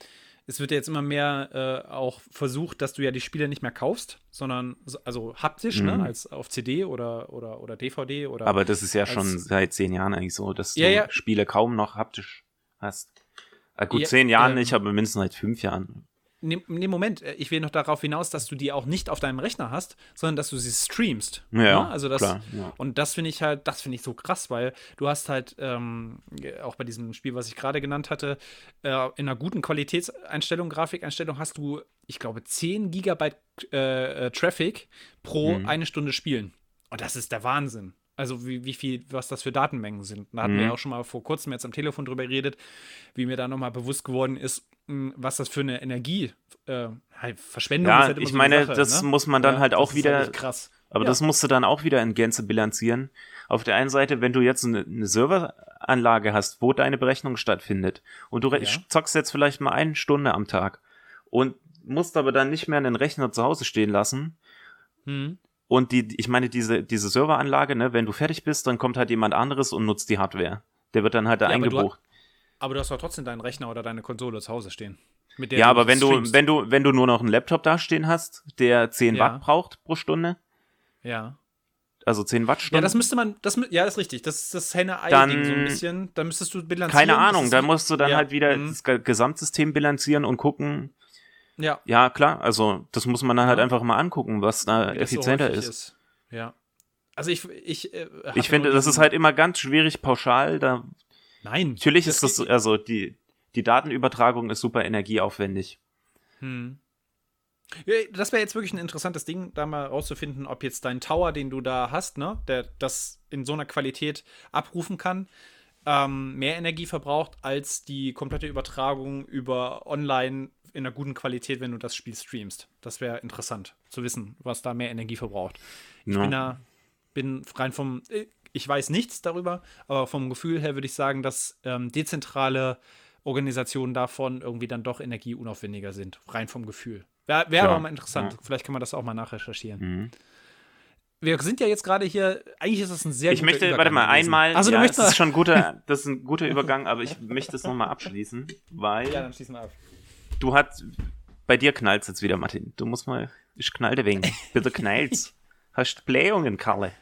Speaker 1: es wird ja jetzt immer mehr äh, auch versucht, dass du ja die Spiele nicht mehr kaufst, sondern also haptisch, ne, mhm. ne, als auf CD oder, oder, oder DVD oder.
Speaker 2: Aber das ist ja schon seit zehn Jahren eigentlich so, dass ja, du ja. Spiele kaum noch haptisch hast. Äh, gut, ja, zehn Jahren ähm, nicht, aber mindestens seit fünf Jahren.
Speaker 1: Nee, nee, Moment, äh, ich will noch darauf hinaus, dass du die auch nicht auf deinem Rechner hast, sondern dass du sie streamst. Ja, ne? also das, klar, ja. Und das finde ich halt, das finde ich so krass, weil du hast halt ähm, auch bei diesem Spiel, was ich gerade genannt hatte, äh, in einer guten Qualitätseinstellung, Grafikeinstellung hast du, ich glaube, 10 Gigabyte äh, äh, Traffic pro mhm. eine Stunde Spielen. Und das ist der Wahnsinn. Also wie, wie viel, was das für Datenmengen sind. Da hatten mhm. wir auch schon mal vor kurzem jetzt am Telefon drüber geredet, wie mir da nochmal bewusst geworden ist, was das für eine Energie, äh, halt Verschwendung
Speaker 2: ja, ist. Halt ich so meine, Sache, das ne? muss man dann ja, halt auch wieder. Halt krass. Aber ja. das musst du dann auch wieder in Gänze bilanzieren. Auf der einen Seite, wenn du jetzt eine, eine Serveranlage hast, wo deine Berechnung stattfindet, und du ja. zockst jetzt vielleicht mal eine Stunde am Tag und musst aber dann nicht mehr einen Rechner zu Hause stehen lassen. Hm. Und die, ich meine, diese, diese Serveranlage, ne, wenn du fertig bist, dann kommt halt jemand anderes und nutzt die Hardware. Der wird dann halt da ja, eingebucht.
Speaker 1: Aber du hast doch trotzdem deinen Rechner oder deine Konsole zu Hause stehen.
Speaker 2: ja, aber wenn du, wenn du, wenn du nur noch einen Laptop da stehen hast, der 10 ja. Watt braucht pro Stunde.
Speaker 1: Ja.
Speaker 2: Also 10 Wattstunden.
Speaker 1: Ja, das müsste man, das, ja, das ist richtig. Das ist das Henne-Ei-Ding so ein bisschen. Da müsstest du bilanzieren.
Speaker 2: Keine Ahnung, da musst du dann ja. halt wieder mhm. das Gesamtsystem bilanzieren und gucken. Ja. Ja, klar, also das muss man dann halt einfach mal angucken, was da Wie effizienter so ist. ist.
Speaker 1: Ja. Also ich, ich,
Speaker 2: äh, ich finde, das ist halt immer ganz schwierig pauschal da
Speaker 1: Nein.
Speaker 2: Natürlich ist das, also die, die Datenübertragung ist super energieaufwendig.
Speaker 1: Hm. Das wäre jetzt wirklich ein interessantes Ding, da mal rauszufinden, ob jetzt dein Tower, den du da hast, ne, der das in so einer Qualität abrufen kann, ähm, mehr Energie verbraucht als die komplette Übertragung über online in einer guten Qualität, wenn du das Spiel streamst. Das wäre interessant zu wissen, was da mehr Energie verbraucht. Ich ja. bin da, bin rein vom, äh, ich weiß nichts darüber, aber vom Gefühl her würde ich sagen, dass ähm, dezentrale Organisationen davon irgendwie dann doch energieunaufwendiger sind, rein vom Gefühl. Wäre wär aber mal interessant. Ja. Vielleicht kann man das auch mal nachrecherchieren. Mhm. Wir sind ja jetzt gerade hier, eigentlich ist das ein sehr
Speaker 2: Ich möchte, Übergang warte mal, gewesen. einmal, also, ja, das ist schon ein guter, das ist ein guter Übergang, aber ich möchte es nochmal abschließen, weil. Ja, dann schließen wir ab. Du hast, bei dir knallt's jetzt wieder, Martin. Du musst mal, ich knallte wegen. Bitte knallt's. Hast Blähungen, Karle?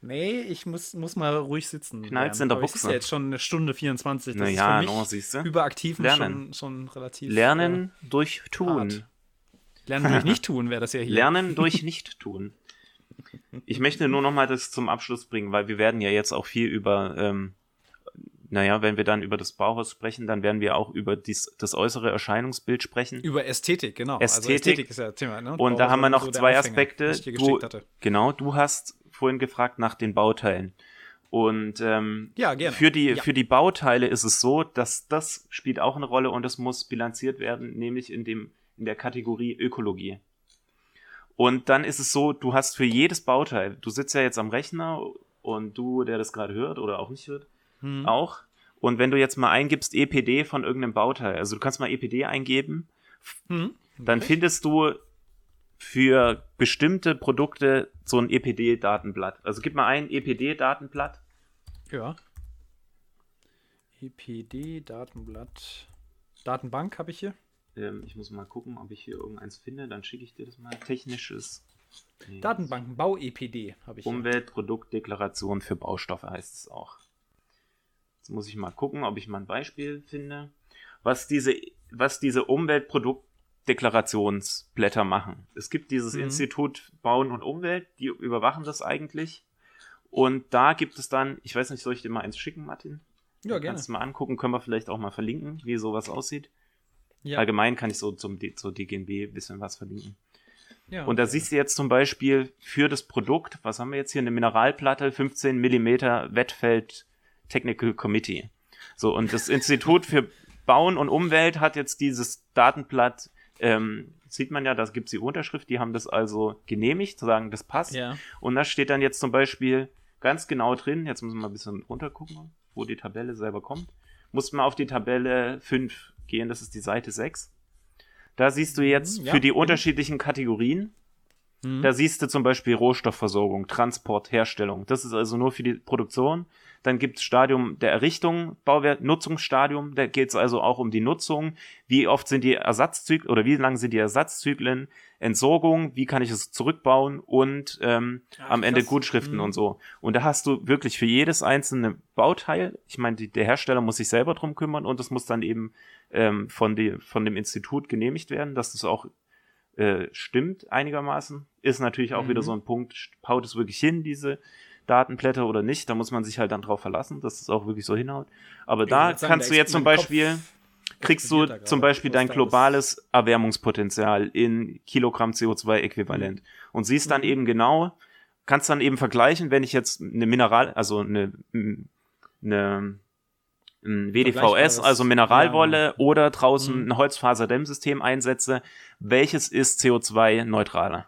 Speaker 1: Nee, ich muss, muss mal ruhig sitzen.
Speaker 2: Knallt's in der Buchse. Ist
Speaker 1: ja jetzt schon eine Stunde 24.
Speaker 2: Das naja, ist für mich no, siehst du?
Speaker 1: Überaktiv Lernen. Schon, schon relativ.
Speaker 2: Lernen äh, durch Tun. Hart.
Speaker 1: Lernen durch Nicht-Tun wäre das ja hier.
Speaker 2: Lernen durch Nicht-Tun. Ich möchte nur noch mal das zum Abschluss bringen, weil wir werden ja jetzt auch viel über, ähm, naja, wenn wir dann über das Bauhaus sprechen, dann werden wir auch über dies, das äußere Erscheinungsbild sprechen.
Speaker 1: Über Ästhetik, genau.
Speaker 2: Ästhetik, also Ästhetik ist ja Thema. Ne? Und da haben wir noch so zwei Anfänger, Aspekte. Du, genau, du hast vorhin gefragt nach den Bauteilen. Und ähm,
Speaker 1: ja, gerne.
Speaker 2: Für, die,
Speaker 1: ja.
Speaker 2: für die Bauteile ist es so, dass das spielt auch eine Rolle und es muss bilanziert werden, nämlich in dem in der Kategorie Ökologie. Und dann ist es so, du hast für jedes Bauteil, du sitzt ja jetzt am Rechner und du, der das gerade hört oder auch nicht hört, hm. auch. Und wenn du jetzt mal eingibst EPD von irgendeinem Bauteil, also du kannst mal EPD eingeben, hm. okay. dann findest du für bestimmte Produkte so ein EPD-Datenblatt. Also gib mal ein EPD-Datenblatt.
Speaker 1: Ja. EPD-Datenblatt. Datenbank habe ich hier.
Speaker 2: Ähm, ich muss mal gucken, ob ich hier irgendeins finde. Dann schicke ich dir das mal. Technisches.
Speaker 1: Nee, Datenbanken, Bau-EPD
Speaker 2: habe ich. Umweltproduktdeklaration für Baustoffe heißt es auch. Jetzt muss ich mal gucken, ob ich mal ein Beispiel finde. Was diese, was diese Umweltproduktdeklarationsblätter machen. Es gibt dieses mhm. Institut Bauen und Umwelt, die überwachen das eigentlich. Und da gibt es dann, ich weiß nicht, soll ich dir mal eins schicken, Martin?
Speaker 1: Ja, gerne.
Speaker 2: Kannst du mal angucken, können wir vielleicht auch mal verlinken, wie sowas aussieht. Ja. Allgemein kann ich so zum zur DGNB ein bisschen was verlinken. Ja, und da siehst du jetzt zum Beispiel für das Produkt, was haben wir jetzt hier, eine Mineralplatte, 15 Millimeter Wettfeld Technical Committee. So, und das Institut für Bauen und Umwelt hat jetzt dieses Datenblatt, ähm, sieht man ja, da gibt's die Unterschrift, die haben das also genehmigt, zu sagen, das passt.
Speaker 1: Ja.
Speaker 2: Und da steht dann jetzt zum Beispiel ganz genau drin, jetzt müssen wir mal ein bisschen runtergucken, wo die Tabelle selber kommt, muss man auf die Tabelle 5 gehen, das ist die Seite 6. Da siehst du jetzt mhm, ja, für die unterschiedlichen Kategorien, mhm. da siehst du zum Beispiel Rohstoffversorgung, Transport, Herstellung. Das ist also nur für die Produktion. Dann gibt es Stadium der Errichtung, Bauwert, Nutzungsstadium. Da geht es also auch um die Nutzung. Wie oft sind die Ersatzzyklen oder wie lang sind die Ersatzzyklen? Entsorgung, wie kann ich es zurückbauen und ähm, ja, am Ende Gutschriften und mhm. so. Und da hast du wirklich für jedes einzelne Bauteil, ich meine, der Hersteller muss sich selber drum kümmern und es muss dann eben ähm, von, die, von dem Institut genehmigt werden, dass das auch äh, stimmt einigermaßen. Ist natürlich auch mhm. wieder so ein Punkt, haut es wirklich hin, diese Datenblätter oder nicht. Da muss man sich halt dann drauf verlassen, dass es auch wirklich so hinhaut. Aber ich da sagen, kannst du jetzt zum Beispiel, Kopf kriegst du zum Beispiel dein globales Erwärmungspotenzial in Kilogramm CO2-Äquivalent mhm. und siehst dann mhm. eben genau, kannst dann eben vergleichen, wenn ich jetzt eine Mineral, also eine, eine ein WDVS, also Mineralwolle, ja. oder draußen mhm. ein Holzfaserdämmsystem einsetze, welches ist CO2-neutraler?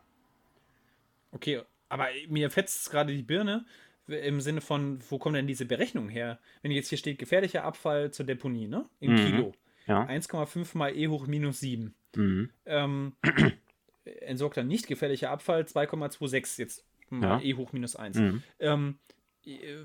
Speaker 1: Okay, aber mir fetzt gerade die Birne im Sinne von, wo kommen denn diese Berechnungen her? Wenn jetzt hier steht, gefährlicher Abfall zur Deponie, ne? In mhm. Kilo. Ja. 1,5 mal E hoch minus 7. Mhm. Ähm, entsorgter nicht gefährlicher Abfall 2,26 jetzt mal ja. E hoch minus 1. Mhm. Ähm,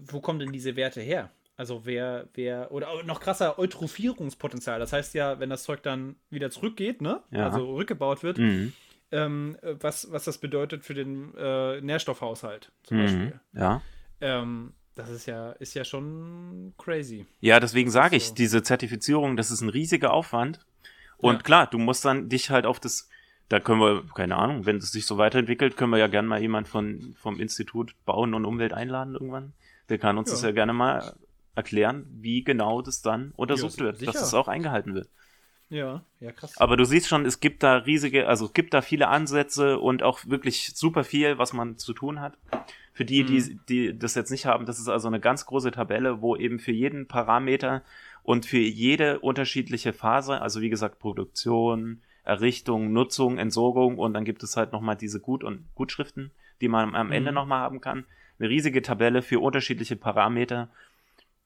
Speaker 1: wo kommen denn diese Werte her? Also wer, wer, oder noch krasser Eutrophierungspotenzial. Das heißt ja, wenn das Zeug dann wieder zurückgeht, ne? Ja. Also rückgebaut wird, mhm ähm, was, was das bedeutet für den äh, Nährstoffhaushalt zum mhm, Beispiel.
Speaker 2: Ja.
Speaker 1: Ähm, das ist ja, ist ja schon crazy.
Speaker 2: Ja, deswegen sage ich, so. diese Zertifizierung, das ist ein riesiger Aufwand. Und ja. klar, du musst dann dich halt auf das, da können wir, keine Ahnung, wenn es sich so weiterentwickelt, können wir ja gerne mal jemand von, vom Institut Bauen und Umwelt einladen irgendwann. Der kann uns ja. das ja gerne mal erklären, wie genau das dann untersucht ja, wird, sicher. dass es auch eingehalten wird.
Speaker 1: Ja, ja, krass.
Speaker 2: Aber du siehst schon, es gibt da riesige, also es gibt da viele Ansätze und auch wirklich super viel, was man zu tun hat. Für die, mhm. die, die das jetzt nicht haben, das ist also eine ganz große Tabelle, wo eben für jeden Parameter und für jede unterschiedliche Phase, also wie gesagt, Produktion, Errichtung, Nutzung, Entsorgung und dann gibt es halt nochmal diese Gut- und Gutschriften, die man am Ende mhm. nochmal haben kann. Eine riesige Tabelle für unterschiedliche Parameter,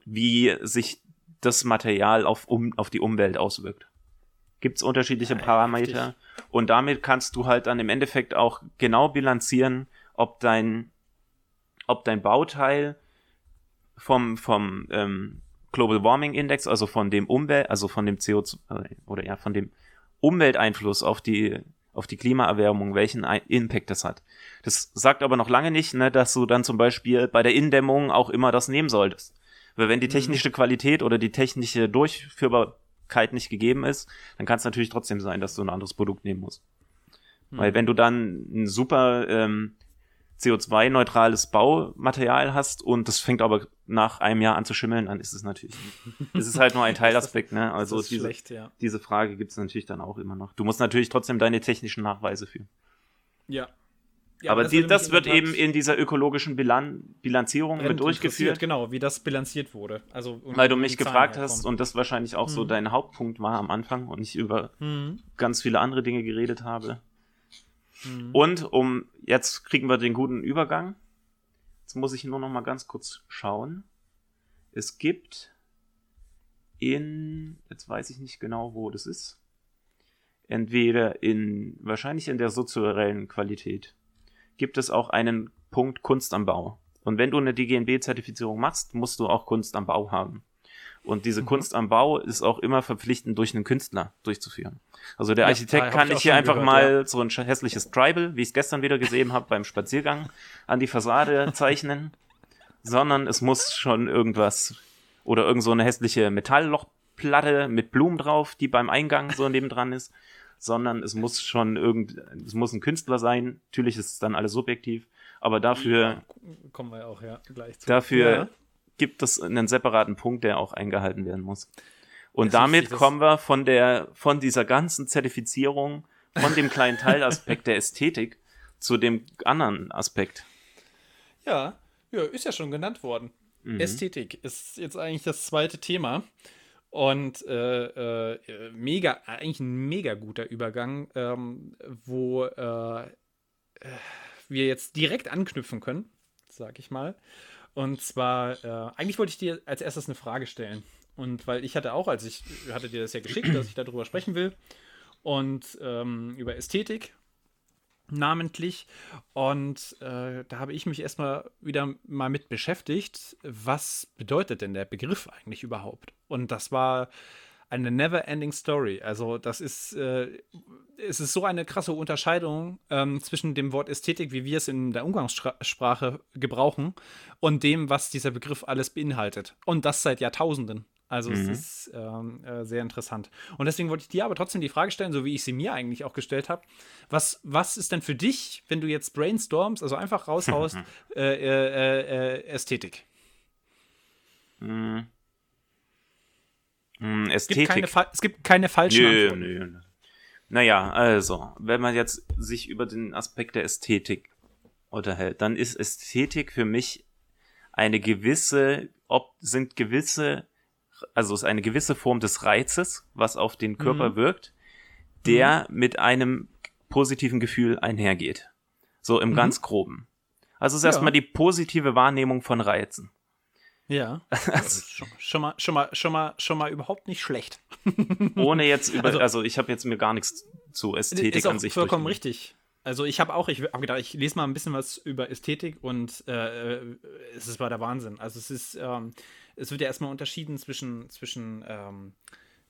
Speaker 2: wie sich das Material auf, um, auf die Umwelt auswirkt gibt es unterschiedliche Parameter Richtig. und damit kannst du halt dann im Endeffekt auch genau bilanzieren, ob dein, ob dein Bauteil vom, vom ähm, Global Warming Index, also von dem Umwelt, also von dem CO2 äh, oder ja, von dem Umwelteinfluss auf die auf die Klimaerwärmung, welchen Impact das hat. Das sagt aber noch lange nicht, ne, dass du dann zum Beispiel bei der Indämmung auch immer das nehmen solltest. Weil wenn die mhm. technische Qualität oder die technische Durchführbar Verfügbarkeit nicht gegeben ist, dann kann es natürlich trotzdem sein, dass du ein anderes Produkt nehmen musst. Mhm. Weil wenn du dann ein super ähm, CO2-neutrales Baumaterial hast und das fängt aber nach einem Jahr an zu schimmeln, dann ist es natürlich, es ist halt nur ein Teilaspekt, ne? Also diese, schlecht, ja. diese Frage gibt es natürlich dann auch immer noch. Du musst natürlich trotzdem deine technischen Nachweise führen.
Speaker 1: Ja,
Speaker 2: ja, aber, aber das, die, das wird eben in dieser ökologischen Bilan Bilanzierung mit durchgeführt.
Speaker 1: Genau, wie das bilanziert wurde. Also,
Speaker 2: Weil du mich gefragt hast und das wahrscheinlich auch mhm. so dein Hauptpunkt war am Anfang und ich über mhm. ganz viele andere Dinge geredet habe. Mhm. Und um, jetzt kriegen wir den guten Übergang. Jetzt muss ich nur noch mal ganz kurz schauen. Es gibt in, jetzt weiß ich nicht genau, wo das ist. Entweder in, wahrscheinlich in der sozioellen Qualität gibt es auch einen Punkt Kunst am Bau. Und wenn du eine DGNB-Zertifizierung machst, musst du auch Kunst am Bau haben. Und diese mhm. Kunst am Bau ist auch immer verpflichtend durch einen Künstler durchzuführen. Also der ja, Architekt kann nicht hier einfach gehört, mal ja. so ein hässliches Tribal, wie ich es gestern wieder gesehen habe beim Spaziergang, an die Fassade zeichnen, sondern es muss schon irgendwas oder irgend so eine hässliche Metalllochplatte mit Blumen drauf, die beim Eingang so nebendran ist sondern es muss schon irgend, es muss ein Künstler sein. Natürlich ist es dann alles subjektiv, aber dafür ja,
Speaker 1: kommen wir auch ja gleich zu.
Speaker 2: Dafür ja. gibt es einen separaten Punkt, der auch eingehalten werden muss. Und das damit kommen wir von der, von dieser ganzen Zertifizierung, von dem kleinen Teilaspekt der Ästhetik zu dem anderen Aspekt.
Speaker 1: Ja, ja, ist ja schon genannt worden. Mhm. Ästhetik ist jetzt eigentlich das zweite Thema. Und äh, äh, mega, eigentlich ein mega guter Übergang, ähm, wo äh, wir jetzt direkt anknüpfen können, sag ich mal. Und zwar, äh, eigentlich wollte ich dir als erstes eine Frage stellen. Und weil ich hatte auch, als ich hatte dir das ja geschickt, dass ich darüber sprechen will. Und ähm, über Ästhetik namentlich. Und äh, da habe ich mich erstmal wieder mal mit beschäftigt, was bedeutet denn der Begriff eigentlich überhaupt? Und das war eine never-ending Story. Also das ist, äh, es ist so eine krasse Unterscheidung ähm, zwischen dem Wort Ästhetik, wie wir es in der Umgangssprache gebrauchen, und dem, was dieser Begriff alles beinhaltet. Und das seit Jahrtausenden. Also mhm. es ist ähm, äh, sehr interessant. Und deswegen wollte ich dir aber trotzdem die Frage stellen, so wie ich sie mir eigentlich auch gestellt habe. Was, was ist denn für dich, wenn du jetzt brainstormst, also einfach raushaust, äh, äh, äh, Ästhetik?
Speaker 2: Mhm. Mhm, Ästhetik.
Speaker 1: Es gibt keine, es gibt keine falschen nö, Antworten. Nö.
Speaker 2: Naja, also, wenn man jetzt sich über den Aspekt der Ästhetik unterhält, dann ist Ästhetik für mich eine gewisse, ob sind gewisse also ist eine gewisse Form des Reizes, was auf den Körper mhm. wirkt, der mhm. mit einem positiven Gefühl einhergeht. So im mhm. ganz groben. Also es ist ja. erstmal die positive Wahrnehmung von Reizen.
Speaker 1: Ja. Also, schon, mal, schon mal, schon mal, schon mal überhaupt nicht schlecht.
Speaker 2: Ohne jetzt über, also, also ich habe jetzt mir gar nichts zu Ästhetik ist auch an sich.
Speaker 1: Vollkommen richtig. Also ich habe auch, ich habe gedacht, ich lese mal ein bisschen was über Ästhetik und äh, äh es ist war der Wahnsinn. Also es ist, ähm, es wird ja erstmal unterschieden zwischen, zwischen ähm,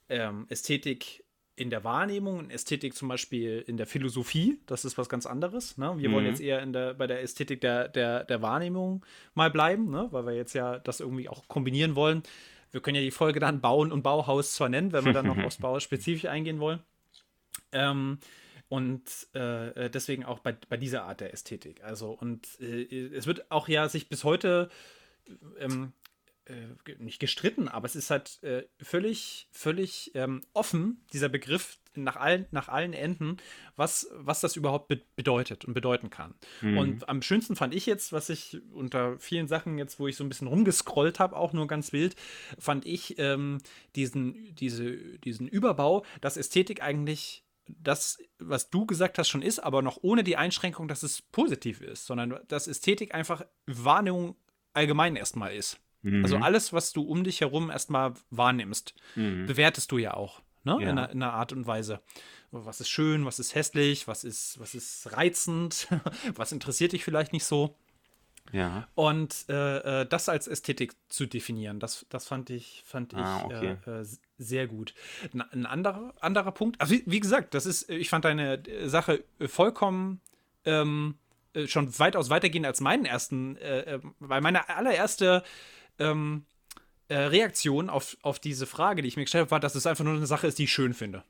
Speaker 1: ähm, Ästhetik in der Wahrnehmung und Ästhetik zum Beispiel in der Philosophie. Das ist was ganz anderes. Ne? Wir mhm. wollen jetzt eher in der, bei der Ästhetik der, der, der Wahrnehmung mal bleiben, ne? weil wir jetzt ja das irgendwie auch kombinieren wollen. Wir können ja die Folge dann Bauen und Bauhaus zwar nennen, wenn wir dann noch aufs Bau spezifisch eingehen wollen. Ähm, und äh, deswegen auch bei, bei dieser Art der Ästhetik. Also, und äh, es wird auch ja sich bis heute ähm, äh, nicht gestritten, aber es ist halt äh, völlig, völlig ähm, offen, dieser Begriff nach allen, nach allen Enden, was, was das überhaupt be bedeutet und bedeuten kann. Mhm. Und am schönsten fand ich jetzt, was ich unter vielen Sachen jetzt, wo ich so ein bisschen rumgescrollt habe, auch nur ganz wild, fand ich ähm, diesen, diese, diesen Überbau, dass Ästhetik eigentlich das, was du gesagt hast, schon ist, aber noch ohne die Einschränkung, dass es positiv ist, sondern dass Ästhetik einfach Wahrnehmung allgemein erstmal ist. Mhm. Also alles, was du um dich herum erstmal wahrnimmst, mhm. bewertest du ja auch, ne? Ja. In, einer, in, einer, Art und Weise. Was ist schön, was ist hässlich, was ist, was ist reizend, was interessiert dich vielleicht nicht so.
Speaker 2: Ja.
Speaker 1: Und äh, äh das als Ästhetik zu definieren, das, das fand ich, fand ah, ich okay. äh, äh sehr gut. Ein, ein, anderer, anderer Punkt, also wie, wie, gesagt, das ist, ich fand deine äh, Sache vollkommen ähm, schon weitaus weitergehend als meinen ersten, äh, weil meine allererste ähm, äh, Reaktion auf, auf diese Frage, die ich mir gestellt habe, war, dass es einfach nur eine Sache ist, die ich schön finde.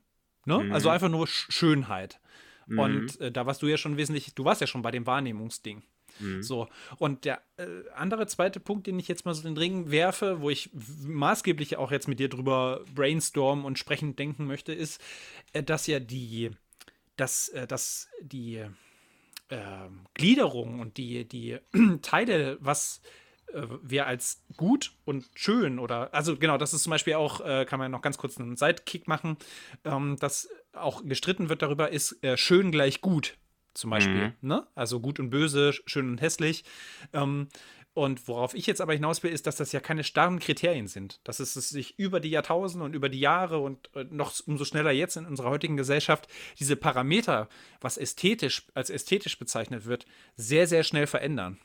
Speaker 1: Ne? Mhm. Also einfach nur Sch Schönheit. Mhm. Und äh, da warst du ja schon wesentlich, du warst ja schon bei dem Wahrnehmungsding. Mhm. So. Und der äh, andere zweite Punkt, den ich jetzt mal so in den Ring werfe, wo ich maßgeblich auch jetzt mit dir drüber brainstormen und sprechend denken möchte, ist, äh, dass ja die, dass, äh, dass die ähm, Gliederung und die, die Teile, was wir als gut und schön oder, also genau, das ist zum Beispiel auch, äh, kann man noch ganz kurz einen Sidekick machen, ähm, dass auch gestritten wird darüber, ist äh, schön gleich gut zum Beispiel. Mhm. Ne? Also gut und böse, schön und hässlich. Ähm, und worauf ich jetzt aber hinaus will, ist, dass das ja keine starren Kriterien sind. Dass es sich über die Jahrtausende und über die Jahre und äh, noch umso schneller jetzt in unserer heutigen Gesellschaft diese Parameter, was ästhetisch als ästhetisch bezeichnet wird, sehr, sehr schnell verändern.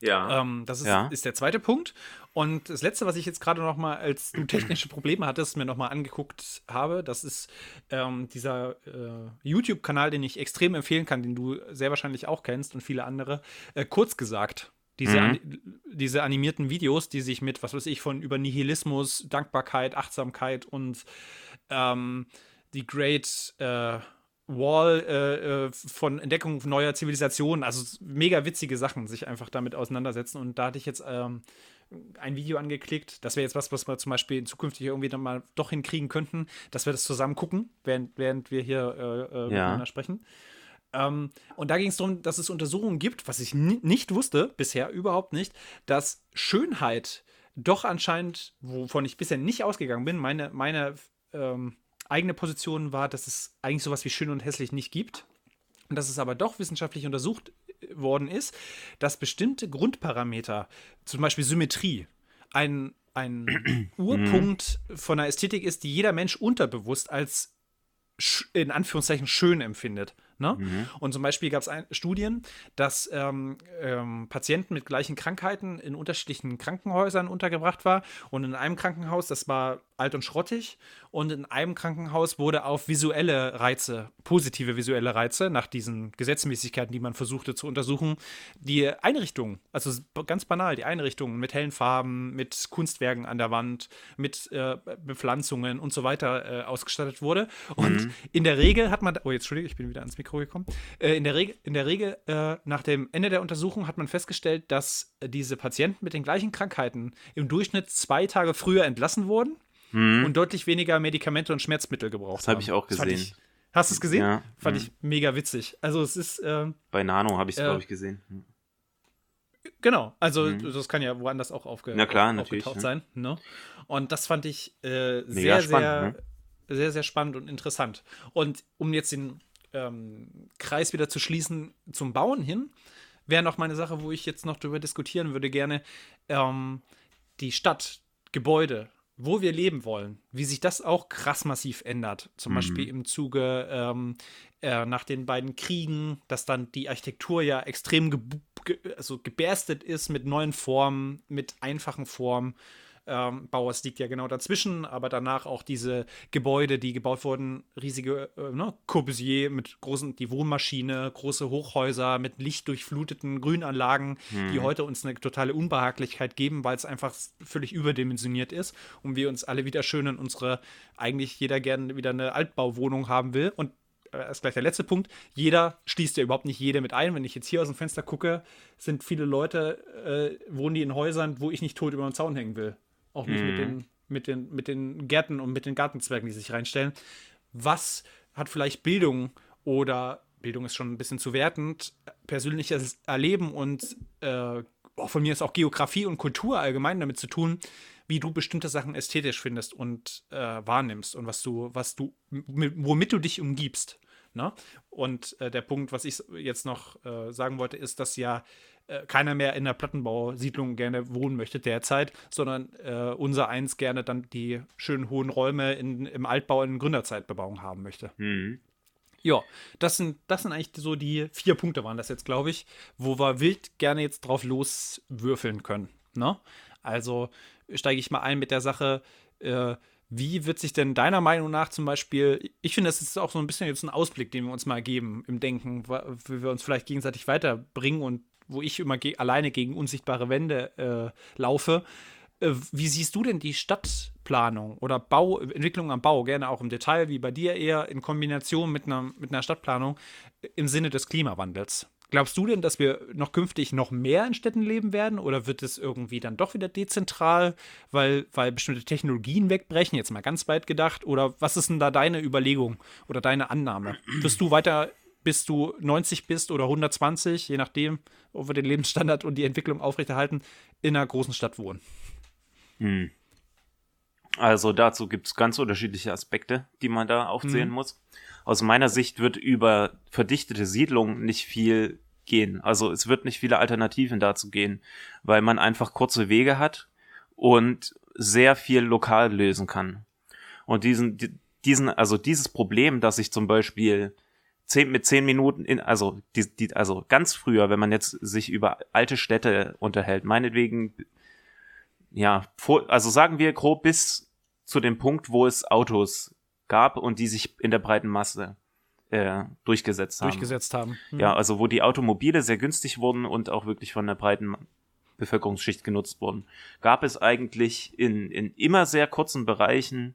Speaker 2: Ja.
Speaker 1: Ähm, das ist,
Speaker 2: ja.
Speaker 1: ist, der zweite Punkt. Und das letzte, was ich jetzt gerade noch mal, als du technische Probleme hattest, mir noch mal angeguckt habe, das ist ähm, dieser äh, YouTube-Kanal, den ich extrem empfehlen kann, den du sehr wahrscheinlich auch kennst und viele andere. Äh, kurz gesagt, diese, mhm. an, diese animierten Videos, die sich mit, was weiß ich, von über Nihilismus, Dankbarkeit, Achtsamkeit und ähm, die Great äh, Wall äh, äh, von Entdeckung neuer Zivilisationen, also mega witzige Sachen, sich einfach damit auseinandersetzen. Und da hatte ich jetzt ähm, ein Video angeklickt. Das wäre jetzt was, was wir zum Beispiel zukünftig irgendwie dann mal doch hinkriegen könnten, dass wir das zusammen gucken, während, während wir hier äh, äh, ja. miteinander sprechen. Ähm, und da ging es darum, dass es Untersuchungen gibt, was ich nicht wusste, bisher überhaupt nicht, dass Schönheit doch anscheinend, wovon ich bisher nicht ausgegangen bin, meine, meine ähm, eigene Position war, dass es eigentlich sowas wie schön und hässlich nicht gibt. Und dass es aber doch wissenschaftlich untersucht äh, worden ist, dass bestimmte Grundparameter, zum Beispiel Symmetrie, ein, ein Urpunkt von einer Ästhetik ist, die jeder Mensch unterbewusst als in Anführungszeichen schön empfindet. Ne? Mhm. Und zum Beispiel gab es Studien, dass ähm, ähm, Patienten mit gleichen Krankheiten in unterschiedlichen Krankenhäusern untergebracht war. Und in einem Krankenhaus, das war alt und schrottig, und in einem Krankenhaus wurde auf visuelle Reize, positive visuelle Reize, nach diesen Gesetzmäßigkeiten, die man versuchte zu untersuchen, die Einrichtungen, also ganz banal, die Einrichtungen mit hellen Farben, mit Kunstwerken an der Wand, mit äh, Bepflanzungen und so weiter äh, ausgestattet wurde. Und mhm. in der Regel hat man, oh, jetzt Entschuldigung, ich bin wieder ans Mikro gekommen. Äh, in der Regel, in der Regel äh, nach dem Ende der Untersuchung hat man festgestellt, dass äh, diese Patienten mit den gleichen Krankheiten im Durchschnitt zwei Tage früher entlassen wurden mhm. und deutlich weniger Medikamente und Schmerzmittel gebraucht
Speaker 2: das hab haben. Das habe ich auch gesehen. Ich,
Speaker 1: hast du es gesehen? Ja. Fand mhm. ich mega witzig. Also es ist. Ähm,
Speaker 2: Bei Nano habe ich es, glaube ich, gesehen. Mhm.
Speaker 1: Genau, also mhm. das kann ja woanders auch aufge
Speaker 2: Na klar,
Speaker 1: aufgetaucht ja. sein. Ne? Und das fand ich äh, sehr, spannend, sehr, ne? sehr, sehr spannend und interessant. Und um jetzt den ähm, Kreis wieder zu schließen zum Bauen hin, wäre noch meine Sache, wo ich jetzt noch darüber diskutieren würde, gerne ähm, die Stadt, Gebäude, wo wir leben wollen, wie sich das auch krass massiv ändert. Zum mhm. Beispiel im Zuge ähm, äh, nach den beiden Kriegen, dass dann die Architektur ja extrem ge ge also geberstet ist mit neuen Formen, mit einfachen Formen ähm, Bauers liegt ja genau dazwischen, aber danach auch diese Gebäude, die gebaut wurden, riesige äh, ne, Corbusier mit großen, die Wohnmaschine, große Hochhäuser mit lichtdurchfluteten Grünanlagen, hm. die heute uns eine totale Unbehaglichkeit geben, weil es einfach völlig überdimensioniert ist und wir uns alle wieder schön in unsere, eigentlich jeder gerne wieder eine Altbauwohnung haben will und äh, ist gleich der letzte Punkt, jeder schließt ja überhaupt nicht jede mit ein. Wenn ich jetzt hier aus dem Fenster gucke, sind viele Leute, äh, wohnen die in Häusern, wo ich nicht tot über den Zaun hängen will. Auch nicht mhm. mit, den, mit, den, mit den Gärten und mit den Gartenzwergen, die sich reinstellen. Was hat vielleicht Bildung oder Bildung ist schon ein bisschen zu wertend, persönliches Erleben und äh, von mir ist auch Geografie und Kultur allgemein damit zu tun, wie du bestimmte Sachen ästhetisch findest und äh, wahrnimmst und was du, was du, womit du dich umgibst. Ne? Und äh, der Punkt, was ich jetzt noch äh, sagen wollte, ist, dass ja äh, keiner mehr in der Plattenbausiedlung gerne wohnen möchte derzeit, sondern äh, unser eins gerne dann die schönen hohen Räume in, im Altbau in Gründerzeitbebauung haben möchte. Mhm. Ja, das sind, das sind eigentlich so die vier Punkte, waren das jetzt, glaube ich, wo wir wild gerne jetzt drauf loswürfeln können. Ne? Also steige ich mal ein mit der Sache, äh, wie wird sich denn deiner Meinung nach zum Beispiel, ich finde, das ist auch so ein bisschen jetzt ein Ausblick, den wir uns mal geben im Denken, wie wir uns vielleicht gegenseitig weiterbringen und wo ich immer ge alleine gegen unsichtbare Wände äh, laufe. Äh, wie siehst du denn die Stadtplanung oder Bau, Entwicklung am Bau, gerne auch im Detail, wie bei dir eher in Kombination mit einer, mit einer Stadtplanung im Sinne des Klimawandels? Glaubst du denn, dass wir noch künftig noch mehr in Städten leben werden oder wird es irgendwie dann doch wieder dezentral, weil, weil bestimmte Technologien wegbrechen, jetzt mal ganz weit gedacht? Oder was ist denn da deine Überlegung oder deine Annahme? Wirst du weiter, bis du 90 bist oder 120, je nachdem, ob wir den Lebensstandard und die Entwicklung aufrechterhalten, in einer großen Stadt wohnen?
Speaker 2: Hm. Also dazu gibt es ganz unterschiedliche Aspekte, die man da aufzählen mhm. muss aus meiner Sicht wird über verdichtete Siedlungen nicht viel gehen. Also es wird nicht viele Alternativen dazu gehen, weil man einfach kurze Wege hat und sehr viel lokal lösen kann. Und diesen, diesen, also dieses Problem, dass ich zum Beispiel zehn, mit zehn Minuten in, also, die, die, also ganz früher, wenn man jetzt sich über alte Städte unterhält, meinetwegen, ja, vor, also sagen wir grob bis zu dem Punkt, wo es Autos gab und die sich in der breiten Masse äh, durchgesetzt haben.
Speaker 1: Durchgesetzt haben.
Speaker 2: Mhm. Ja, also wo die Automobile sehr günstig wurden und auch wirklich von der breiten Bevölkerungsschicht genutzt wurden, gab es eigentlich in, in immer sehr kurzen Bereichen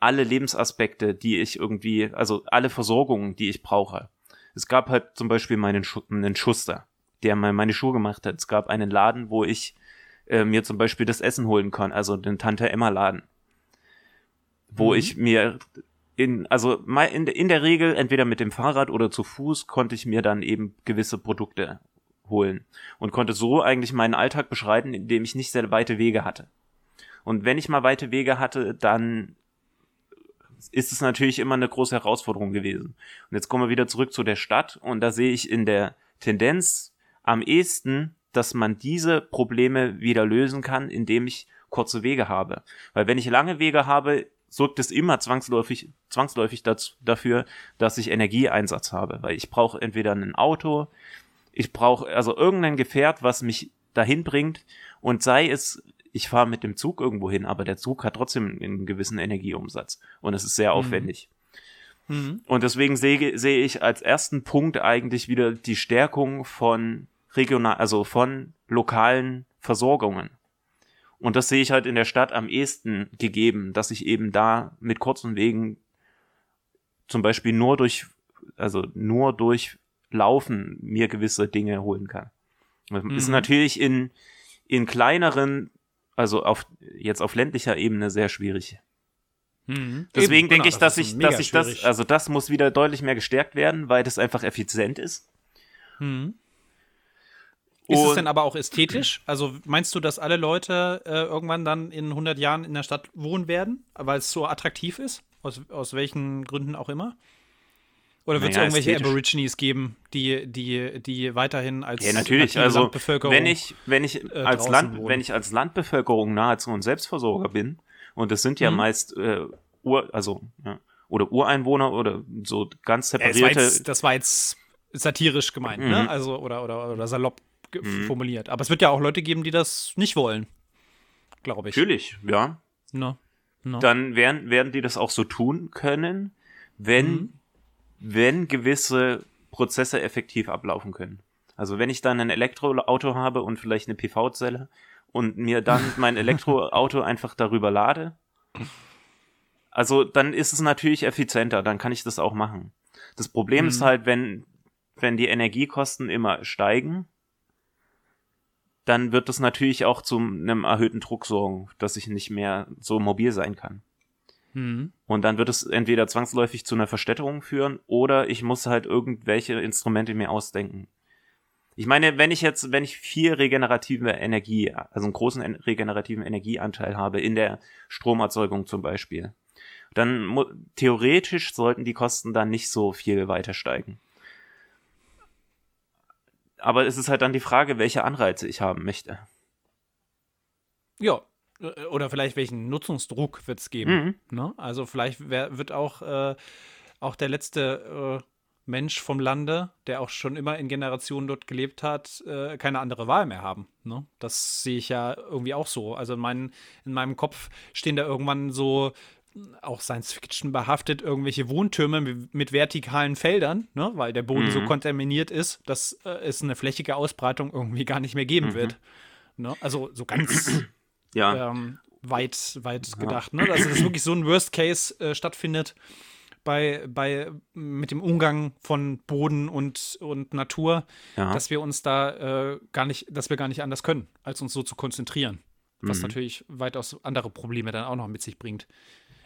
Speaker 2: alle Lebensaspekte, die ich irgendwie, also alle Versorgungen, die ich brauche. Es gab halt zum Beispiel meinen, Schu einen Schuster, der mal meine Schuhe gemacht hat. Es gab einen Laden, wo ich äh, mir zum Beispiel das Essen holen kann, also den Tante Emma Laden wo mhm. ich mir in, also in, in der Regel entweder mit dem Fahrrad oder zu Fuß konnte ich mir dann eben gewisse Produkte holen und konnte so eigentlich meinen Alltag beschreiten, indem ich nicht sehr weite Wege hatte. Und wenn ich mal weite Wege hatte, dann ist es natürlich immer eine große Herausforderung gewesen. Und jetzt kommen wir wieder zurück zu der Stadt und da sehe ich in der Tendenz am ehesten, dass man diese Probleme wieder lösen kann, indem ich kurze Wege habe. Weil wenn ich lange Wege habe, sorgt es immer zwangsläufig, zwangsläufig dazu, dafür, dass ich Energieeinsatz habe. Weil ich brauche entweder ein Auto, ich brauche also irgendein Gefährt, was mich dahin bringt und sei es, ich fahre mit dem Zug irgendwo hin, aber der Zug hat trotzdem einen gewissen Energieumsatz und es ist sehr mhm. aufwendig. Mhm. Und deswegen sehe, sehe ich als ersten Punkt eigentlich wieder die Stärkung von regional, also von lokalen Versorgungen. Und das sehe ich halt in der Stadt am ehesten gegeben, dass ich eben da mit kurzen Wegen zum Beispiel nur durch, also nur durch Laufen mir gewisse Dinge holen kann. Mhm. Ist natürlich in, in kleineren, also auf, jetzt auf ländlicher Ebene sehr schwierig. Mhm. Deswegen denke genau, ich, dass das ich, dass ich das, also das muss wieder deutlich mehr gestärkt werden, weil das einfach effizient ist.
Speaker 1: Mhm. Ist es denn aber auch ästhetisch? Also meinst du, dass alle Leute äh, irgendwann dann in 100 Jahren in der Stadt wohnen werden, weil es so attraktiv ist? Aus, aus welchen Gründen auch immer? Oder wird es naja, irgendwelche Aborigines geben, die, die, die weiterhin als
Speaker 2: ja, natürlich. Also, Landbevölkerung wenn ich, wenn ich äh, als Land, wohnen. wenn ich als Landbevölkerung nahezu ein Selbstversorger bin, und das sind ja mhm. meist äh, Ur, also ja, oder Ureinwohner oder so ganz separierte.
Speaker 1: Das, war jetzt, das war jetzt satirisch gemeint, ne? mhm. ne? Also oder oder oder salopp mhm. formuliert. Aber es wird ja auch Leute geben, die das nicht wollen. Glaube ich.
Speaker 2: Natürlich, ja. No. No. Dann werden, werden die das auch so tun können, wenn, mhm. Wenn gewisse Prozesse effektiv ablaufen können. Also wenn ich dann ein Elektroauto habe und vielleicht eine PV-Zelle und mir dann mein Elektroauto einfach darüber lade, also dann ist es natürlich effizienter, dann kann ich das auch machen. Das Problem mhm. ist halt, wenn, wenn die Energiekosten immer steigen, dann wird das natürlich auch zu einem erhöhten Druck sorgen, dass ich nicht mehr so mobil sein kann. Mhm. Und dann wird es entweder zwangsläufig zu einer Verstädterung führen oder ich muss halt irgendwelche Instrumente mir ausdenken. Ich meine, wenn ich jetzt, wenn ich viel regenerative Energie, also einen großen regenerativen Energieanteil habe in der Stromerzeugung zum Beispiel, dann theoretisch sollten die Kosten dann nicht so viel weiter steigen. Aber es ist halt dann die Frage, welche Anreize ich haben möchte.
Speaker 1: Ja, oder vielleicht welchen Nutzungsdruck wird es geben. Mhm. Ne? Also vielleicht wär, wird auch, äh, auch der letzte äh, Mensch vom Lande, der auch schon immer in Generationen dort gelebt hat, äh, keine andere Wahl mehr haben. Ne? Das sehe ich ja irgendwie auch so. Also in, mein, in meinem Kopf stehen da irgendwann so auch Science Fiction behaftet, irgendwelche Wohntürme mit, mit vertikalen Feldern, ne? weil der Boden mhm. so kontaminiert ist, dass äh, es eine flächige Ausbreitung irgendwie gar nicht mehr geben mhm. wird. Ne? Also so ganz ja. ähm, weit, weit gedacht. Ne? Also dass wirklich so ein Worst Case äh, stattfindet bei, bei mit dem Umgang von Boden und, und Natur, ja. dass wir uns da äh, gar nicht, dass wir gar nicht anders können, als uns so zu konzentrieren. Was mhm. natürlich weitaus andere Probleme dann auch noch mit sich bringt.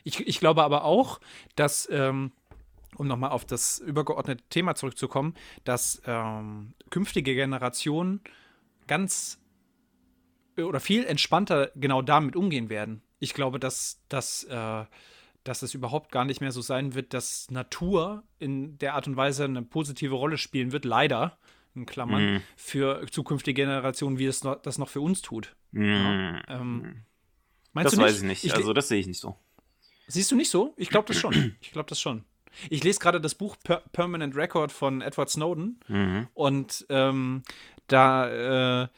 Speaker 1: Ich, ich glaube aber auch, dass, ähm, um nochmal auf das übergeordnete Thema zurückzukommen, dass ähm, künftige Generationen ganz oder viel entspannter genau damit umgehen werden. Ich glaube, dass, dass, äh, dass es überhaupt gar nicht mehr so sein wird, dass Natur in der Art und Weise eine positive Rolle spielen wird, leider, in Klammern, mhm. für zukünftige Generationen, wie es noch, das noch für uns tut. Mhm. Ja, ähm,
Speaker 2: das weiß ich nicht. Ich, also das sehe ich nicht so.
Speaker 1: Siehst du nicht so? Ich glaube das schon. Ich glaube das schon. Ich lese gerade das Buch per Permanent Record von Edward Snowden mhm. und ähm, da äh,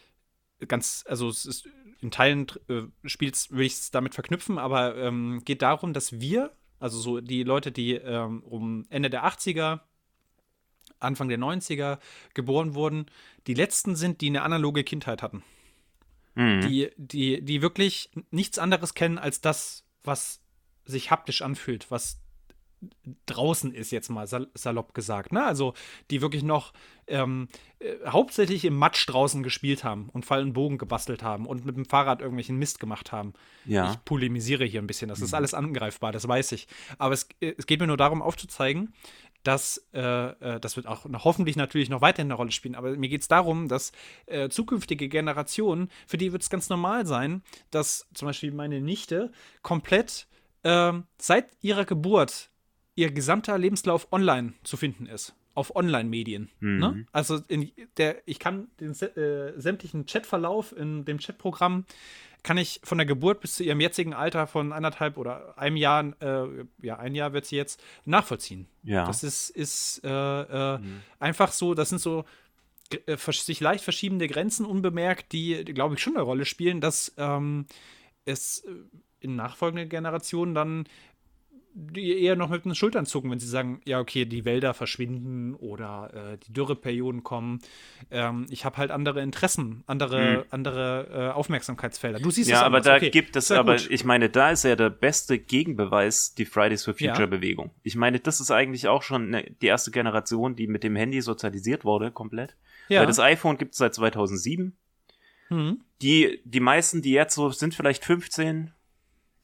Speaker 1: ganz, also es ist in Teilen äh, spielt will ich es damit verknüpfen, aber ähm, geht darum, dass wir, also so die Leute, die ähm, um Ende der 80er, Anfang der 90er geboren wurden, die letzten sind, die eine analoge Kindheit hatten. Mhm. Die, die, die wirklich nichts anderes kennen als das, was sich haptisch anfühlt, was draußen ist, jetzt mal sal salopp gesagt. Ne? Also die wirklich noch ähm, äh, hauptsächlich im Matsch draußen gespielt haben und Fall und Bogen gebastelt haben und mit dem Fahrrad irgendwelchen Mist gemacht haben. Ja. Ich polemisiere hier ein bisschen, das ist mhm. alles angreifbar, das weiß ich. Aber es, äh, es geht mir nur darum aufzuzeigen, dass äh, äh, das wird auch hoffentlich natürlich noch weiterhin eine Rolle spielen, aber mir geht es darum, dass äh, zukünftige Generationen, für die wird es ganz normal sein, dass zum Beispiel meine Nichte komplett ähm, seit ihrer Geburt ihr gesamter Lebenslauf online zu finden ist. Auf Online-Medien. Mhm. Ne? Also in der, ich kann den äh, sämtlichen Chatverlauf in dem Chatprogramm kann ich von der Geburt bis zu ihrem jetzigen Alter von anderthalb oder einem Jahr, äh, ja, ein Jahr wird sie jetzt, nachvollziehen. Ja. Das ist, ist äh, äh, mhm. einfach so, das sind so äh, sich leicht verschiebende Grenzen unbemerkt, die, glaube ich, schon eine Rolle spielen, dass ähm, es äh, in nachfolgenden Generationen dann die eher noch mit den Schultern zucken, wenn sie sagen, ja, okay, die Wälder verschwinden oder äh, die Dürreperioden kommen. Ähm, ich habe halt andere Interessen, andere, mhm. andere äh, Aufmerksamkeitsfelder.
Speaker 2: Du siehst ja, es aber da okay, gibt es, aber gut. ich meine, da ist ja der beste Gegenbeweis die Fridays for Future ja. Bewegung. Ich meine, das ist eigentlich auch schon ne, die erste Generation, die mit dem Handy sozialisiert wurde, komplett. Ja. Weil das iPhone gibt es seit 2007. Mhm. Die, die meisten, die jetzt so sind, vielleicht 15,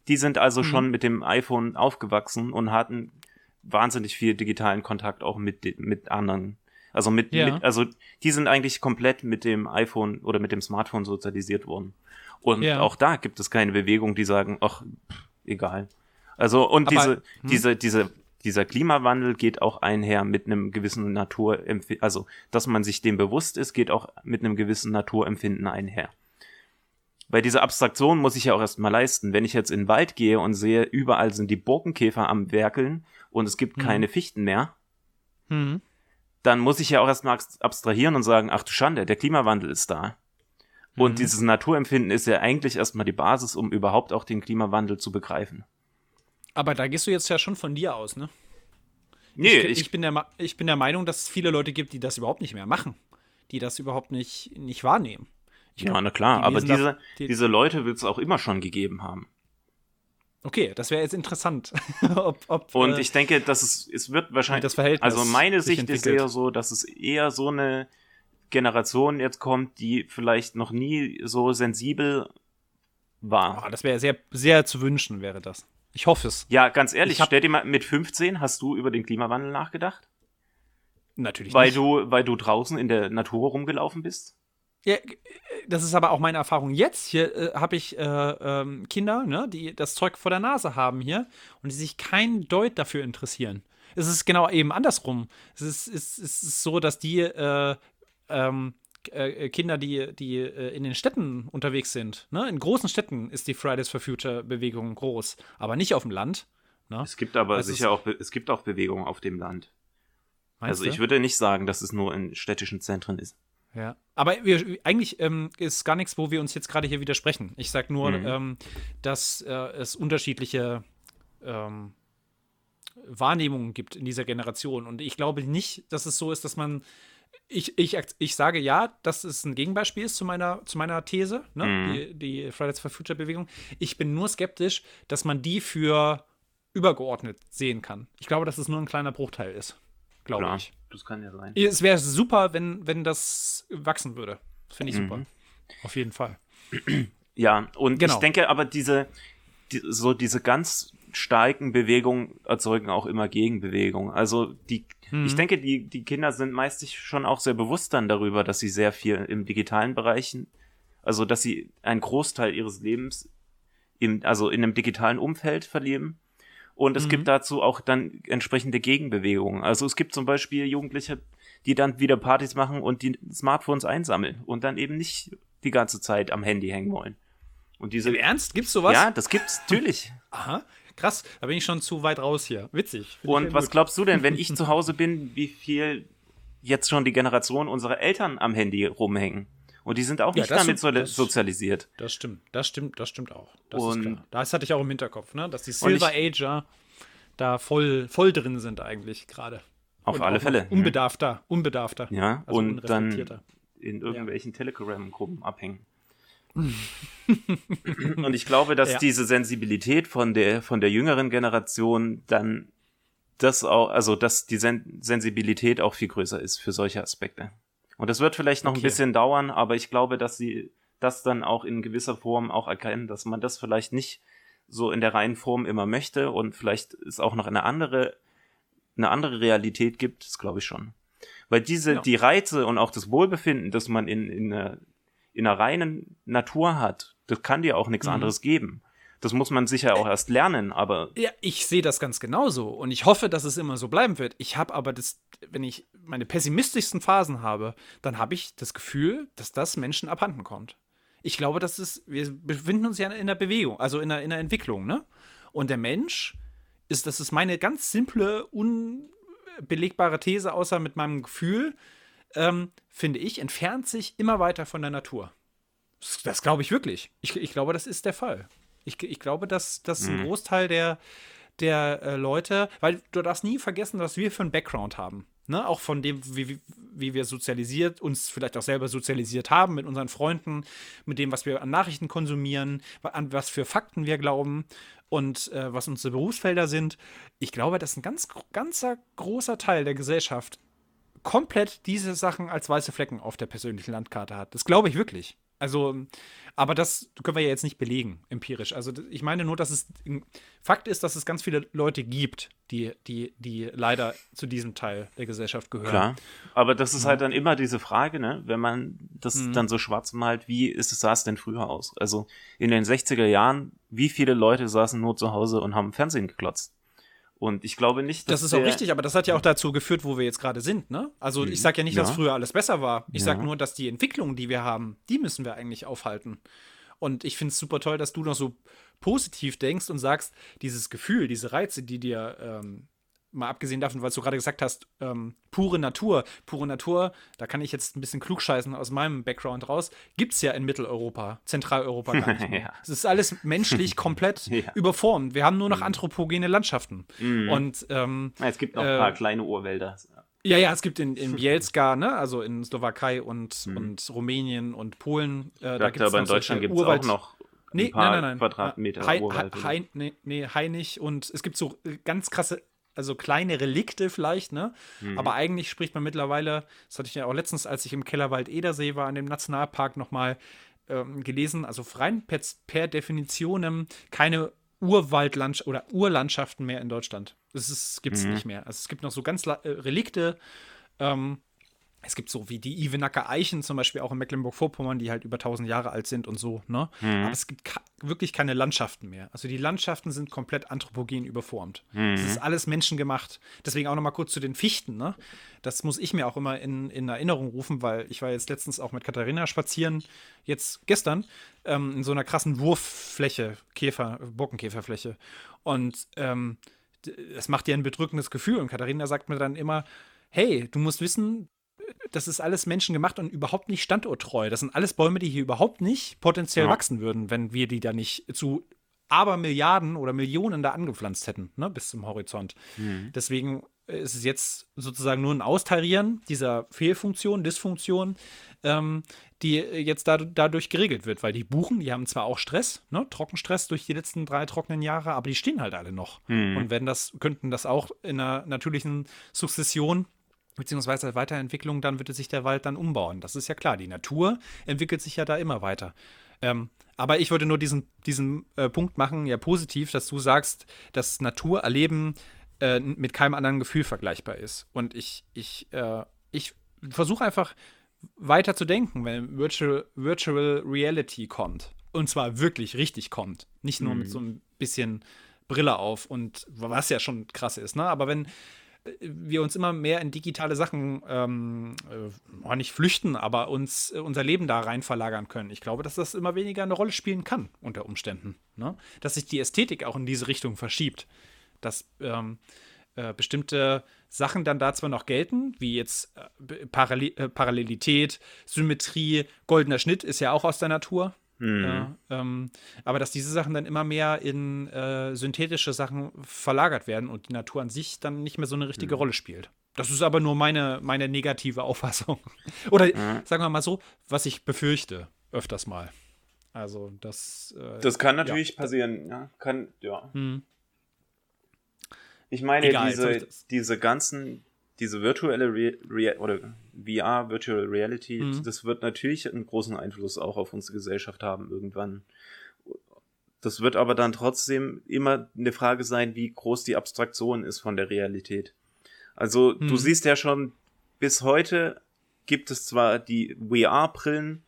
Speaker 2: die sind also mhm. schon mit dem iPhone aufgewachsen und hatten wahnsinnig viel digitalen Kontakt auch mit, mit anderen. Also mit, ja. mit, also die sind eigentlich komplett mit dem iPhone oder mit dem Smartphone sozialisiert worden. Und ja. auch da gibt es keine Bewegung, die sagen, ach, egal. Also, und Aber, diese, hm. diese, diese, dieser Klimawandel geht auch einher mit einem gewissen Naturempfinden, also, dass man sich dem bewusst ist, geht auch mit einem gewissen Naturempfinden einher. Weil diese Abstraktion muss ich ja auch erstmal leisten. Wenn ich jetzt in den Wald gehe und sehe, überall sind die Borkenkäfer am Werkeln und es gibt mhm. keine Fichten mehr, mhm. dann muss ich ja auch erstmal abstrahieren und sagen, ach du Schande, der Klimawandel ist da. Und mhm. dieses Naturempfinden ist ja eigentlich erstmal die Basis, um überhaupt auch den Klimawandel zu begreifen.
Speaker 1: Aber da gehst du jetzt ja schon von dir aus, ne? Nee, ich, ich, ich, bin, der, ich bin der Meinung, dass es viele Leute gibt, die das überhaupt nicht mehr machen. Die das überhaupt nicht, nicht wahrnehmen.
Speaker 2: Ja, na klar, die aber diese, die diese Leute wird es auch immer schon gegeben haben.
Speaker 1: Okay, das wäre jetzt interessant.
Speaker 2: ob, ob, und äh, ich denke, dass es, es wird wahrscheinlich.
Speaker 1: Das Verhältnis
Speaker 2: also meine Sicht ist eher so, dass es eher so eine Generation jetzt kommt, die vielleicht noch nie so sensibel war.
Speaker 1: Oh, das wäre sehr, sehr zu wünschen, wäre das. Ich hoffe es.
Speaker 2: Ja, ganz ehrlich, hab, stell dir mal, mit 15 hast du über den Klimawandel nachgedacht?
Speaker 1: Natürlich
Speaker 2: weil
Speaker 1: nicht.
Speaker 2: Du, weil du draußen in der Natur rumgelaufen bist?
Speaker 1: Ja, das ist aber auch meine Erfahrung. Jetzt hier äh, habe ich äh, ähm, Kinder, ne, die das Zeug vor der Nase haben hier und die sich kein Deut dafür interessieren. Es ist genau eben andersrum. Es ist, es ist so, dass die äh, ähm, äh, Kinder, die, die äh, in den Städten unterwegs sind, ne? in großen Städten ist die Fridays for Future Bewegung groß, aber nicht auf dem Land. Ne?
Speaker 2: Es gibt aber also sicher auch, es gibt auch Bewegungen auf dem Land. also ich du? würde nicht sagen, dass es nur in städtischen Zentren ist.
Speaker 1: Ja, aber wir, eigentlich ähm, ist gar nichts, wo wir uns jetzt gerade hier widersprechen. Ich sage nur, mhm. ähm, dass äh, es unterschiedliche ähm, Wahrnehmungen gibt in dieser Generation. Und ich glaube nicht, dass es so ist, dass man. Ich, ich, ich sage ja, dass es ein Gegenbeispiel ist zu meiner, zu meiner These, ne? Mhm. die, die Fridays for Future Bewegung. Ich bin nur skeptisch, dass man die für übergeordnet sehen kann. Ich glaube, dass es nur ein kleiner Bruchteil ist. Glaube ich.
Speaker 2: Das kann ja sein.
Speaker 1: Es wäre super, wenn, wenn das wachsen würde. Finde ich mhm. super. Auf jeden Fall.
Speaker 2: Ja, und genau. ich denke aber, diese, die, so diese ganz starken Bewegungen erzeugen auch immer Gegenbewegungen. Also die, mhm. ich denke, die, die Kinder sind meistens schon auch sehr bewusst dann darüber, dass sie sehr viel im digitalen Bereichen, also dass sie einen Großteil ihres Lebens im, also in einem digitalen Umfeld verleben und es mhm. gibt dazu auch dann entsprechende Gegenbewegungen. Also es gibt zum Beispiel Jugendliche, die dann wieder Partys machen und die Smartphones einsammeln und dann eben nicht die ganze Zeit am Handy hängen wollen. Und diese
Speaker 1: Im Ernst? Gibt's sowas?
Speaker 2: Ja, das gibt's natürlich.
Speaker 1: Aha. Krass, da bin ich schon zu weit raus hier. Witzig.
Speaker 2: Und was gut. glaubst du denn, wenn ich zu Hause bin, wie viel jetzt schon die Generation unserer Eltern am Handy rumhängen? Und die sind auch nicht ja, damit so das, sozialisiert.
Speaker 1: Das stimmt, das stimmt, das stimmt auch. Das und ist klar. Das hatte ich auch im Hinterkopf, ne? dass die Silver Ager da voll, voll drin sind eigentlich gerade.
Speaker 2: Auf und alle Fälle.
Speaker 1: Unbedarfter, unbedarfter.
Speaker 2: Ja, also und dann in irgendwelchen ja. Telegram-Gruppen abhängen. und ich glaube, dass ja. diese Sensibilität von der, von der jüngeren Generation dann das auch, also dass die Sen Sensibilität auch viel größer ist für solche Aspekte. Und das wird vielleicht noch okay. ein bisschen dauern, aber ich glaube, dass sie das dann auch in gewisser Form auch erkennen, dass man das vielleicht nicht so in der reinen Form immer möchte und vielleicht es auch noch eine andere, eine andere Realität gibt, das glaube ich schon. Weil diese, ja. die Reize und auch das Wohlbefinden, das man in, in, einer, in einer reinen Natur hat, das kann dir auch nichts mhm. anderes geben. Das muss man sicher auch erst lernen, aber.
Speaker 1: Ja, ich sehe das ganz genauso und ich hoffe, dass es immer so bleiben wird. Ich habe aber das, wenn ich meine pessimistischsten Phasen habe, dann habe ich das Gefühl, dass das Menschen abhanden kommt. Ich glaube, dass es, wir befinden uns ja in einer Bewegung, also in einer, in einer Entwicklung, ne? Und der Mensch ist, das ist meine ganz simple, unbelegbare These, außer mit meinem Gefühl, ähm, finde ich, entfernt sich immer weiter von der Natur. Das, das glaube ich wirklich. Ich, ich glaube, das ist der Fall. Ich, ich glaube, dass, dass mhm. ein Großteil der, der äh, Leute, weil du darfst nie vergessen, was wir für einen Background haben. Ne? Auch von dem, wie, wie wir sozialisiert, uns vielleicht auch selber sozialisiert haben mit unseren Freunden, mit dem, was wir an Nachrichten konsumieren, an was für Fakten wir glauben und äh, was unsere Berufsfelder sind. Ich glaube, dass ein ganz ganzer großer Teil der Gesellschaft komplett diese Sachen als weiße Flecken auf der persönlichen Landkarte hat. Das glaube ich wirklich. Also, aber das können wir ja jetzt nicht belegen, empirisch. Also, ich meine nur, dass es Fakt ist, dass es ganz viele Leute gibt, die, die, die leider zu diesem Teil der Gesellschaft gehören. Klar.
Speaker 2: Aber das ist ja. halt dann immer diese Frage, ne, wenn man das mhm. dann so schwarz malt, wie ist es, sah es denn früher aus? Also in den 60er Jahren, wie viele Leute saßen nur zu Hause und haben Fernsehen geklotzt? Und ich glaube nicht,
Speaker 1: dass. Das ist auch richtig, aber das hat ja auch dazu geführt, wo wir jetzt gerade sind, ne? Also ich sage ja nicht, ja. dass früher alles besser war. Ich ja. sage nur, dass die Entwicklung, die wir haben, die müssen wir eigentlich aufhalten. Und ich finde es super toll, dass du noch so positiv denkst und sagst, dieses Gefühl, diese Reize, die dir ähm, mal abgesehen davon, was du gerade gesagt hast, ähm, pure Natur. Pure Natur, da kann ich jetzt ein bisschen klugscheißen aus meinem Background raus, gibt es ja in Mitteleuropa, Zentraleuropa gar nicht. ja. Es ist alles menschlich komplett ja. überformt. Wir haben nur noch mhm. anthropogene Landschaften. Mhm. Und ähm,
Speaker 2: es gibt noch ein paar äh, kleine Urwälder.
Speaker 1: Ja, ja, es gibt in, in Bielska, ne, also in Slowakei und, mhm. und Rumänien und Polen.
Speaker 2: Äh, da gibt's aber in Deutschland gibt es auch noch
Speaker 1: nee,
Speaker 2: ein paar
Speaker 1: nein, nein, nein.
Speaker 2: Quadratmeter
Speaker 1: Hai,
Speaker 2: Urwald.
Speaker 1: Hai, nee, nee, Hai nicht. Und es gibt so ganz krasse, also kleine Relikte vielleicht, ne?
Speaker 2: Mhm.
Speaker 1: Aber eigentlich spricht man mittlerweile, das hatte ich ja auch letztens, als ich im Kellerwald Edersee war, in dem Nationalpark nochmal ähm, gelesen, also rein per, per Definition keine Urwaldlandschaft oder Urlandschaften mehr in Deutschland. Das gibt es
Speaker 2: Mhm.
Speaker 1: nicht mehr. Also es gibt noch so ganz äh, Relikte, ähm, es gibt so wie die Ivenacker Eichen zum Beispiel auch in Mecklenburg-Vorpommern, die halt über 1000 Jahre alt sind und so, ne?
Speaker 2: Mhm.
Speaker 1: Aber es gibt wirklich keine Landschaften mehr. Also die Landschaften sind komplett anthropogen überformt.
Speaker 2: Mhm.
Speaker 1: Das ist alles menschengemacht. Deswegen auch noch mal kurz zu den Fichten, ne? Das muss ich mir auch immer in, in Erinnerung rufen, weil ich war jetzt letztens auch mit Katharina spazieren, jetzt gestern, ähm, in so einer krassen Wurffläche, Käfer, Borkenkäferfläche. Und ähm, das macht dir ein bedrückendes Gefühl. Und Katharina sagt mir dann immer, hey, du musst wissen, das ist alles menschengemacht und überhaupt nicht standorttreu. Das sind alles Bäume, die hier überhaupt nicht potenziell
Speaker 2: Ja.
Speaker 1: wachsen würden, wenn wir die da nicht zu Abermilliarden oder Millionen da angepflanzt hätten, ne, bis zum Horizont. Deswegen ist es jetzt sozusagen nur ein Austarieren dieser Fehlfunktion, Dysfunktion, ähm, die jetzt da, dadurch geregelt wird, weil die Buchen, die haben zwar auch Stress, ne, Trockenstress durch die letzten drei trockenen Jahre, aber die stehen halt alle noch und werden das, könnten das auch in einer natürlichen Sukzession beziehungsweise Weiterentwicklung, dann würde sich der Wald dann umbauen. Das ist ja klar. Die Natur entwickelt sich ja da immer weiter. Ähm, aber ich würde nur diesen, diesen äh, Punkt machen, ja positiv, dass du sagst, dass Naturerleben äh, mit keinem anderen Gefühl vergleichbar ist. Und ich, ich, äh, ich versuche einfach weiter zu denken, wenn Virtual, Virtual Reality kommt. Und zwar wirklich richtig kommt. Nicht nur mit so ein bisschen Brille auf und was ja schon krass ist, ne? Aber wenn wir uns immer mehr in digitale Sachen ähm, äh, auch nicht flüchten, aber uns äh, unser Leben da rein verlagern können. Ich glaube, dass das immer weniger eine Rolle spielen kann unter Umständen. Ne? Dass sich die Ästhetik auch in diese Richtung verschiebt. Dass ähm, äh, bestimmte Sachen dann da zwar noch gelten, wie jetzt äh, Parallel äh, Parallelität, Symmetrie, goldener Schnitt ist ja auch aus der Natur. Ja, ähm, aber dass diese Sachen dann immer mehr in äh, synthetische Sachen verlagert werden und die Natur an sich dann nicht mehr so eine richtige Rolle spielt. Das ist aber nur meine, meine negative Auffassung. Oder sagen wir mal so, was ich befürchte, öfters mal. Also das. Äh,
Speaker 2: Das kann natürlich passieren, ja. Kann, ja.
Speaker 1: Hm.
Speaker 2: Ich meine,
Speaker 1: Egal,
Speaker 2: diese, diese ganzen, diese virtuelle Re Rea oder VR, Virtual Reality,
Speaker 1: Mhm.
Speaker 2: das wird natürlich einen großen Einfluss auch auf unsere Gesellschaft haben irgendwann. Das wird aber dann trotzdem immer eine Frage sein, wie groß die Abstraktion ist von der Realität. Also du
Speaker 1: Mhm.
Speaker 2: siehst ja schon, bis heute gibt es zwar die VR-Brillen,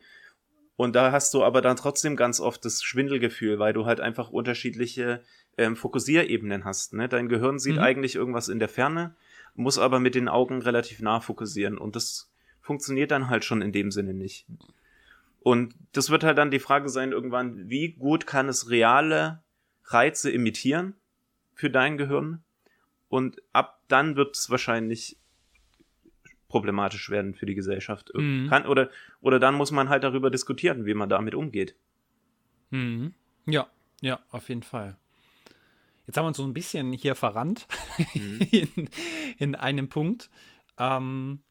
Speaker 2: und da hast du aber dann trotzdem ganz oft das Schwindelgefühl, weil du halt einfach unterschiedliche ähm, Fokussierebenen hast. Ne? Dein Gehirn sieht
Speaker 1: Mhm.
Speaker 2: eigentlich irgendwas in der Ferne, muss aber mit den Augen relativ nah fokussieren. Und das funktioniert dann halt schon in dem Sinne nicht. Und das wird halt dann die Frage sein, irgendwann, wie gut kann es reale Reize imitieren für dein Gehirn? Und ab dann wird es wahrscheinlich problematisch werden für die Gesellschaft.
Speaker 1: Mhm.
Speaker 2: Kann, oder, oder dann muss man halt darüber diskutieren, wie man damit umgeht.
Speaker 1: Mhm. Ja, ja, auf jeden Fall. Jetzt haben wir uns so ein bisschen hier verrannt in, in einem Punkt. Ähm,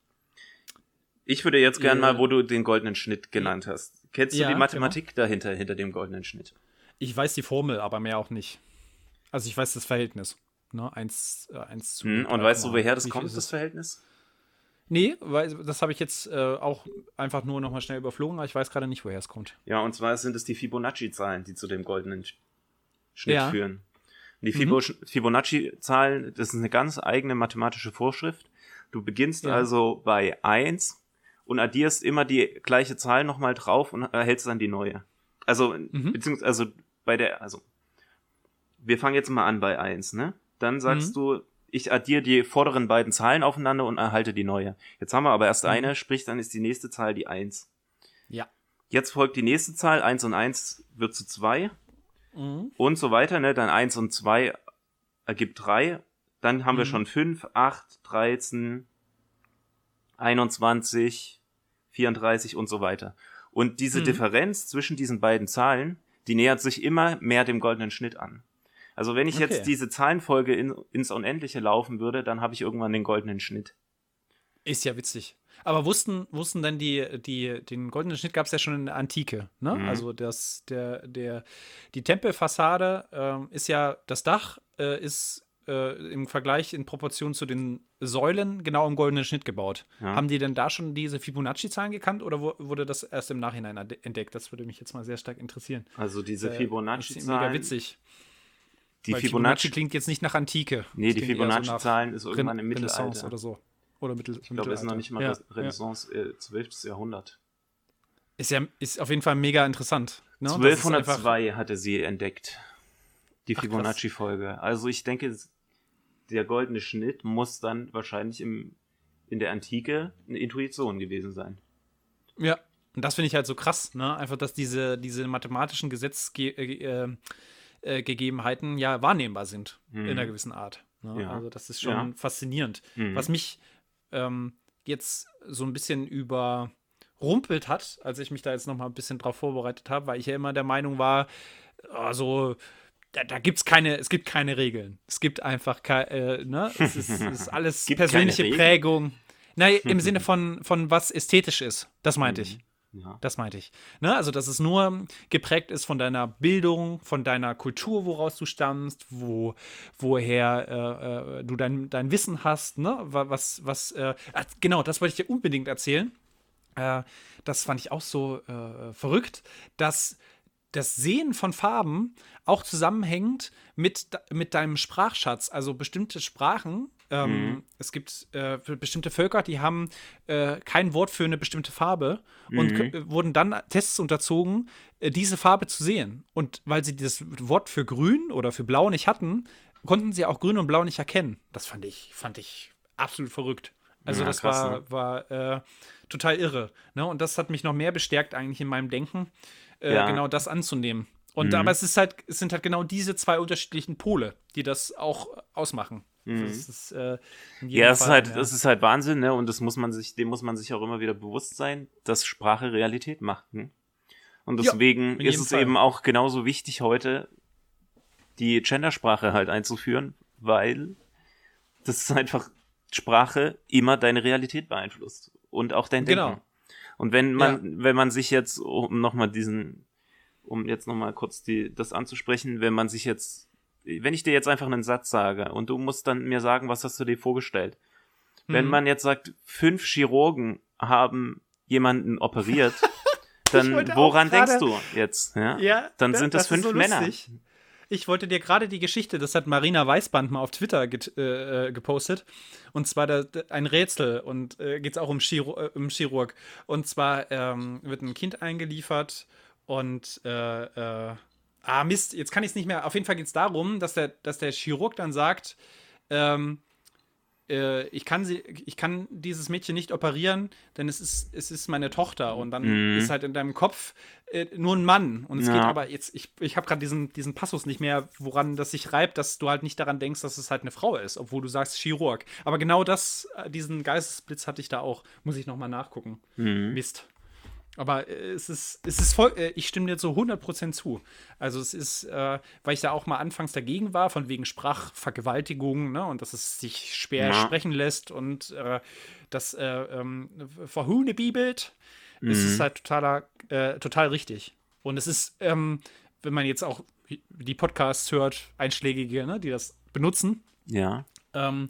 Speaker 2: Ich würde jetzt gern
Speaker 1: Äh,
Speaker 2: mal, wo du den goldenen Schnitt genannt hast. Kennst du
Speaker 1: Ja, genau.
Speaker 2: die Mathematik dahinter, hinter dem goldenen Schnitt?
Speaker 1: ich weiß die Formel, aber mehr auch nicht. Also ich weiß das Verhältnis. Ne? Eins, äh, eins zu.
Speaker 2: Hm, und weißt du,
Speaker 1: 3,8.
Speaker 2: woher das kommt, das? Verhältnis?
Speaker 1: Nee, weil das habe ich jetzt äh, auch einfach nur nochmal schnell überflogen, aber ich weiß gerade nicht, woher es kommt.
Speaker 2: Ja, und zwar sind es die Fibonacci-Zahlen, die zu dem goldenen Sch- Schnitt
Speaker 1: Ja.
Speaker 2: führen. Und die
Speaker 1: Mhm.
Speaker 2: Fibo Fibonacci-Zahlen, das ist eine ganz eigene mathematische Vorschrift. Du beginnst
Speaker 1: Ja.
Speaker 2: also bei 1 und addierst immer die gleiche Zahl nochmal drauf und erhältst dann die neue. Also,
Speaker 1: Mhm.
Speaker 2: beziehungsweise, also bei der, also, wir fangen jetzt mal an bei 1, ne? Dann sagst
Speaker 1: Mhm.
Speaker 2: du, ich addiere die vorderen beiden Zahlen aufeinander und erhalte die neue. Jetzt haben wir aber erst
Speaker 1: Mhm.
Speaker 2: eine, sprich, dann ist die nächste Zahl die 1.
Speaker 1: Ja.
Speaker 2: Jetzt folgt die nächste Zahl, 1 und 1 wird zu 2
Speaker 1: Mhm.
Speaker 2: und so weiter, ne? Dann 1 und 2 ergibt 3. Dann haben wir
Speaker 1: Mhm.
Speaker 2: schon 5, 8, 13, 21, 34 und so weiter. Und diese
Speaker 1: Mhm.
Speaker 2: Differenz zwischen diesen beiden Zahlen, die nähert sich immer mehr dem goldenen Schnitt an. Also wenn ich
Speaker 1: Okay.
Speaker 2: jetzt diese Zahlenfolge in, ins Unendliche laufen würde, dann habe ich irgendwann den goldenen Schnitt.
Speaker 1: Ist ja witzig. Aber wussten, wussten denn die, die, den goldenen Schnitt gab es ja schon in der Antike, ne? Mhm. Also das, der, der, die Tempelfassade äh, ist ja, das Dach äh, ist äh, im Vergleich in Proportion zu den Säulen genau im goldenen Schnitt gebaut. Ja. Haben die denn da schon diese Fibonacci-Zahlen gekannt oder wurde das erst im Nachhinein entdeckt? Das würde mich jetzt mal sehr stark interessieren.
Speaker 2: Also diese äh, Fibonacci-Zahlen. Mega
Speaker 1: witzig.
Speaker 2: Die Fibonacci, Fibonacci,
Speaker 1: klingt jetzt nicht nach Antike.
Speaker 2: Nee, die Fibonacci-Zahlen so ist irgendwann im Mittelalter.
Speaker 1: oder so. Oder Mittel,
Speaker 2: ich glaube, es ist noch nicht mal ja, Renaissance, ja. Äh, 12. Jahrhundert.
Speaker 1: Ist ja ist auf jeden Fall mega interessant.
Speaker 2: Ne? 1202 hatte sie entdeckt. Die Fibonacci-Folge. Also ich denke, der goldene Schnitt muss dann wahrscheinlich im, in der Antike eine Intuition gewesen sein.
Speaker 1: Ja, und das finde ich halt so krass, ne? Einfach, dass diese, diese mathematischen Gesetzgegebenheiten äh, äh, ja wahrnehmbar sind mhm. in einer gewissen Art. Ne? Ja. Also das ist schon ja. faszinierend. Mhm. Was mich ähm, jetzt so ein bisschen überrumpelt hat, als ich mich da jetzt noch mal ein bisschen drauf vorbereitet habe, weil ich ja immer der Meinung war, also da, da gibt's keine, es gibt keine Regeln. Es gibt einfach keine, äh, ne? Es ist, es ist alles persönliche Prägung. Nein, im Sinne von, von was ästhetisch ist. Das meinte ich. Ja. Das meinte ich. Ne? Also, dass es nur geprägt ist von deiner Bildung, von deiner Kultur, woraus du stammst, wo, woher äh, äh, du dein, dein Wissen hast, ne? Was, was, äh, genau, das wollte ich dir unbedingt erzählen. Äh, das fand ich auch so äh, verrückt, dass das Sehen von Farben auch zusammenhängt mit, mit deinem Sprachschatz. Also bestimmte Sprachen, ähm, mhm. es gibt äh, bestimmte Völker, die haben äh, kein Wort für eine bestimmte Farbe mhm. und wurden dann Tests unterzogen, äh, diese Farbe zu sehen. Und weil sie das Wort für grün oder für blau nicht hatten, konnten sie auch grün und blau nicht erkennen. Das fand ich, fand ich absolut verrückt. Also ja, das krass, war, ne? war äh, total irre. Ne? Und das hat mich noch mehr bestärkt eigentlich in meinem Denken, äh, ja. genau das anzunehmen. Und mhm. aber es ist halt, es sind halt genau diese zwei unterschiedlichen Pole, die das auch ausmachen. Mhm. Das ist,
Speaker 2: äh, ja, es ist halt, ja. das ist halt Wahnsinn, ne? Und das muss man sich, dem muss man sich auch immer wieder bewusst sein, dass Sprache Realität macht. Ne? Und deswegen ja, ist es Fall. eben auch genauso wichtig heute, die Gendersprache halt einzuführen, weil das ist einfach Sprache immer deine Realität beeinflusst und auch dein Denken. Genau. Und wenn man, ja. wenn man sich jetzt, um nochmal diesen, um jetzt nochmal kurz die, das anzusprechen, wenn man sich jetzt, wenn ich dir jetzt einfach einen Satz sage und du musst dann mir sagen, was hast du dir vorgestellt? Mhm. Wenn man jetzt sagt, fünf Chirurgen haben jemanden operiert, dann woran denkst du jetzt? Ja, ja dann sind das, das fünf so Männer.
Speaker 1: Ich wollte dir gerade die Geschichte, das hat Marina Weißband mal auf Twitter get, äh, äh gepostet. Und zwar da, ein Rätsel und äh, geht es auch um, Chiro, äh, um Chirurg. Und zwar ähm, wird ein Kind eingeliefert und äh, äh, ah Mist, jetzt kann ich es nicht mehr. Auf jeden Fall geht es darum, dass der, dass der Chirurg dann sagt, ähm, äh, ich, kann sie, ich kann dieses Mädchen nicht operieren, denn es ist, es ist meine Tochter. Und dann mhm. ist halt in deinem Kopf äh, nur ein Mann. Und es ja. geht aber jetzt, ich, ich habe gerade diesen, diesen Passus nicht mehr, woran das sich reibt, dass du halt nicht daran denkst, dass es halt eine Frau ist, obwohl du sagst Chirurg. Aber genau das, äh, diesen Geistesblitz hatte ich da auch. Muss ich nochmal nachgucken. Mhm. Mist. Aber äh, es ist, es ist voll, äh, ich stimme dir so 100% zu. Also es ist, äh, weil ich da auch mal anfangs dagegen war, von wegen Sprachvergewaltigung, ne, und dass es sich schwer ja. sprechen lässt und äh, das äh, ähm, verhunebibelt, mhm. ist es halt totaler, äh, total richtig. Und es ist, ähm, wenn man jetzt auch die Podcasts hört, Einschlägige, ne, die das benutzen,
Speaker 2: ja.
Speaker 1: Ähm,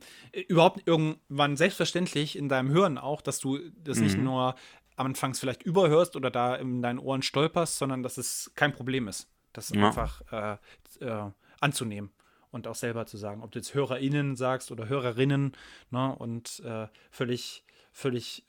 Speaker 1: überhaupt irgendwann selbstverständlich in deinem Hören auch, dass du das mhm. nicht nur anfangs vielleicht überhörst oder da in deinen Ohren stolperst, sondern dass es kein Problem ist. Das ja. einfach äh, äh, anzunehmen und auch selber zu sagen, ob du jetzt HörerInnen sagst oder Hörerinnen, ne, und äh, völlig, völlig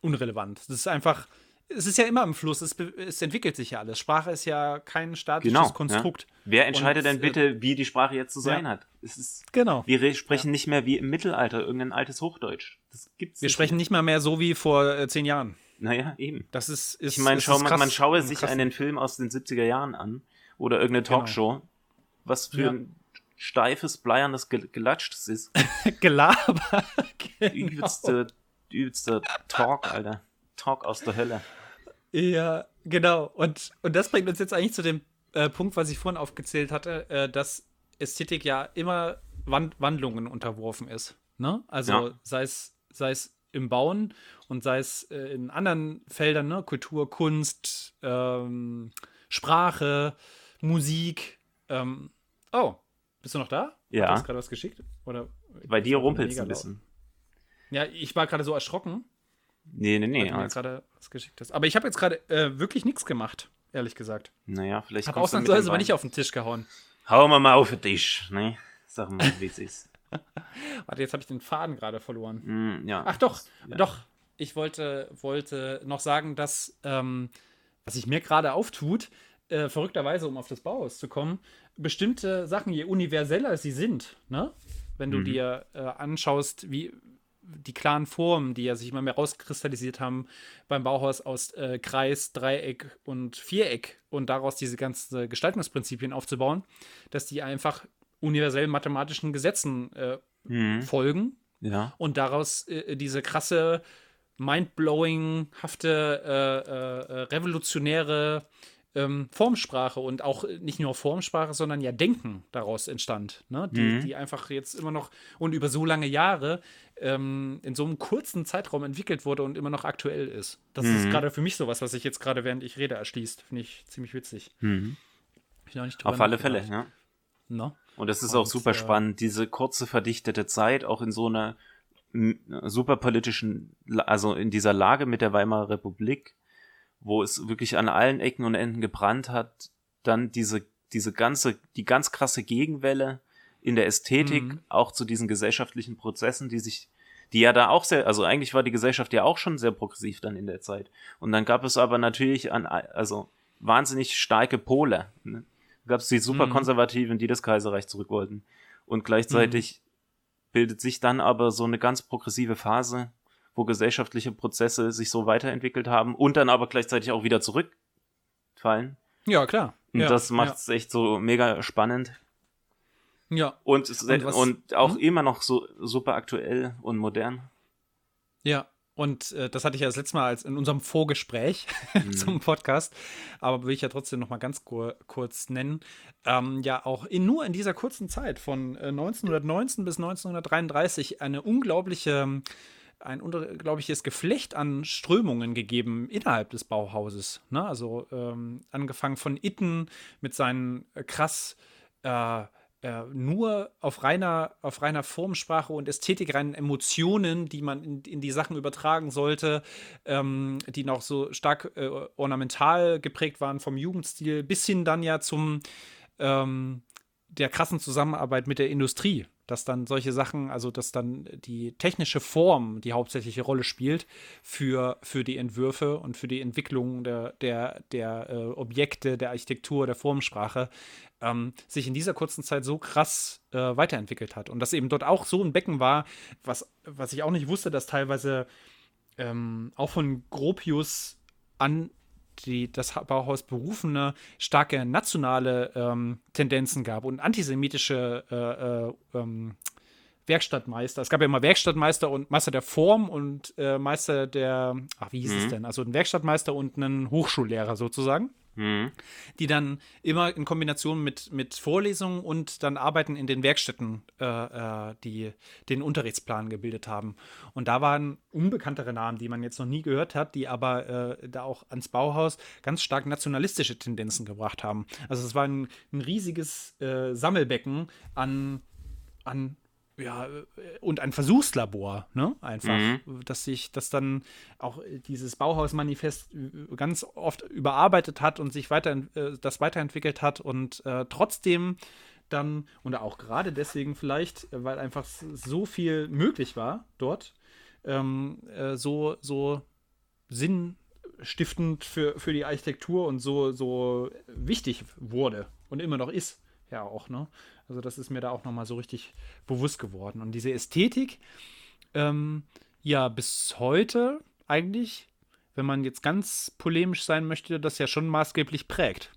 Speaker 1: unrelevant. Das ist einfach, es ist ja immer im Fluss, es, es entwickelt sich ja alles. Sprache ist ja kein statisches genau, Konstrukt.
Speaker 2: Ja. Wer entscheidet und, denn bitte, äh, wie die Sprache jetzt zu sein ja. hat? Ist,
Speaker 1: genau.
Speaker 2: Wir sprechen ja. nicht mehr wie im Mittelalter, irgendein altes Hochdeutsch.
Speaker 1: Das gibt's wir sprechen nicht mal mehr so wie vor äh, zehn Jahren.
Speaker 2: Naja, eben.
Speaker 1: Das ist, ist
Speaker 2: ich meine, schau, man, man schaue sich krass. einen Film aus den 70er Jahren an oder irgendeine genau. Talkshow. Genau. Was für ja. ein steifes, bleiernes Gelatsch das ist.
Speaker 1: Gelaber.
Speaker 2: genau. übelste, übelste Talk, Alter. Talk aus der Hölle.
Speaker 1: Ja, genau. Und, und das bringt uns jetzt eigentlich zu dem äh, Punkt, was ich vorhin aufgezählt hatte, äh, dass Ästhetik ja immer Wand Wandlungen unterworfen ist. Ne? Also ja. sei es sei es im Bauen und sei es äh, in anderen Feldern, ne? Kultur, Kunst, ähm, Sprache, Musik. Ähm, oh, bist du noch da?
Speaker 2: Ja.
Speaker 1: Hast du gerade was geschickt? Oder
Speaker 2: Bei dir rumpelt es ein bisschen.
Speaker 1: Ja, ich war gerade so erschrocken.
Speaker 2: Nee, nee, nee.
Speaker 1: Weil du gerade was geschickt hast. Aber ich habe jetzt gerade äh, wirklich nichts gemacht, ehrlich gesagt.
Speaker 2: Naja, vielleicht
Speaker 1: Hab ausnahmsweise aber nicht auf den Tisch gehauen.
Speaker 2: Hauen wir mal auf den Tisch, ne? Sag mal, wie es ist.
Speaker 1: Warte, jetzt habe ich den Faden gerade verloren.
Speaker 2: Mm, ja.
Speaker 1: Ach doch,
Speaker 2: Ja.
Speaker 1: doch. Ich wollte, wollte noch sagen, dass, ähm, was sich mir gerade auftut, äh, verrückterweise, um auf das Bauhaus zu kommen, bestimmte Sachen, je universeller sie sind, ne? wenn du
Speaker 2: Mhm.
Speaker 1: dir äh, anschaust, wie die klaren Formen, die ja sich immer mehr rauskristallisiert haben beim Bauhaus aus äh, Kreis, Dreieck und Viereck und daraus diese ganzen Gestaltungsprinzipien aufzubauen, dass die einfach universellen mathematischen Gesetzen äh,
Speaker 2: Mhm.
Speaker 1: folgen
Speaker 2: Ja.
Speaker 1: und daraus äh, diese krasse, mindblowing-hafte, äh, äh, äh, revolutionäre ähm, Formsprache und auch nicht nur Formsprache, sondern ja Denken daraus entstand, ne? die,
Speaker 2: Mhm.
Speaker 1: die einfach jetzt immer noch und über so lange Jahre ähm, in so einem kurzen Zeitraum entwickelt wurde und immer noch aktuell ist. Das ist
Speaker 2: Mhm.
Speaker 1: gerade für mich sowas, was sich jetzt gerade während ich rede erschließt. Finde ich ziemlich witzig.
Speaker 2: Mhm.
Speaker 1: Ich noch nicht drüber
Speaker 2: Auf alle Fälle, ja.
Speaker 1: Ne?
Speaker 2: Und es ist
Speaker 1: Und,
Speaker 2: auch super
Speaker 1: äh,
Speaker 2: spannend, diese kurze verdichtete Zeit, auch in so einer m, super politischen, La- also in dieser Lage mit der Weimarer Republik, wo es wirklich an allen Ecken und Enden gebrannt hat, dann diese, diese ganze, die ganz krasse Gegenwelle in der Ästhetik,
Speaker 1: Mhm.
Speaker 2: auch zu diesen gesellschaftlichen Prozessen, die sich, die ja da auch sehr, also eigentlich war die Gesellschaft ja auch schon sehr progressiv dann in der Zeit. Und dann gab es aber natürlich an, also wahnsinnig starke Pole. Ne? Gab es die super
Speaker 1: Mhm.
Speaker 2: Konservativen, die das Kaiserreich zurück wollten. Und gleichzeitig bildet sich dann aber so eine ganz progressive Phase, wo gesellschaftliche Prozesse sich so weiterentwickelt haben und dann aber gleichzeitig auch wieder zurückfallen.
Speaker 1: Ja, klar.
Speaker 2: Und
Speaker 1: ja,
Speaker 2: das macht es echt so mega spannend.
Speaker 1: Ja. ja.
Speaker 2: Und,
Speaker 1: Und
Speaker 2: und auch
Speaker 1: Hm?
Speaker 2: immer noch so super aktuell und modern.
Speaker 1: Ja, und äh, das hatte ich ja das letzte Mal als in unserem Vorgespräch
Speaker 2: Mhm.
Speaker 1: zum Podcast, aber will ich ja trotzdem noch mal ganz kur kurz nennen. Ähm, ja, auch in, nur in dieser kurzen Zeit von äh, 1919 bis 1933 eine unglaubliche, ein unglaubliches Geflecht an Strömungen gegeben innerhalb des Bauhauses. Ne? Also ähm, angefangen von Itten mit seinen äh, krass äh, äh, nur auf reiner, auf reiner Formsprache und Ästhetik, reinen Emotionen, die man in, in die Sachen übertragen sollte, ähm, die noch so stark äh, ornamental geprägt waren vom Jugendstil, bis hin dann ja zum ähm, der krassen Zusammenarbeit mit der Industrie, dass dann solche Sachen, also dass dann die technische Form die hauptsächliche Rolle spielt für, für die Entwürfe und für die Entwicklung der, der, der äh, Objekte, der Architektur, der Formsprache, ähm, sich in dieser kurzen Zeit so krass äh, weiterentwickelt hat. Und dass eben dort auch so ein Becken war, was, was ich auch nicht wusste, dass teilweise ähm, auch von Gropius an die, das Bauhaus berufene starke nationale ähm, Tendenzen gab und antisemitische äh, äh, ähm, Werkstattmeister. Es gab ja immer Werkstattmeister und Meister der Form und äh, Meister der, ach, wie hieß es
Speaker 2: Mhm.
Speaker 1: denn? Also ein Werkstattmeister und einen Hochschullehrer sozusagen
Speaker 2: Mhm.
Speaker 1: die dann immer in Kombination mit, mit Vorlesungen und dann Arbeiten in den Werkstätten äh, äh, die den Unterrichtsplan gebildet haben. Und da waren unbekanntere Namen, die man jetzt noch nie gehört hat, die aber äh, da auch ans Bauhaus ganz stark nationalistische Tendenzen gebracht haben. Also es war ein, ein riesiges äh, Sammelbecken an, an ja, äh, und ein Versuchslabor, ne? Einfach, dass sich, dass dann auch äh, dieses Bauhausmanifest äh, ganz oft überarbeitet hat und sich weiter, das weiterentwickelt hat und äh, trotzdem dann, und auch gerade deswegen vielleicht, weil einfach so viel möglich war dort, ähm, äh, so, so sinnstiftend für, für die Architektur und so, so wichtig wurde und immer noch ist. Ja, auch, ne? Also, das ist mir da auch nochmal so richtig bewusst geworden. Und diese Ästhetik, ähm, ja, bis heute eigentlich, wenn man jetzt ganz polemisch sein möchte, das ja schon maßgeblich prägt.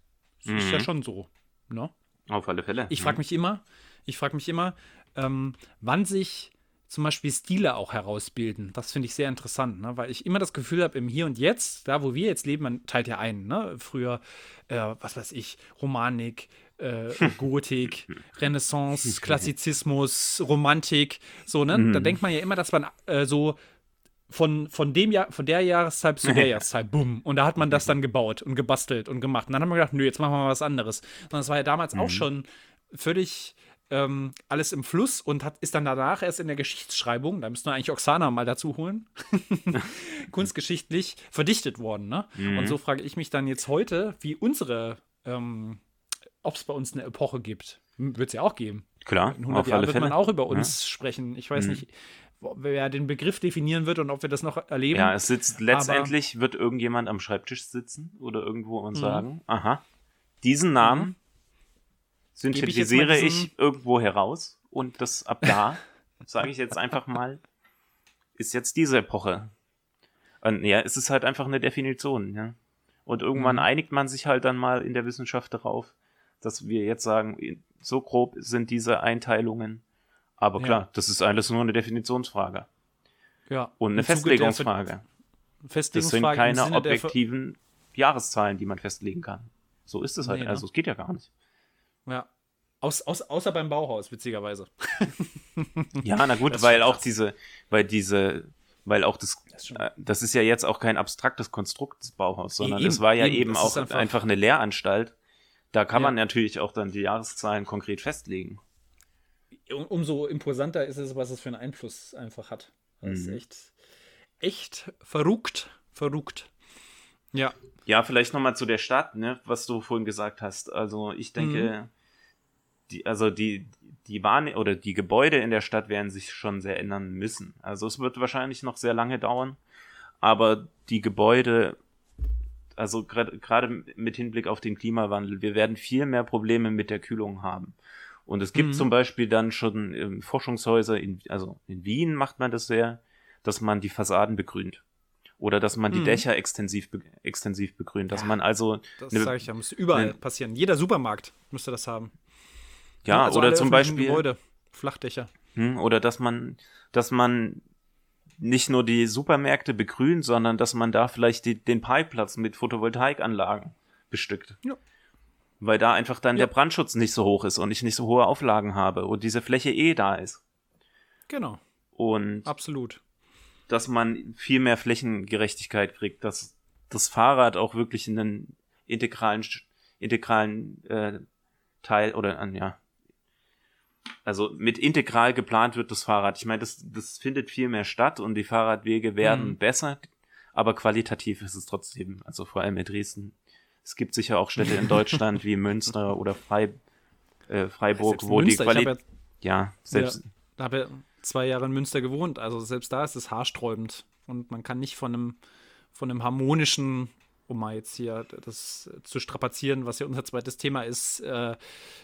Speaker 1: Das ist ja
Speaker 2: Mhm.
Speaker 1: schon so, ne?
Speaker 2: Auf alle Fälle.
Speaker 1: Ich frage mich immer, ich frage mich immer, ähm, wann sich zum Beispiel Stile auch herausbilden. Das finde ich sehr interessant, ne? weil ich immer das Gefühl habe, im Hier und Jetzt, da wo wir jetzt leben, man teilt ja ein. Ne? Früher, äh, was weiß ich, Romanik, äh, Gotik, Renaissance, Klassizismus, Romantik, so, ne? Da denkt man ja immer, dass man äh, so von, von, dem Jahr, von der Jahreszeit zu der Jahreszeit, bumm. Und da hat man das dann gebaut und gebastelt und gemacht. Und dann haben wir gedacht, nö, jetzt machen wir mal was anderes. Und das war ja damals mhm. auch schon völlig ähm, alles im Fluss und hat, ist dann danach erst in der Geschichtsschreibung, da müssen wir eigentlich Oksana mal dazu holen, kunstgeschichtlich verdichtet worden. Ne? Mhm. Und so frage ich mich dann jetzt heute, wie unsere, ähm, ob es bei uns eine Epoche gibt. Wird es ja auch geben.
Speaker 2: Klar,
Speaker 1: in 100 Jahren wird Fälle. man auch über uns ja. sprechen. Ich weiß mhm. nicht, wer den Begriff definieren wird und ob wir das noch erleben.
Speaker 2: Ja, es sitzt letztendlich Aber, wird irgendjemand am Schreibtisch sitzen oder irgendwo und mhm. sagen, aha, diesen Namen mhm. synthetisiere ich, ich, irgendwo heraus und das ab da, sage ich jetzt einfach mal, ist jetzt diese Epoche. Und ja, es ist halt einfach eine Definition, ja. Und irgendwann mhm. einigt man sich halt dann mal in der Wissenschaft darauf, dass wir jetzt sagen, so grob sind diese Einteilungen aber klar, ja. das ist alles nur eine Definitionsfrage.
Speaker 1: Ja.
Speaker 2: Und eine Festlegungsfrage.
Speaker 1: Festlegungsfrage.
Speaker 2: Das sind keine objektiven Jahreszahlen, die man festlegen kann. So ist es halt. Nee, also ne? es geht ja gar nicht.
Speaker 1: Ja. Aus, aus, außer beim Bauhaus, witzigerweise.
Speaker 2: ja, na gut, weil auch krass. diese, weil diese, weil auch das, das, äh, das, ist ja jetzt auch kein abstraktes Konstrukt des Bauhaus, sondern es war ja eben, eben auch einfach, einfach, eine Lehranstalt. Da kann ja. man natürlich auch dann die Jahreszahlen konkret festlegen
Speaker 1: umso imposanter ist es, was es für einen Einfluss einfach hat. Das mhm. ist echt, echt verrückt, verrückt. Ja.
Speaker 2: Ja, vielleicht nochmal zu der Stadt, ne, was du vorhin gesagt hast. Also ich denke, mhm. die, also die, die Bahn oder die Gebäude in der Stadt werden sich schon sehr ändern müssen. Also es wird wahrscheinlich noch sehr lange dauern, aber die Gebäude, also gerade mit Hinblick auf den Klimawandel, wir werden viel mehr Probleme mit der Kühlung haben. Und es gibt mhm. zum Beispiel dann schon ähm, Forschungshäuser, in, also in Wien macht man das sehr, dass man die Fassaden begrünt. Oder dass man die mhm. Dächer extensiv, be extensiv begrünt. Dass ja, man also.
Speaker 1: Das ne, sage ich ja, muss überall ne, passieren. Jeder Supermarkt müsste das haben.
Speaker 2: Ja, also oder zum Beispiel.
Speaker 1: Gebäude, Flachdächer.
Speaker 2: Hm, oder dass man, dass man nicht nur die Supermärkte begrünt, sondern dass man da vielleicht die, den Parkplatz mit Photovoltaikanlagen bestückt. Ja weil da einfach dann ja. der Brandschutz nicht so hoch ist und ich nicht so hohe Auflagen habe und diese Fläche eh da ist.
Speaker 1: Genau.
Speaker 2: Und
Speaker 1: absolut.
Speaker 2: Dass man viel mehr Flächengerechtigkeit kriegt, dass das Fahrrad auch wirklich einen integralen integralen äh, Teil oder an ja also mit integral geplant wird das Fahrrad. Ich meine, das, das findet viel mehr statt und die Fahrradwege werden mhm. besser, aber qualitativ ist es trotzdem, also vor allem in Dresden, es gibt sicher auch Städte in Deutschland wie Münster oder Frei, äh, Freiburg, wo Münster, die Qualität. Ja, ja, selbst.
Speaker 1: Ja, habe ja zwei Jahre in Münster gewohnt, also selbst da ist es haarsträubend. Und man kann nicht von einem, von einem harmonischen, um mal jetzt hier das zu strapazieren, was ja unser zweites Thema ist, äh,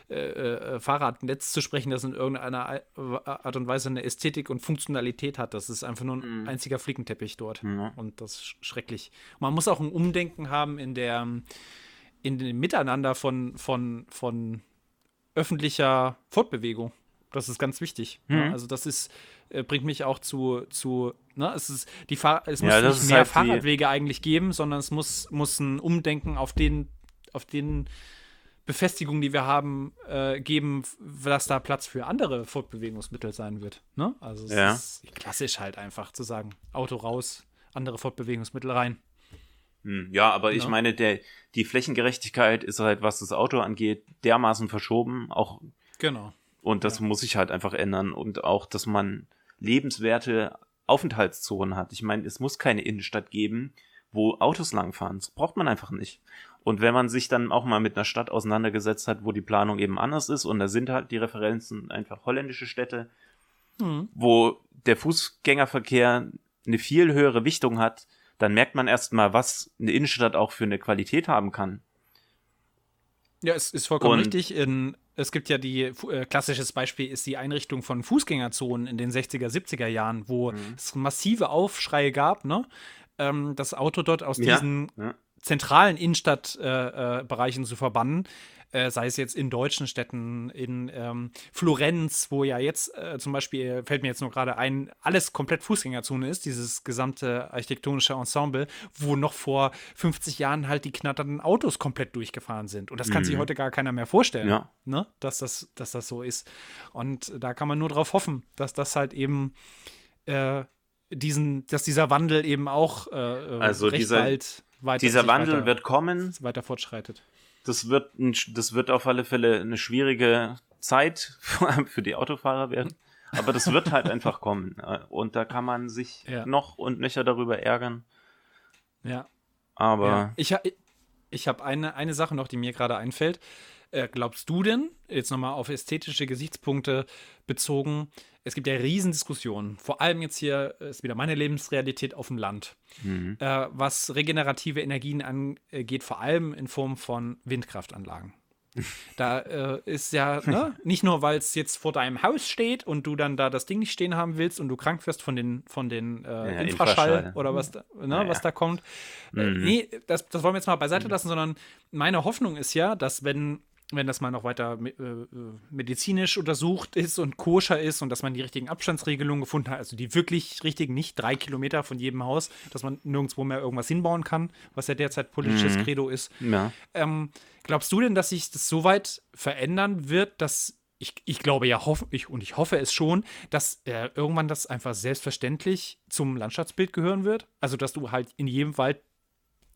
Speaker 1: äh, äh, Fahrradnetz zu sprechen, das in irgendeiner Art und Weise eine Ästhetik und Funktionalität hat. Das ist einfach nur ein mhm. einziger Flickenteppich dort. Mhm. Und das ist schrecklich. man muss auch ein Umdenken haben in der in dem Miteinander von, von, von öffentlicher Fortbewegung. Das ist ganz wichtig. Mhm. Ja, also das ist, äh, bringt mich auch zu, zu ne, es ist die Fahr es muss ja, nicht mehr halt Fahrradwege eigentlich geben, sondern es muss, muss ein Umdenken auf den, auf den Befestigungen, die wir haben, äh, geben, dass da Platz für andere Fortbewegungsmittel sein wird. Ne? Also es ja. ist klassisch halt einfach zu sagen, Auto raus, andere Fortbewegungsmittel rein.
Speaker 2: Hm, ja, aber ich meine, der, die Flächengerechtigkeit ist halt, was das Auto angeht, dermaßen verschoben. Auch
Speaker 1: genau.
Speaker 2: Und das ja. muss sich halt einfach ändern. Und auch, dass man lebenswerte Aufenthaltszonen hat. Ich meine, es muss keine Innenstadt geben, wo Autos langfahren. Das braucht man einfach nicht. Und wenn man sich dann auch mal mit einer Stadt auseinandergesetzt hat, wo die Planung eben anders ist, und da sind halt die Referenzen einfach holländische Städte, mhm. wo der Fußgängerverkehr eine viel höhere Wichtung hat, dann merkt man erstmal, was eine Innenstadt auch für eine Qualität haben kann.
Speaker 1: Ja, es ist vollkommen Und richtig. In, es gibt ja die, äh, klassisches Beispiel ist die Einrichtung von Fußgängerzonen in den 60er, 70er Jahren, wo mhm. es massive Aufschreie gab, ne? Ähm, das Auto dort aus ja, diesen ja. zentralen Innenstadtbereichen äh, äh, zu verbannen äh, sei es jetzt in deutschen Städten, in ähm, Florenz, wo ja jetzt äh, zum Beispiel, fällt mir jetzt nur gerade ein, alles komplett Fußgängerzone ist, dieses gesamte architektonische Ensemble, wo noch vor 50 Jahren halt die knatternden Autos komplett durchgefahren sind. Und das kann mhm. sich heute gar keiner mehr vorstellen, ja. ne? dass, das, dass das so ist. Und da kann man nur darauf hoffen, dass das halt eben äh, diesen, dass dieser Wandel eben auch äh, äh
Speaker 2: also recht dieser, bald weiter dieser Wandel weiter, wird kommen,
Speaker 1: weiter fortschreitet.
Speaker 2: Das wird, ein, das wird auf alle Fälle eine schwierige Zeit, vor allem für die Autofahrer werden. Aber das wird halt einfach kommen. Äh, und da kann man sich ja. noch und nöcher darüber ärgern.
Speaker 1: Ja.
Speaker 2: Aber. Ja.
Speaker 1: Ich, ich habe eine, eine Sache noch, die mir gerade einfällt. Äh, glaubst du denn, jetzt nochmal auf ästhetische Gesichtspunkte bezogen, es gibt ja Riesendiskussionen, vor allem jetzt hier ist wieder meine Lebensrealität auf dem Land, mhm. äh, was regenerative Energien angeht, vor allem in Form von Windkraftanlagen. Da äh, ist ja ne, nicht nur, weil es jetzt vor deinem Haus steht und du dann da das Ding nicht stehen haben willst und du krank wirst von den, von den äh, ja, Infraschall, Infraschall, oder was da, ne, ja, was da kommt. Äh, mhm. Äh, nee, das, das wollen wir jetzt mal beiseite mhm. lassen, sondern meine Hoffnung ist ja, dass wenn wenn das mal noch weiter äh, medizinisch untersucht ist und koscher ist und dass man die richtigen Abstandsregelungen gefunden hat, also die wirklich richtigen, nicht drei Kilometer von jedem Haus, dass man nirgendwo mehr irgendwas hinbauen kann, was ja derzeit politisches mhm. Credo ist.
Speaker 2: Ja.
Speaker 1: Ähm, glaubst du denn, dass sich das so weit verändern wird, dass ich, ich glaube ja, hoff, ich, und ich hoffe es schon, dass äh, irgendwann das einfach selbstverständlich zum Landschaftsbild gehören wird? Also, dass du halt in jedem Wald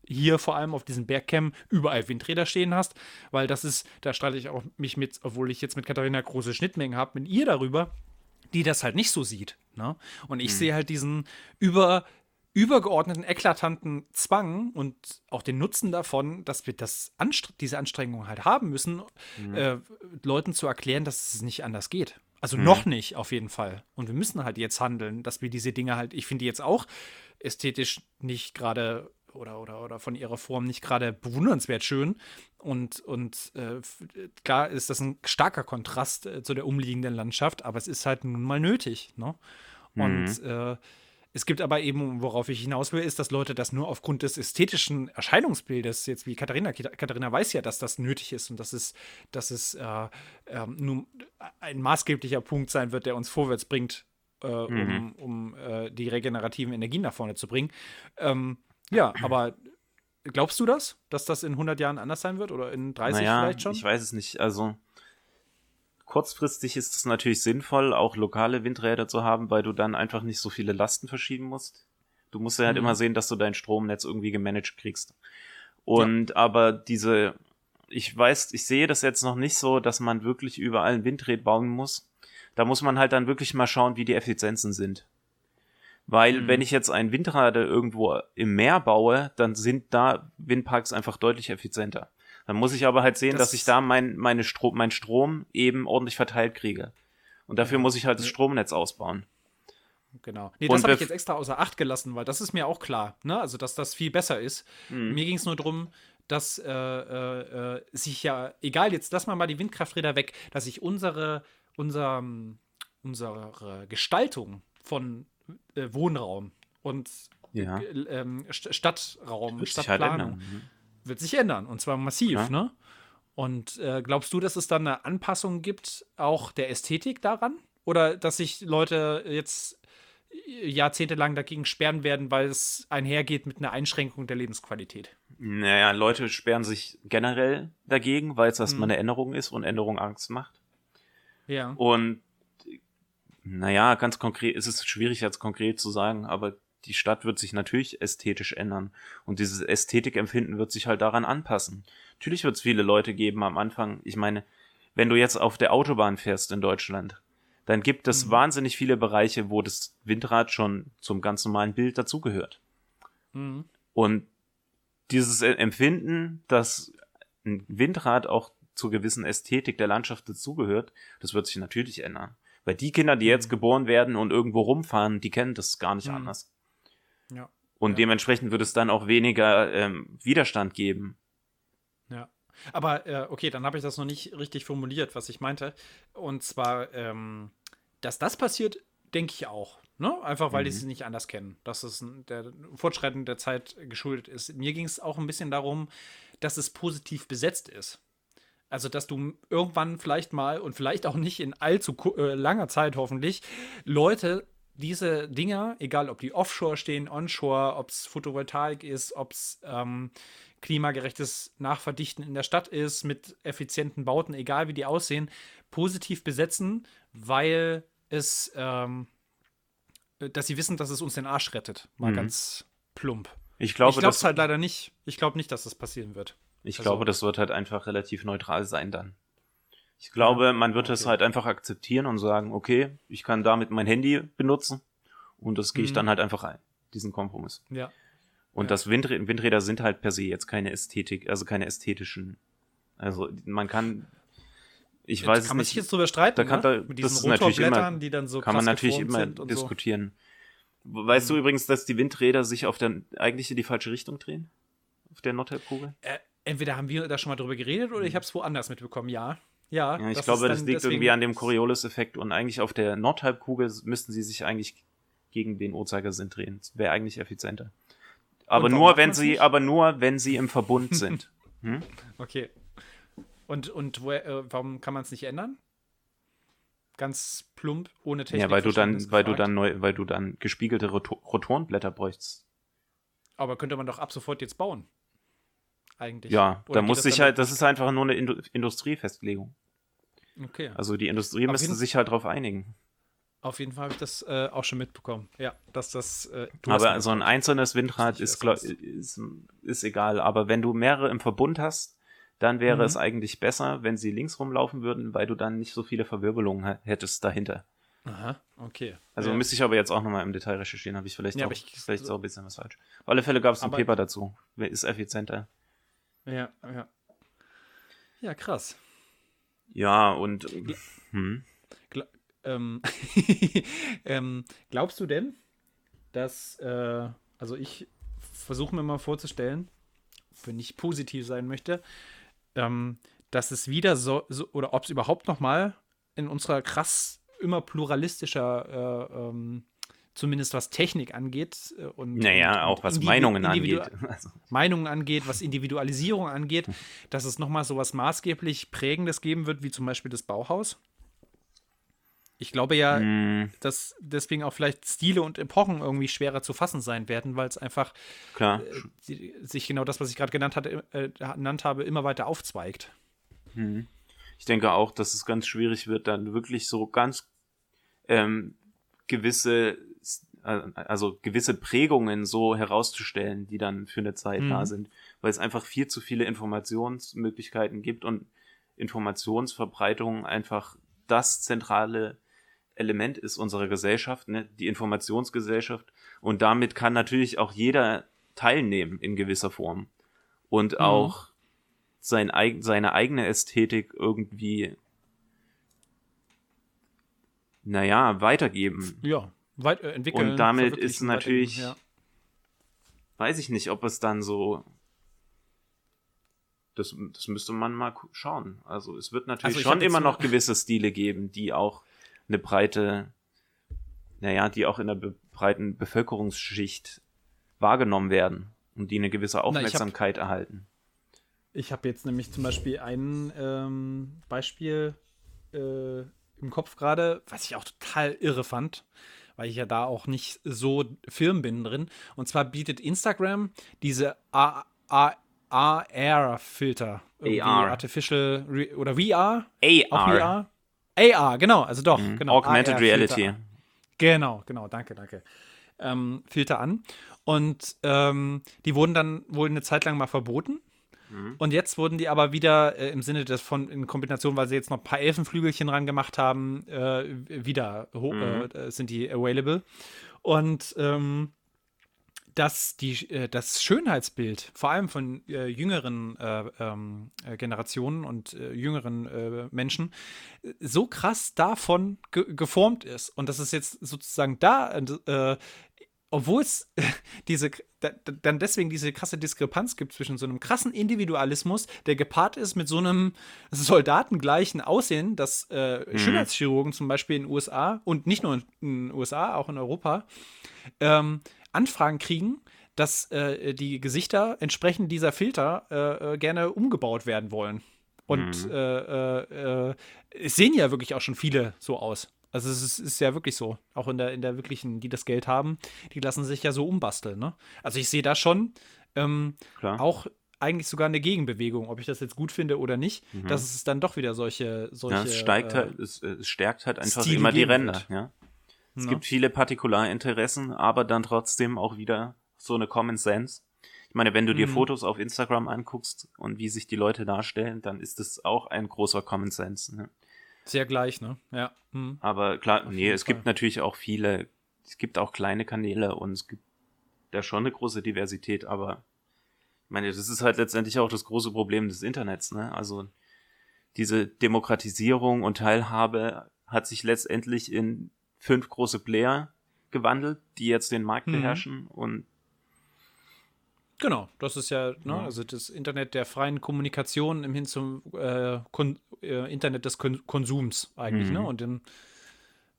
Speaker 1: hier vor allem auf diesen Bergcam überall Windräder stehen hast, weil das ist, da streite ich auch mich mit, obwohl ich jetzt mit Katharina große Schnittmengen habe, mit ihr darüber, die das halt nicht so sieht. Ne? Und ich mhm. sehe halt diesen über übergeordneten, eklatanten Zwang und auch den Nutzen davon, dass wir das Anstre diese Anstrengung halt haben müssen, mhm. äh, Leuten zu erklären, dass es nicht anders geht. Also mhm. noch nicht, auf jeden Fall. Und wir müssen halt jetzt handeln, dass wir diese Dinge halt, ich finde jetzt auch ästhetisch nicht gerade oder, oder, oder von ihrer Form nicht gerade bewundernswert schön. Und, und äh, klar ist das ein starker Kontrast äh, zu der umliegenden Landschaft, aber es ist halt nun mal nötig. Ne? Und mhm. äh, es gibt aber eben, worauf ich hinaus will, ist, dass Leute das nur aufgrund des ästhetischen Erscheinungsbildes, jetzt wie Katharina, Katharina weiß ja, dass das nötig ist und dass es, dass es äh, äh, nun ein maßgeblicher Punkt sein wird, der uns vorwärts bringt, äh, mhm. um, um äh, die regenerativen Energien nach vorne zu bringen. Ähm, ja, aber glaubst du das, dass das in 100 Jahren anders sein wird oder in 30 naja, vielleicht schon?
Speaker 2: Ich weiß es nicht. Also kurzfristig ist es natürlich sinnvoll, auch lokale Windräder zu haben, weil du dann einfach nicht so viele Lasten verschieben musst. Du musst ja halt mhm. immer sehen, dass du dein Stromnetz irgendwie gemanagt kriegst. Und ja. aber diese, ich weiß, ich sehe das jetzt noch nicht so, dass man wirklich überall ein Windrad bauen muss. Da muss man halt dann wirklich mal schauen, wie die Effizienzen sind. Weil mhm. wenn ich jetzt ein Windrad irgendwo im Meer baue, dann sind da Windparks einfach deutlich effizienter. Dann muss ich aber halt sehen, das dass ich da mein, meine Strom, mein Strom eben ordentlich verteilt kriege. Und dafür muss ich halt das Stromnetz ausbauen.
Speaker 1: Genau. Nee, das habe ich jetzt extra außer Acht gelassen, weil das ist mir auch klar, ne? Also, dass das viel besser ist. Mhm. Mir ging es nur darum, dass äh, äh, äh, sich ja, egal, jetzt lass mal mal die Windkrafträder weg, dass sich unsere, unser, unsere Gestaltung von äh, Wohnraum und
Speaker 2: ja.
Speaker 1: äh, ähm, Stadtraum, wird Stadtplanung sich halt wird sich ändern und zwar massiv, ja. ne? Und äh, glaubst du, dass es dann eine Anpassung gibt, auch der Ästhetik daran? Oder dass sich Leute jetzt jahrzehntelang dagegen sperren werden, weil es einhergeht mit einer Einschränkung der Lebensqualität?
Speaker 2: Naja, Leute sperren sich generell dagegen, weil es erstmal mhm. eine Änderung ist und Änderung Angst macht.
Speaker 1: Ja.
Speaker 2: Und naja, ganz konkret, ist es schwierig jetzt konkret zu sagen, aber die Stadt wird sich natürlich ästhetisch ändern. Und dieses Ästhetikempfinden wird sich halt daran anpassen. Natürlich wird es viele Leute geben am Anfang. Ich meine, wenn du jetzt auf der Autobahn fährst in Deutschland, dann gibt es mhm. wahnsinnig viele Bereiche, wo das Windrad schon zum ganz normalen Bild dazugehört. Mhm. Und dieses Empfinden, dass ein Windrad auch zur gewissen Ästhetik der Landschaft dazugehört, das wird sich natürlich ändern. Weil die Kinder, die jetzt mhm. geboren werden und irgendwo rumfahren, die kennen das gar nicht mhm. anders.
Speaker 1: Ja.
Speaker 2: Und
Speaker 1: ja.
Speaker 2: dementsprechend wird es dann auch weniger ähm, Widerstand geben.
Speaker 1: Ja. Aber äh, okay, dann habe ich das noch nicht richtig formuliert, was ich meinte. Und zwar, ähm, dass das passiert, denke ich auch. Ne? Einfach weil mhm. die es nicht anders kennen. Dass es der Fortschreiten der Zeit geschuldet ist. Mir ging es auch ein bisschen darum, dass es positiv besetzt ist. Also, dass du irgendwann vielleicht mal und vielleicht auch nicht in allzu äh, langer Zeit hoffentlich Leute diese Dinger, egal ob die offshore stehen, onshore, ob es Photovoltaik ist, ob es ähm, klimagerechtes Nachverdichten in der Stadt ist, mit effizienten Bauten, egal wie die aussehen, positiv besetzen, weil es ähm, äh, dass sie wissen, dass es uns den Arsch rettet. Mal mhm. ganz plump.
Speaker 2: Ich glaube,
Speaker 1: ich glaube halt leider nicht. Ich glaube nicht, dass das passieren wird.
Speaker 2: Ich also, glaube, das wird halt einfach relativ neutral sein dann. Ich glaube, man wird okay. es halt einfach akzeptieren und sagen, okay, ich kann damit mein Handy benutzen und das gehe ich mhm. dann halt einfach ein, diesen Kompromiss.
Speaker 1: Ja.
Speaker 2: Und ja. das Windrä Windräder sind halt per se jetzt keine Ästhetik, also keine ästhetischen. Also man kann ich weiß
Speaker 1: kann man sich jetzt drüber streiten,
Speaker 2: da kann
Speaker 1: ne?
Speaker 2: da, Mit diesen das immer,
Speaker 1: die dann so
Speaker 2: kann man natürlich immer diskutieren. So. Weißt mhm. du übrigens, dass die Windräder sich auf der eigentlich in die falsche Richtung drehen? Auf der Nordhalbkugel?
Speaker 1: Äh, entweder haben wir da schon mal drüber geredet oder ich habe es woanders mitbekommen, ja. Ja,
Speaker 2: ja ich glaube, das liegt irgendwie an dem Coriolis-Effekt und eigentlich auf der Nordhalbkugel müssten sie sich eigentlich gegen den Uhrzeigersinn drehen. Das wäre eigentlich effizienter. Aber nur, wenn sie, nicht? aber nur, wenn sie im Verbund sind. Hm?
Speaker 1: Okay. Und, und wo, äh, warum kann man es nicht ändern? Ganz plump, ohne Technik.
Speaker 2: Ja, weil du dann, weil du dann neu, weil du dann gespiegelte Rotorenblätter bräuchst.
Speaker 1: Aber könnte man doch ab sofort jetzt bauen eigentlich.
Speaker 2: Ja, Oder da muss sich halt, das ist einfach nur eine Indu Industriefestlegung.
Speaker 1: Okay.
Speaker 2: Also die Industrie auf müsste sich halt darauf einigen.
Speaker 1: Auf jeden Fall habe ich das äh, auch schon mitbekommen. Ja, dass das. Äh,
Speaker 2: aber so ein einzelnes Windrad ist, glaub, ist, ist, egal. Aber wenn du mehrere im Verbund hast, dann wäre mhm. es eigentlich besser, wenn sie links rumlaufen würden, weil du dann nicht so viele Verwirbelungen hättest dahinter.
Speaker 1: Aha, okay.
Speaker 2: Also ja. müsste ich aber jetzt auch nochmal im Detail recherchieren, habe ich vielleicht, ja, auch, ich, vielleicht so, auch ein bisschen was falsch. Auf alle Fälle gab es ein Paper dazu. Ist effizienter.
Speaker 1: Ja, ja. Ja, krass.
Speaker 2: Ja, und. Hm.
Speaker 1: Gla ähm, ähm, glaubst du denn, dass, äh, also ich versuche mir mal vorzustellen, wenn ich positiv sein möchte, ähm, dass es wieder so, so oder ob es überhaupt noch mal in unserer krass immer pluralistischer äh, ähm, zumindest was Technik angeht äh, und
Speaker 2: naja, auch was Meinungen Individu angeht.
Speaker 1: Also. Meinungen angeht, was Individualisierung angeht, dass es nochmal so was maßgeblich Prägendes geben wird, wie zum Beispiel das Bauhaus. Ich glaube ja, mm. dass deswegen auch vielleicht Stile und Epochen irgendwie schwerer zu fassen sein werden, weil es einfach. Äh, sich genau das, was ich gerade genannt, hatte, äh, genannt habe, immer weiter aufzweigt.
Speaker 2: Hm. Ich denke auch, dass es ganz schwierig wird, dann wirklich so ganz ähm, gewisse also gewisse Prägungen so herauszustellen, die dann für eine Zeit mhm. da sind, weil es einfach viel zu viele Informationsmöglichkeiten gibt und Informationsverbreitung einfach das zentrale Element ist unserer Gesellschaft, ne? die Informationsgesellschaft. Und damit kann natürlich auch jeder teilnehmen in gewisser Form und mhm. auch sein, seine eigene Ästhetik irgendwie, naja, weitergeben.
Speaker 1: Ja, weit, äh, entwickeln.
Speaker 2: Und damit ist natürlich, ja. weiß ich nicht, ob es dann so, das, das müsste man mal schauen. Also es wird natürlich also schon immer noch gewisse Stile geben, die auch eine breite, naja, die auch in der be breiten Bevölkerungsschicht wahrgenommen werden und die eine gewisse Aufmerksamkeit Na, ich hab, erhalten.
Speaker 1: Ich habe jetzt nämlich zum Beispiel ein ähm, Beispiel äh, im Kopf gerade, was ich auch total irre fand weil ich ja da auch nicht so firm bin drin. Und zwar bietet Instagram diese AR-Filter.
Speaker 2: AR.
Speaker 1: Artificial Re oder VR.
Speaker 2: AR.
Speaker 1: AR, genau, also doch,
Speaker 2: mhm.
Speaker 1: genau.
Speaker 2: Augmented Reality.
Speaker 1: Genau, genau, danke, danke. Ähm, Filter an. Und ähm, die wurden dann wohl eine Zeit lang mal verboten. Mhm. Und jetzt wurden die aber wieder äh, im Sinne des von in Kombination, weil sie jetzt noch ein paar Elfenflügelchen ran gemacht haben, äh, wieder mhm. äh, sind die available. Und ähm, dass die, äh, das Schönheitsbild, vor allem von äh, jüngeren äh, ähm, äh Generationen und äh, jüngeren äh, Menschen, so krass davon ge geformt ist. Und dass es jetzt sozusagen da obwohl es diese, dann deswegen diese krasse Diskrepanz gibt zwischen so einem krassen Individualismus, der gepaart ist mit so einem soldatengleichen Aussehen, dass äh, mhm. Schönheitschirurgen zum Beispiel in den USA und nicht nur in den USA, auch in Europa, ähm, Anfragen kriegen, dass äh, die Gesichter entsprechend dieser Filter äh, äh gerne umgebaut werden wollen. Und mhm. Äh, äh, es sehen ja wirklich auch schon viele so aus. Also es ist, ist, ja wirklich so. Auch in der, in der wirklichen, die das Geld haben, die lassen sich ja so umbasteln. Ne? Also ich sehe da schon ähm, auch eigentlich sogar eine Gegenbewegung, ob ich das jetzt gut finde oder nicht, mhm. dass es dann doch wieder solche, solche
Speaker 2: ja, es steigt halt, äh, es, es, stärkt halt einfach Stile immer die Ränder, ja. Es ne? gibt viele Partikularinteressen, aber dann trotzdem auch wieder so eine Common Sense. Ich meine, wenn du dir mhm. Fotos auf Instagram anguckst und wie sich die Leute darstellen, dann ist es auch ein großer Common Sense. Ne?
Speaker 1: Sehr gleich, ne? Ja.
Speaker 2: Mhm. Aber klar, auf nee, es Fall. gibt natürlich auch viele, es gibt auch kleine Kanäle und es gibt da schon eine große Diversität, aber ich meine, das ist halt letztendlich auch das große Problem des Internets, ne? Also diese Demokratisierung und Teilhabe hat sich letztendlich in fünf große Player gewandelt, die jetzt den Markt mhm. beherrschen und
Speaker 1: Genau, das ist ja, ne, ja. also das Internet der freien Kommunikation im Hin zum äh, äh, Internet des Kon Konsums eigentlich, ne, mhm. ne? Und dem,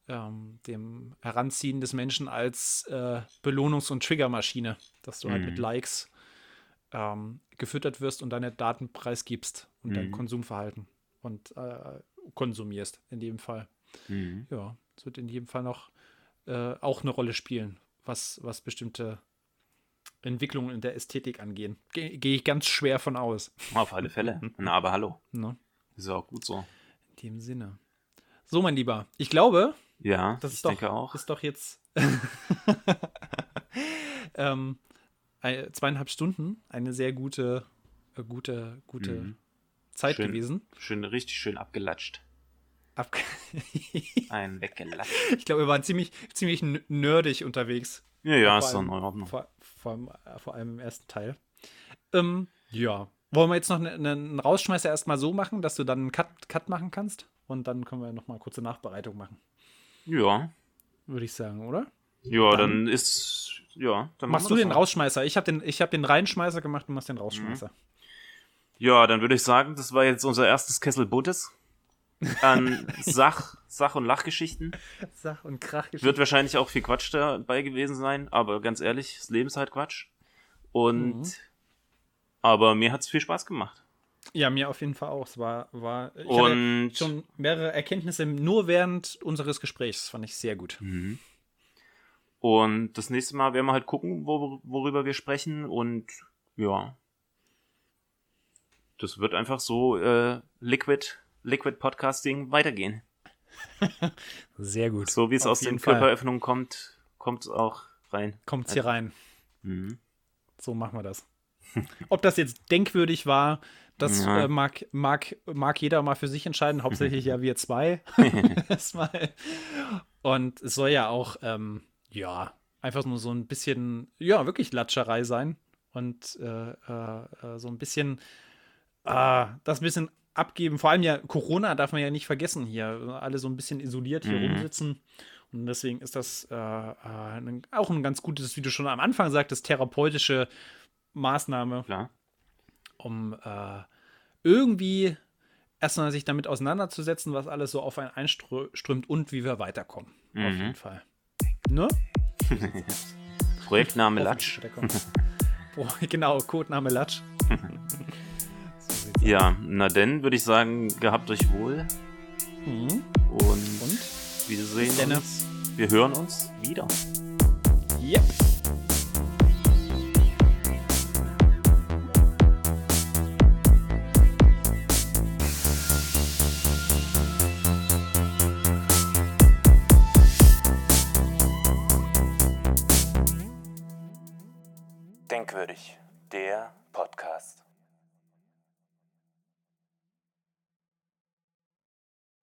Speaker 1: ähm, dem Heranziehen des Menschen als äh, Belohnungs- und Triggermaschine, dass du mhm. halt mit mhm. Likes ähm, gefüttert wirst und deine Daten preisgibst und mhm. dein Konsumverhalten und äh, konsumierst in dem Fall. Mhm. Ja, es wird in jedem Fall noch äh, auch eine Rolle spielen, was, was bestimmte Entwicklungen in der Ästhetik angehen. Gehe geh ich ganz schwer von aus.
Speaker 2: Auf alle Fälle. Na, aber hallo. Ne? Ist ja auch gut so.
Speaker 1: In dem Sinne. So, mein Lieber, ich glaube,
Speaker 2: ja,
Speaker 1: das
Speaker 2: ist
Speaker 1: doch,
Speaker 2: denke auch.
Speaker 1: ist doch jetzt ähm, zweieinhalb Stunden eine sehr gute, äh, gute, gute mhm. Zeit
Speaker 2: schön,
Speaker 1: gewesen.
Speaker 2: Schön, richtig schön abgelatscht.
Speaker 1: Abge
Speaker 2: Ein weggelatscht.
Speaker 1: Ich glaube, wir waren ziemlich, ziemlich nerdig unterwegs.
Speaker 2: Ja, ja, ist dann in Ordnung.
Speaker 1: Vor, vor, allem, äh, vor allem im ersten Teil. Ähm, ja. Wollen wir jetzt noch einen, einen Rausschmeißer erstmal so machen, dass du dann einen Cut, Cut machen kannst? Und dann können wir nochmal kurze Nachbereitung machen.
Speaker 2: Ja.
Speaker 1: Würde ich sagen, oder?
Speaker 2: Ja, dann, dann ist. Ja,
Speaker 1: dann machst du den mal. Rausschmeißer. Ich habe den, hab den Reinschmeißer gemacht, du machst den Rausschmeißer. Mhm.
Speaker 2: Ja, dann würde ich sagen, das war jetzt unser erstes Kessel Buttes an Sach, Sach- und Lachgeschichten.
Speaker 1: Sach- und Krachgeschichten.
Speaker 2: Wird wahrscheinlich auch viel Quatsch dabei gewesen sein, aber ganz ehrlich, das Leben ist halt Quatsch. Und mhm. aber mir hat es viel Spaß gemacht.
Speaker 1: Ja, mir auf jeden Fall auch. Es war, war
Speaker 2: ich und
Speaker 1: schon mehrere Erkenntnisse nur während unseres Gesprächs. Das fand ich sehr gut.
Speaker 2: Mhm. Und das nächste Mal werden wir halt gucken, wo, worüber wir sprechen. Und ja, das wird einfach so äh, Liquid Liquid Podcasting weitergehen.
Speaker 1: Sehr gut.
Speaker 2: So wie es aus den Körperöffnungen kommt, kommt es auch rein.
Speaker 1: Kommt es hier rein. Mhm. So machen wir das. Ob das jetzt denkwürdig war, das ja. äh, mag, mag, mag jeder mal für sich entscheiden. Hauptsächlich ja wir zwei. Und es soll ja auch, ähm, ja, einfach nur so ein bisschen, ja, wirklich Latscherei sein. Und äh, äh, äh so ein bisschen, äh, das ein bisschen abgeben. Vor allem ja Corona darf man ja nicht vergessen hier. Alle so ein bisschen isoliert hier mhm. rumsitzen. Und deswegen ist das äh, äh, auch ein ganz gutes, wie du schon am Anfang sagtest, therapeutische Maßnahme,
Speaker 2: Klar.
Speaker 1: um äh, irgendwie erstmal sich damit auseinanderzusetzen, was alles so auf einen einströmt und wie wir weiterkommen. Mhm. Auf jeden Fall. Ne?
Speaker 2: Projektname Latsch.
Speaker 1: genau, Codename Latsch.
Speaker 2: Ja, na denn würde ich sagen, gehabt euch wohl.
Speaker 1: Mhm.
Speaker 2: Und, Und, wir sehen Denne. uns. Wir hören uns wieder.
Speaker 1: Yep.
Speaker 2: Denkwürdig.